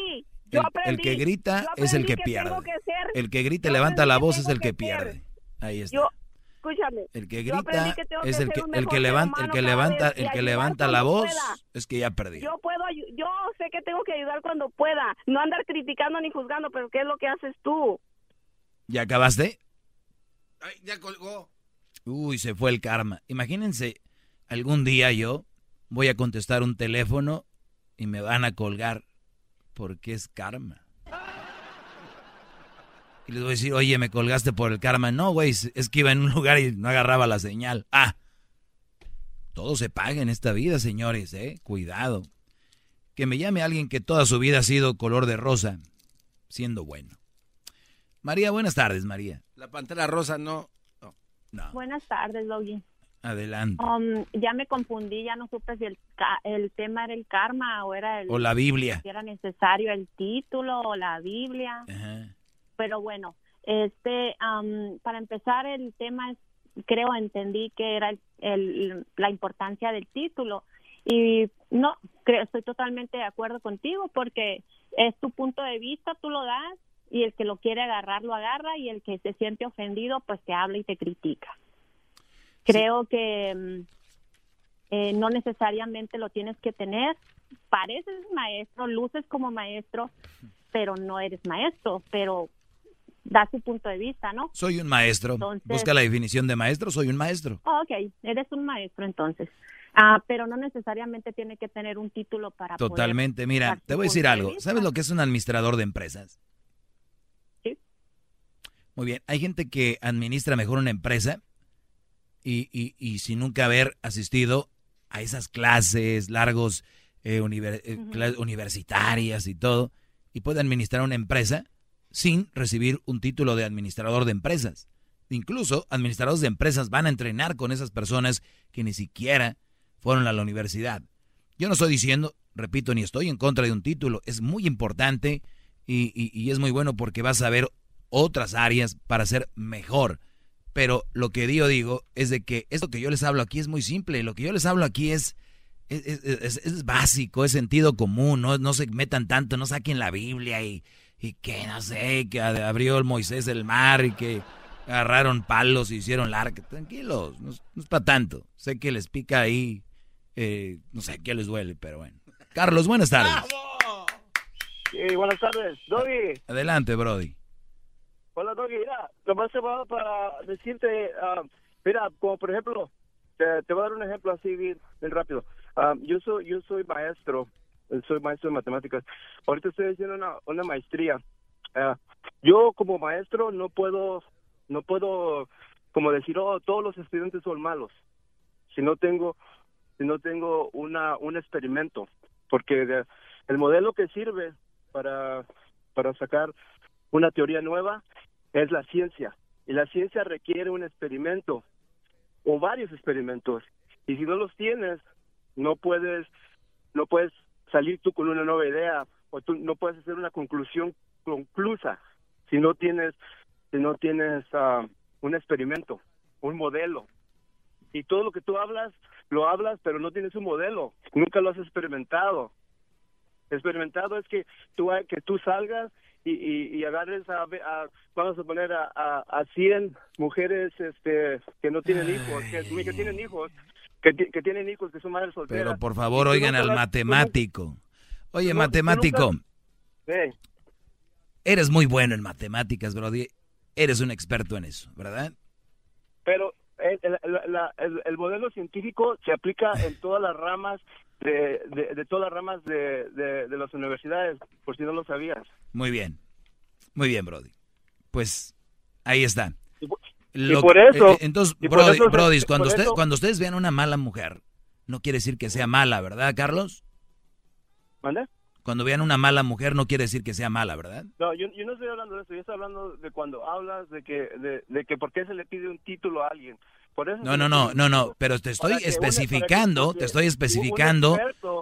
el, que grita es el que que pierde. que El que grita y yo levanta la que voz es el que que pierde. Ahí está. Yo, escúchame. El que grita que es que el que el que levanta el que levanta el que levanta la voz pueda. es que ya perdió. Yo puedo, yo sé que tengo que ayudar cuando pueda, no andar criticando ni juzgando, pero ¿qué es lo que haces tú? ¿Ya acabaste? Ay, ya colgó. Uy, se fue el karma. Imagínense, algún día yo voy a contestar un teléfono y me van a colgar porque es karma. Y les voy a decir, oye, me colgaste por el karma. No, güey, es que iba en un lugar y no agarraba la señal. Ah, todo se paga en esta vida, señores, ¿eh? Cuidado. Que me llame alguien que toda su vida ha sido color de rosa, siendo bueno. María, buenas tardes, María. La pantera rosa no. Buenas tardes, Logi. Adelante. Um, ya me confundí, ya no supe si el, el tema era el karma o era el... O la Biblia. Si era necesario el título o la Biblia. Ajá. Pero bueno, este, um, para empezar el tema es, creo, entendí que era el, el- la importancia del título. Y no, creo, estoy totalmente de acuerdo contigo porque es tu punto de vista, tú lo das y el que lo quiere agarrar lo agarra y el que se siente ofendido pues te habla y te critica. Creo que mm, eh, no necesariamente lo tienes que tener. Pareces maestro, luces como maestro, pero no eres maestro, pero da su punto de vista, ¿no? Soy un maestro. Entonces- Busca la definición de maestro, soy un maestro. Oh, ok, eres un maestro entonces. Ah, pero no necesariamente tiene que tener un título para poder Totalmente. Mira, te voy a decir algo. ¿Sabes lo que es un administrador de empresas? Muy bien. Hay gente que administra mejor una empresa y, y, y sin nunca haber asistido a esas clases largos eh, univer- eh, universitarias y todo, y puede administrar una empresa sin recibir un título de administrador de empresas. Incluso administradores de empresas van a entrenar con esas personas que ni siquiera fueron a la universidad. Yo no estoy diciendo, repito, ni estoy en contra de un título. Es muy importante y, y- y es muy bueno porque vas a ver otras áreas para ser mejor. Pero lo que yo digo es de que esto que yo les hablo aquí es muy simple. Lo que yo les hablo aquí es, es, es- es- es básico, es sentido común. No, no se metan tanto, no saquen la Biblia y, y que, no sé, que abrió el Moisés el mar y que agarraron palos y hicieron la arca. Tranquilos, no, es- no es para tanto. Sé que les pica ahí, eh, no sé qué les duele, pero bueno. Carlos, buenas tardes. Sí, buenas tardes. Doggy, Adelante, Brody. Hola Doggy, mira, nomás se va para decirte, ah, mira, como por ejemplo, te, voy a dar un ejemplo así bien, rápido. Ah, yo soy yo soy maestro, soy maestro de matemáticas. Ahorita estoy haciendo una, maestría. Ah, yo como maestro no puedo, no puedo como decir, oh, todos los estudiantes son malos. Si no tengo si no tengo una un experimento, porque el modelo que sirve para para sacar una teoría nueva es la ciencia. Y la ciencia requiere un experimento o varios experimentos. Y si no los tienes no puedes no puedes salir tú con una nueva idea o tú no puedes hacer una conclusión conclusa si no tienes si no tienes ah, un experimento un modelo. Y todo lo que tú hablas lo hablas pero no tienes un modelo. Nunca lo has experimentado. Experimentado es que tú que tú salgas y, y, y agarres a, a- vamos a poner a, a, a 100 mujeres este que no tienen hijos que, que tienen hijos que, ti- que tienen hijos que son madres solteras Pero por favor, oigan al matemático. Oye, no- matemático, nunca- Eh, eres muy bueno en matemáticas, Brody. Eres un experto en eso, ¿verdad? pero el, el, la- el- el modelo científico se aplica en todas las ramas de, de, de todas las ramas de, de, de las universidades, por si no lo sabías. Muy bien. Muy bien, Brody. Pues ahí está. y por eso- eh, entonces, Brody, eso cuando, usted- eso- cuando ustedes vean una mala mujer, no quiere decir que sea mala, ¿verdad, Carlos? ¿Mande? Cuando vean una mala mujer, no quiere decir que sea mala, ¿verdad? No, yo, yo no estoy hablando de eso, yo estoy hablando de cuando hablas de que, de, de que por qué se le pide un título a alguien. Por eso No, no, no, no, no, pero te estoy especificando, te estoy especificando,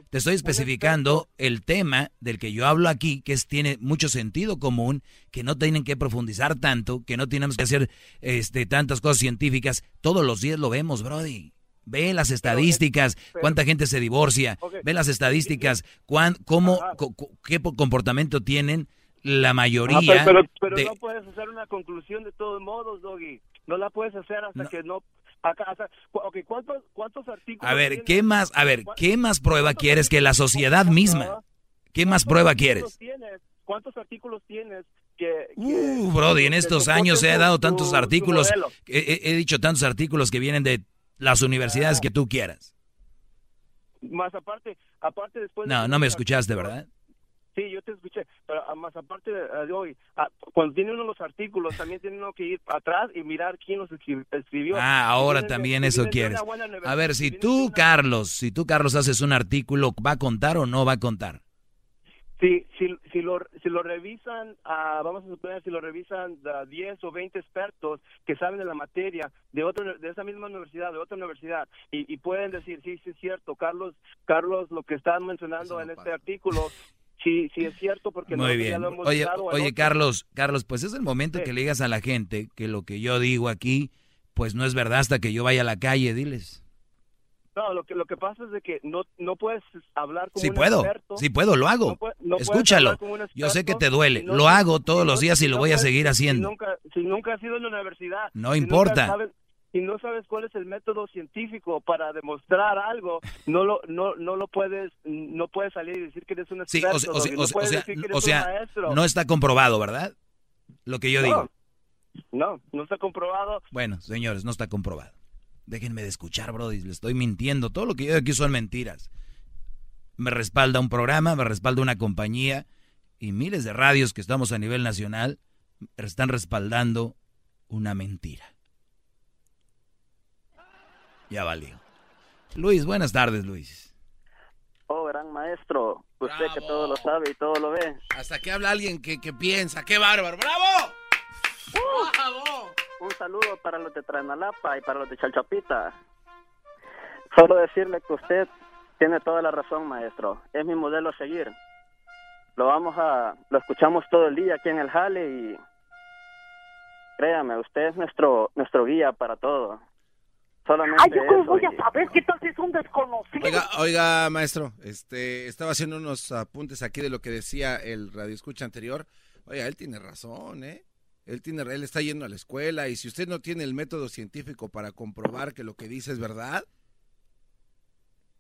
te estoy especificando el tema del que yo hablo aquí, que es, tiene mucho sentido común, que no tienen que profundizar tanto, que no tenemos que hacer este, tantas cosas científicas. Todos los días lo vemos, Brody. Ve las estadísticas, pero- cuánta gente se divorcia, ve las estadísticas, cuán, cómo, qué po- comportamiento tienen la mayoría. Ajá, pero pero, pero de- no puedes hacer una conclusión de todos modos, Doggy. No la puedes hacer hasta que no... acá- hasta- cu- ok, ¿cuántos, ¿cuántos artículos A ver? ¿qué más, a ver, qué más prueba quieres que la sociedad misma? ¿Qué más prueba quieres? tienes? ¿Cuántos artículos tienes que... que- Uh, Brody, en estos años he tu- dado tu- tantos tu artículos, modelo? he, he- dicho tantos artículos que vienen de las universidades que tú quieras. Más aparte, aparte después... de No, que no me escuchaste, ¿verdad? Sí, yo te escuché, pero ah, más aparte de, de hoy, ah, cuando tiene uno los artículos, también tiene uno que ir atrás y mirar quién los escri- escribió. Ah, ahora también eso vienen de quieres. A ver, si tú, Carlos, si tú, Carlos, haces un artículo, ¿va a contar o no va a contar? Si, si, si, lo, si lo revisan, ah, vamos a suponer, si lo revisan ah, 10 o 20 expertos que saben de la materia de otro, de esa misma universidad, de otra universidad, y, y pueden decir, sí, sí es cierto, Carlos, Carlos, lo que están mencionando en este artículo, sí, sí es cierto, porque Muy bien. lo hemos Oye, oye, Carlos, Carlos, pues es el momento que le digas a la gente que lo que yo digo aquí, pues no es verdad hasta que yo vaya a la calle, diles. No, lo que, lo que pasa es de que no, no puedes hablar como Sí un puedo, experto. sí puedo, lo hago. No no Escúchalo. Yo sé que te duele, si no- lo hago todos si los días y si lo voy a seguir si haciendo. nunca, si nunca has ido a la universidad. No si importa. Sabes, si no sabes cuál es el método científico para demostrar algo, no lo, no, no lo puedes, no puedes salir y decir que eres un Sí, experto. o sea, o sea, Doggy, no o sea, puedes o sea, decir que o eres un sea, maestro. no está comprobado, ¿verdad? Lo que yo No. digo. No, no está comprobado. Bueno, señores, no está comprobado. Déjenme de escuchar, Brody, le estoy mintiendo. Todo lo que yo digo aquí son mentiras. Me respalda un programa, me respalda una compañía y miles de radios que estamos a nivel nacional están respaldando una mentira. Ya valió. Luis, buenas tardes, Luis. Oh, gran maestro. Usted que todo lo sabe y todo lo ve. Hasta que habla alguien que, que piensa. ¡Qué bárbaro! ¡Bravo! Un saludo para los de Tranalapa y para los de Chalchapita. Solo decirle que usted tiene toda la razón, maestro. Es mi modelo a seguir. Lo vamos a, lo escuchamos todo el día aquí en el Jale y créame, usted es nuestro, nuestro guía para todo. Solamente Ay, yo cómo voy y- a saber qué tal si es un desconocido. Oiga, oiga, maestro, este, estaba haciendo unos apuntes aquí de lo que decía el radio escucha anterior. Oiga, él tiene razón, ¿eh? Él tiene, él está yendo a la escuela y si usted no tiene el método científico para comprobar que lo que dice es verdad,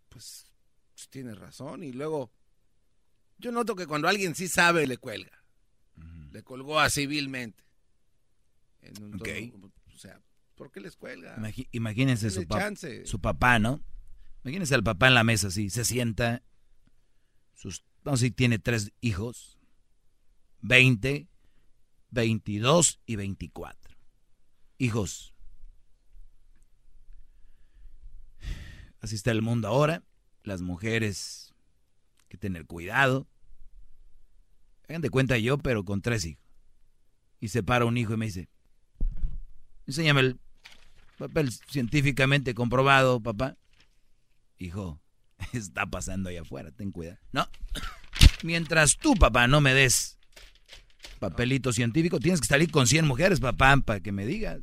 pues, pues tiene razón. Y luego, yo noto que cuando alguien sí sabe le cuelga, le colgó así vilmente. En un Ok. tono, o sea, ¿por qué les cuelga? Imagi- imagínense su, pa- chance. su papá, ¿no? Imagínense al papá en la mesa así, se sienta, sus, vamos a decir, tiene tres hijos, 20, 22 y 24. Hijos, Así está el mundo ahora. Las mujeres, hay que tener cuidado. Hagan de cuenta yo, pero con tres hijos. Y se para un hijo y me dice, enséñame el papel científicamente comprobado, papá. Hijo, está pasando allá afuera, ten cuidado. No, mientras tú, papá, no me des papelito científico, tienes que salir con 100 mujeres, papá, para que me digas.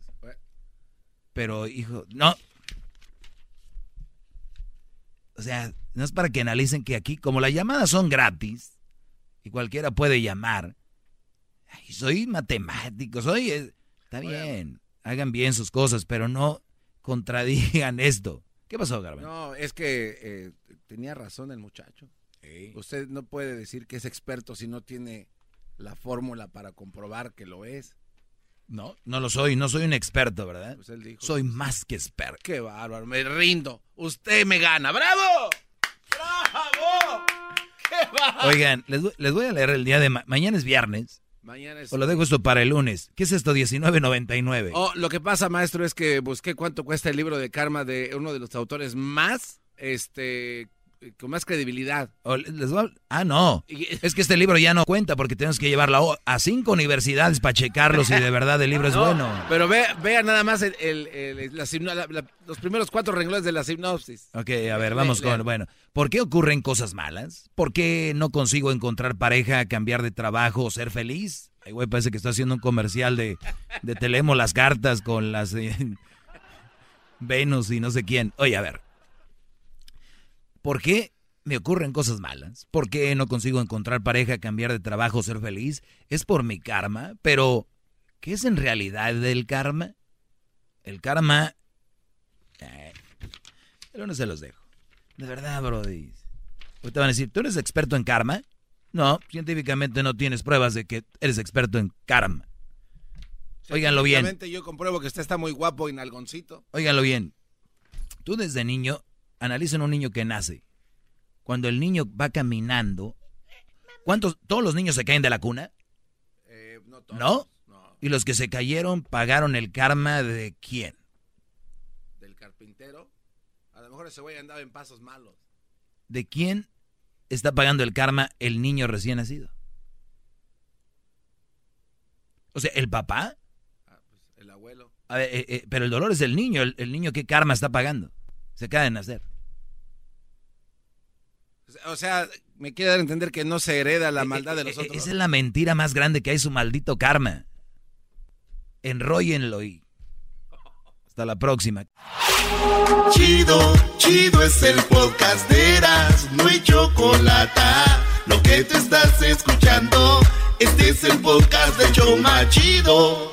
Pero, hijo, no. O sea, no es para que analicen que aquí, como las llamadas son gratis, y cualquiera puede llamar, soy matemático, soy... Eh, está bien, hagan bien sus cosas, pero no contradigan esto. ¿Qué pasó, Garbanzo? No, es que eh, tenía razón el muchacho. Usted no puede decir que es experto si no tiene la fórmula para comprobar que lo es. No, no lo soy, no soy un experto, ¿verdad? Pues él dijo, soy más que experto. Qué bárbaro, me rindo. Usted me gana. ¡Bravo! ¡Bravo! ¡Qué bárbaro! Oigan, les, voy a leer el día de mañana es viernes. Mañana es... O lo dejo esto para el lunes. ¿Qué es esto? 19.99. Oh, lo que pasa, maestro, es que busqué cuánto cuesta el libro de karma de uno de los autores más este con más credibilidad. ah, no. Es que este libro ya no cuenta porque tenemos que llevarlo a cinco universidades para checarlo si de verdad el libro es bueno. Pero vea, vea nada más los primeros cuatro renglones de la sinopsis. Ok, a ver, vamos con... Bueno, ¿por qué ocurren cosas malas? ¿Por qué no consigo encontrar pareja, cambiar de trabajo o ser feliz? Ay, güey, parece que está haciendo un comercial de, de Telemo las cartas con las... Eh, Venus y no sé quién. Oye, a ver. ¿Por qué me ocurren cosas malas? ¿Por qué no consigo encontrar pareja, cambiar de trabajo, ser feliz? Es por mi karma, pero ¿qué es en realidad el karma? El karma... Eh, pero no se los dejo. De verdad, Brody. Te van a decir, ¿tú eres experto en karma? No, científicamente no tienes pruebas de que eres experto en karma. Óiganlo bien. yo compruebo que usted está muy guapo y nalgoncito. Óiganlo bien. Tú desde niño analicen un niño que nace. Cuando el niño va caminando, ¿cuántos, todos los niños se caen de la cuna? Eh, no, todos, ¿No? Y los que se cayeron pagaron el karma de quién? Del carpintero. A lo mejor ese güey andaba en pasos malos. ¿De quién está pagando el karma el niño recién nacido? O sea, ¿el papá? Ah, pues el abuelo. Eh, eh, pero el dolor es del niño. El, el, niño, ¿qué karma está pagando? Se acaba de nacer. O sea, me quiere dar a entender que no se hereda la eh, maldad de eh, los eh, otros. Esa es la mentira más grande que hay, su maldito karma. Enróllenlo y. Hasta la próxima. Chido, chido es el podcast de Eras, no hay chocolate. Lo que te estás escuchando, este es el podcast de Choma Chido.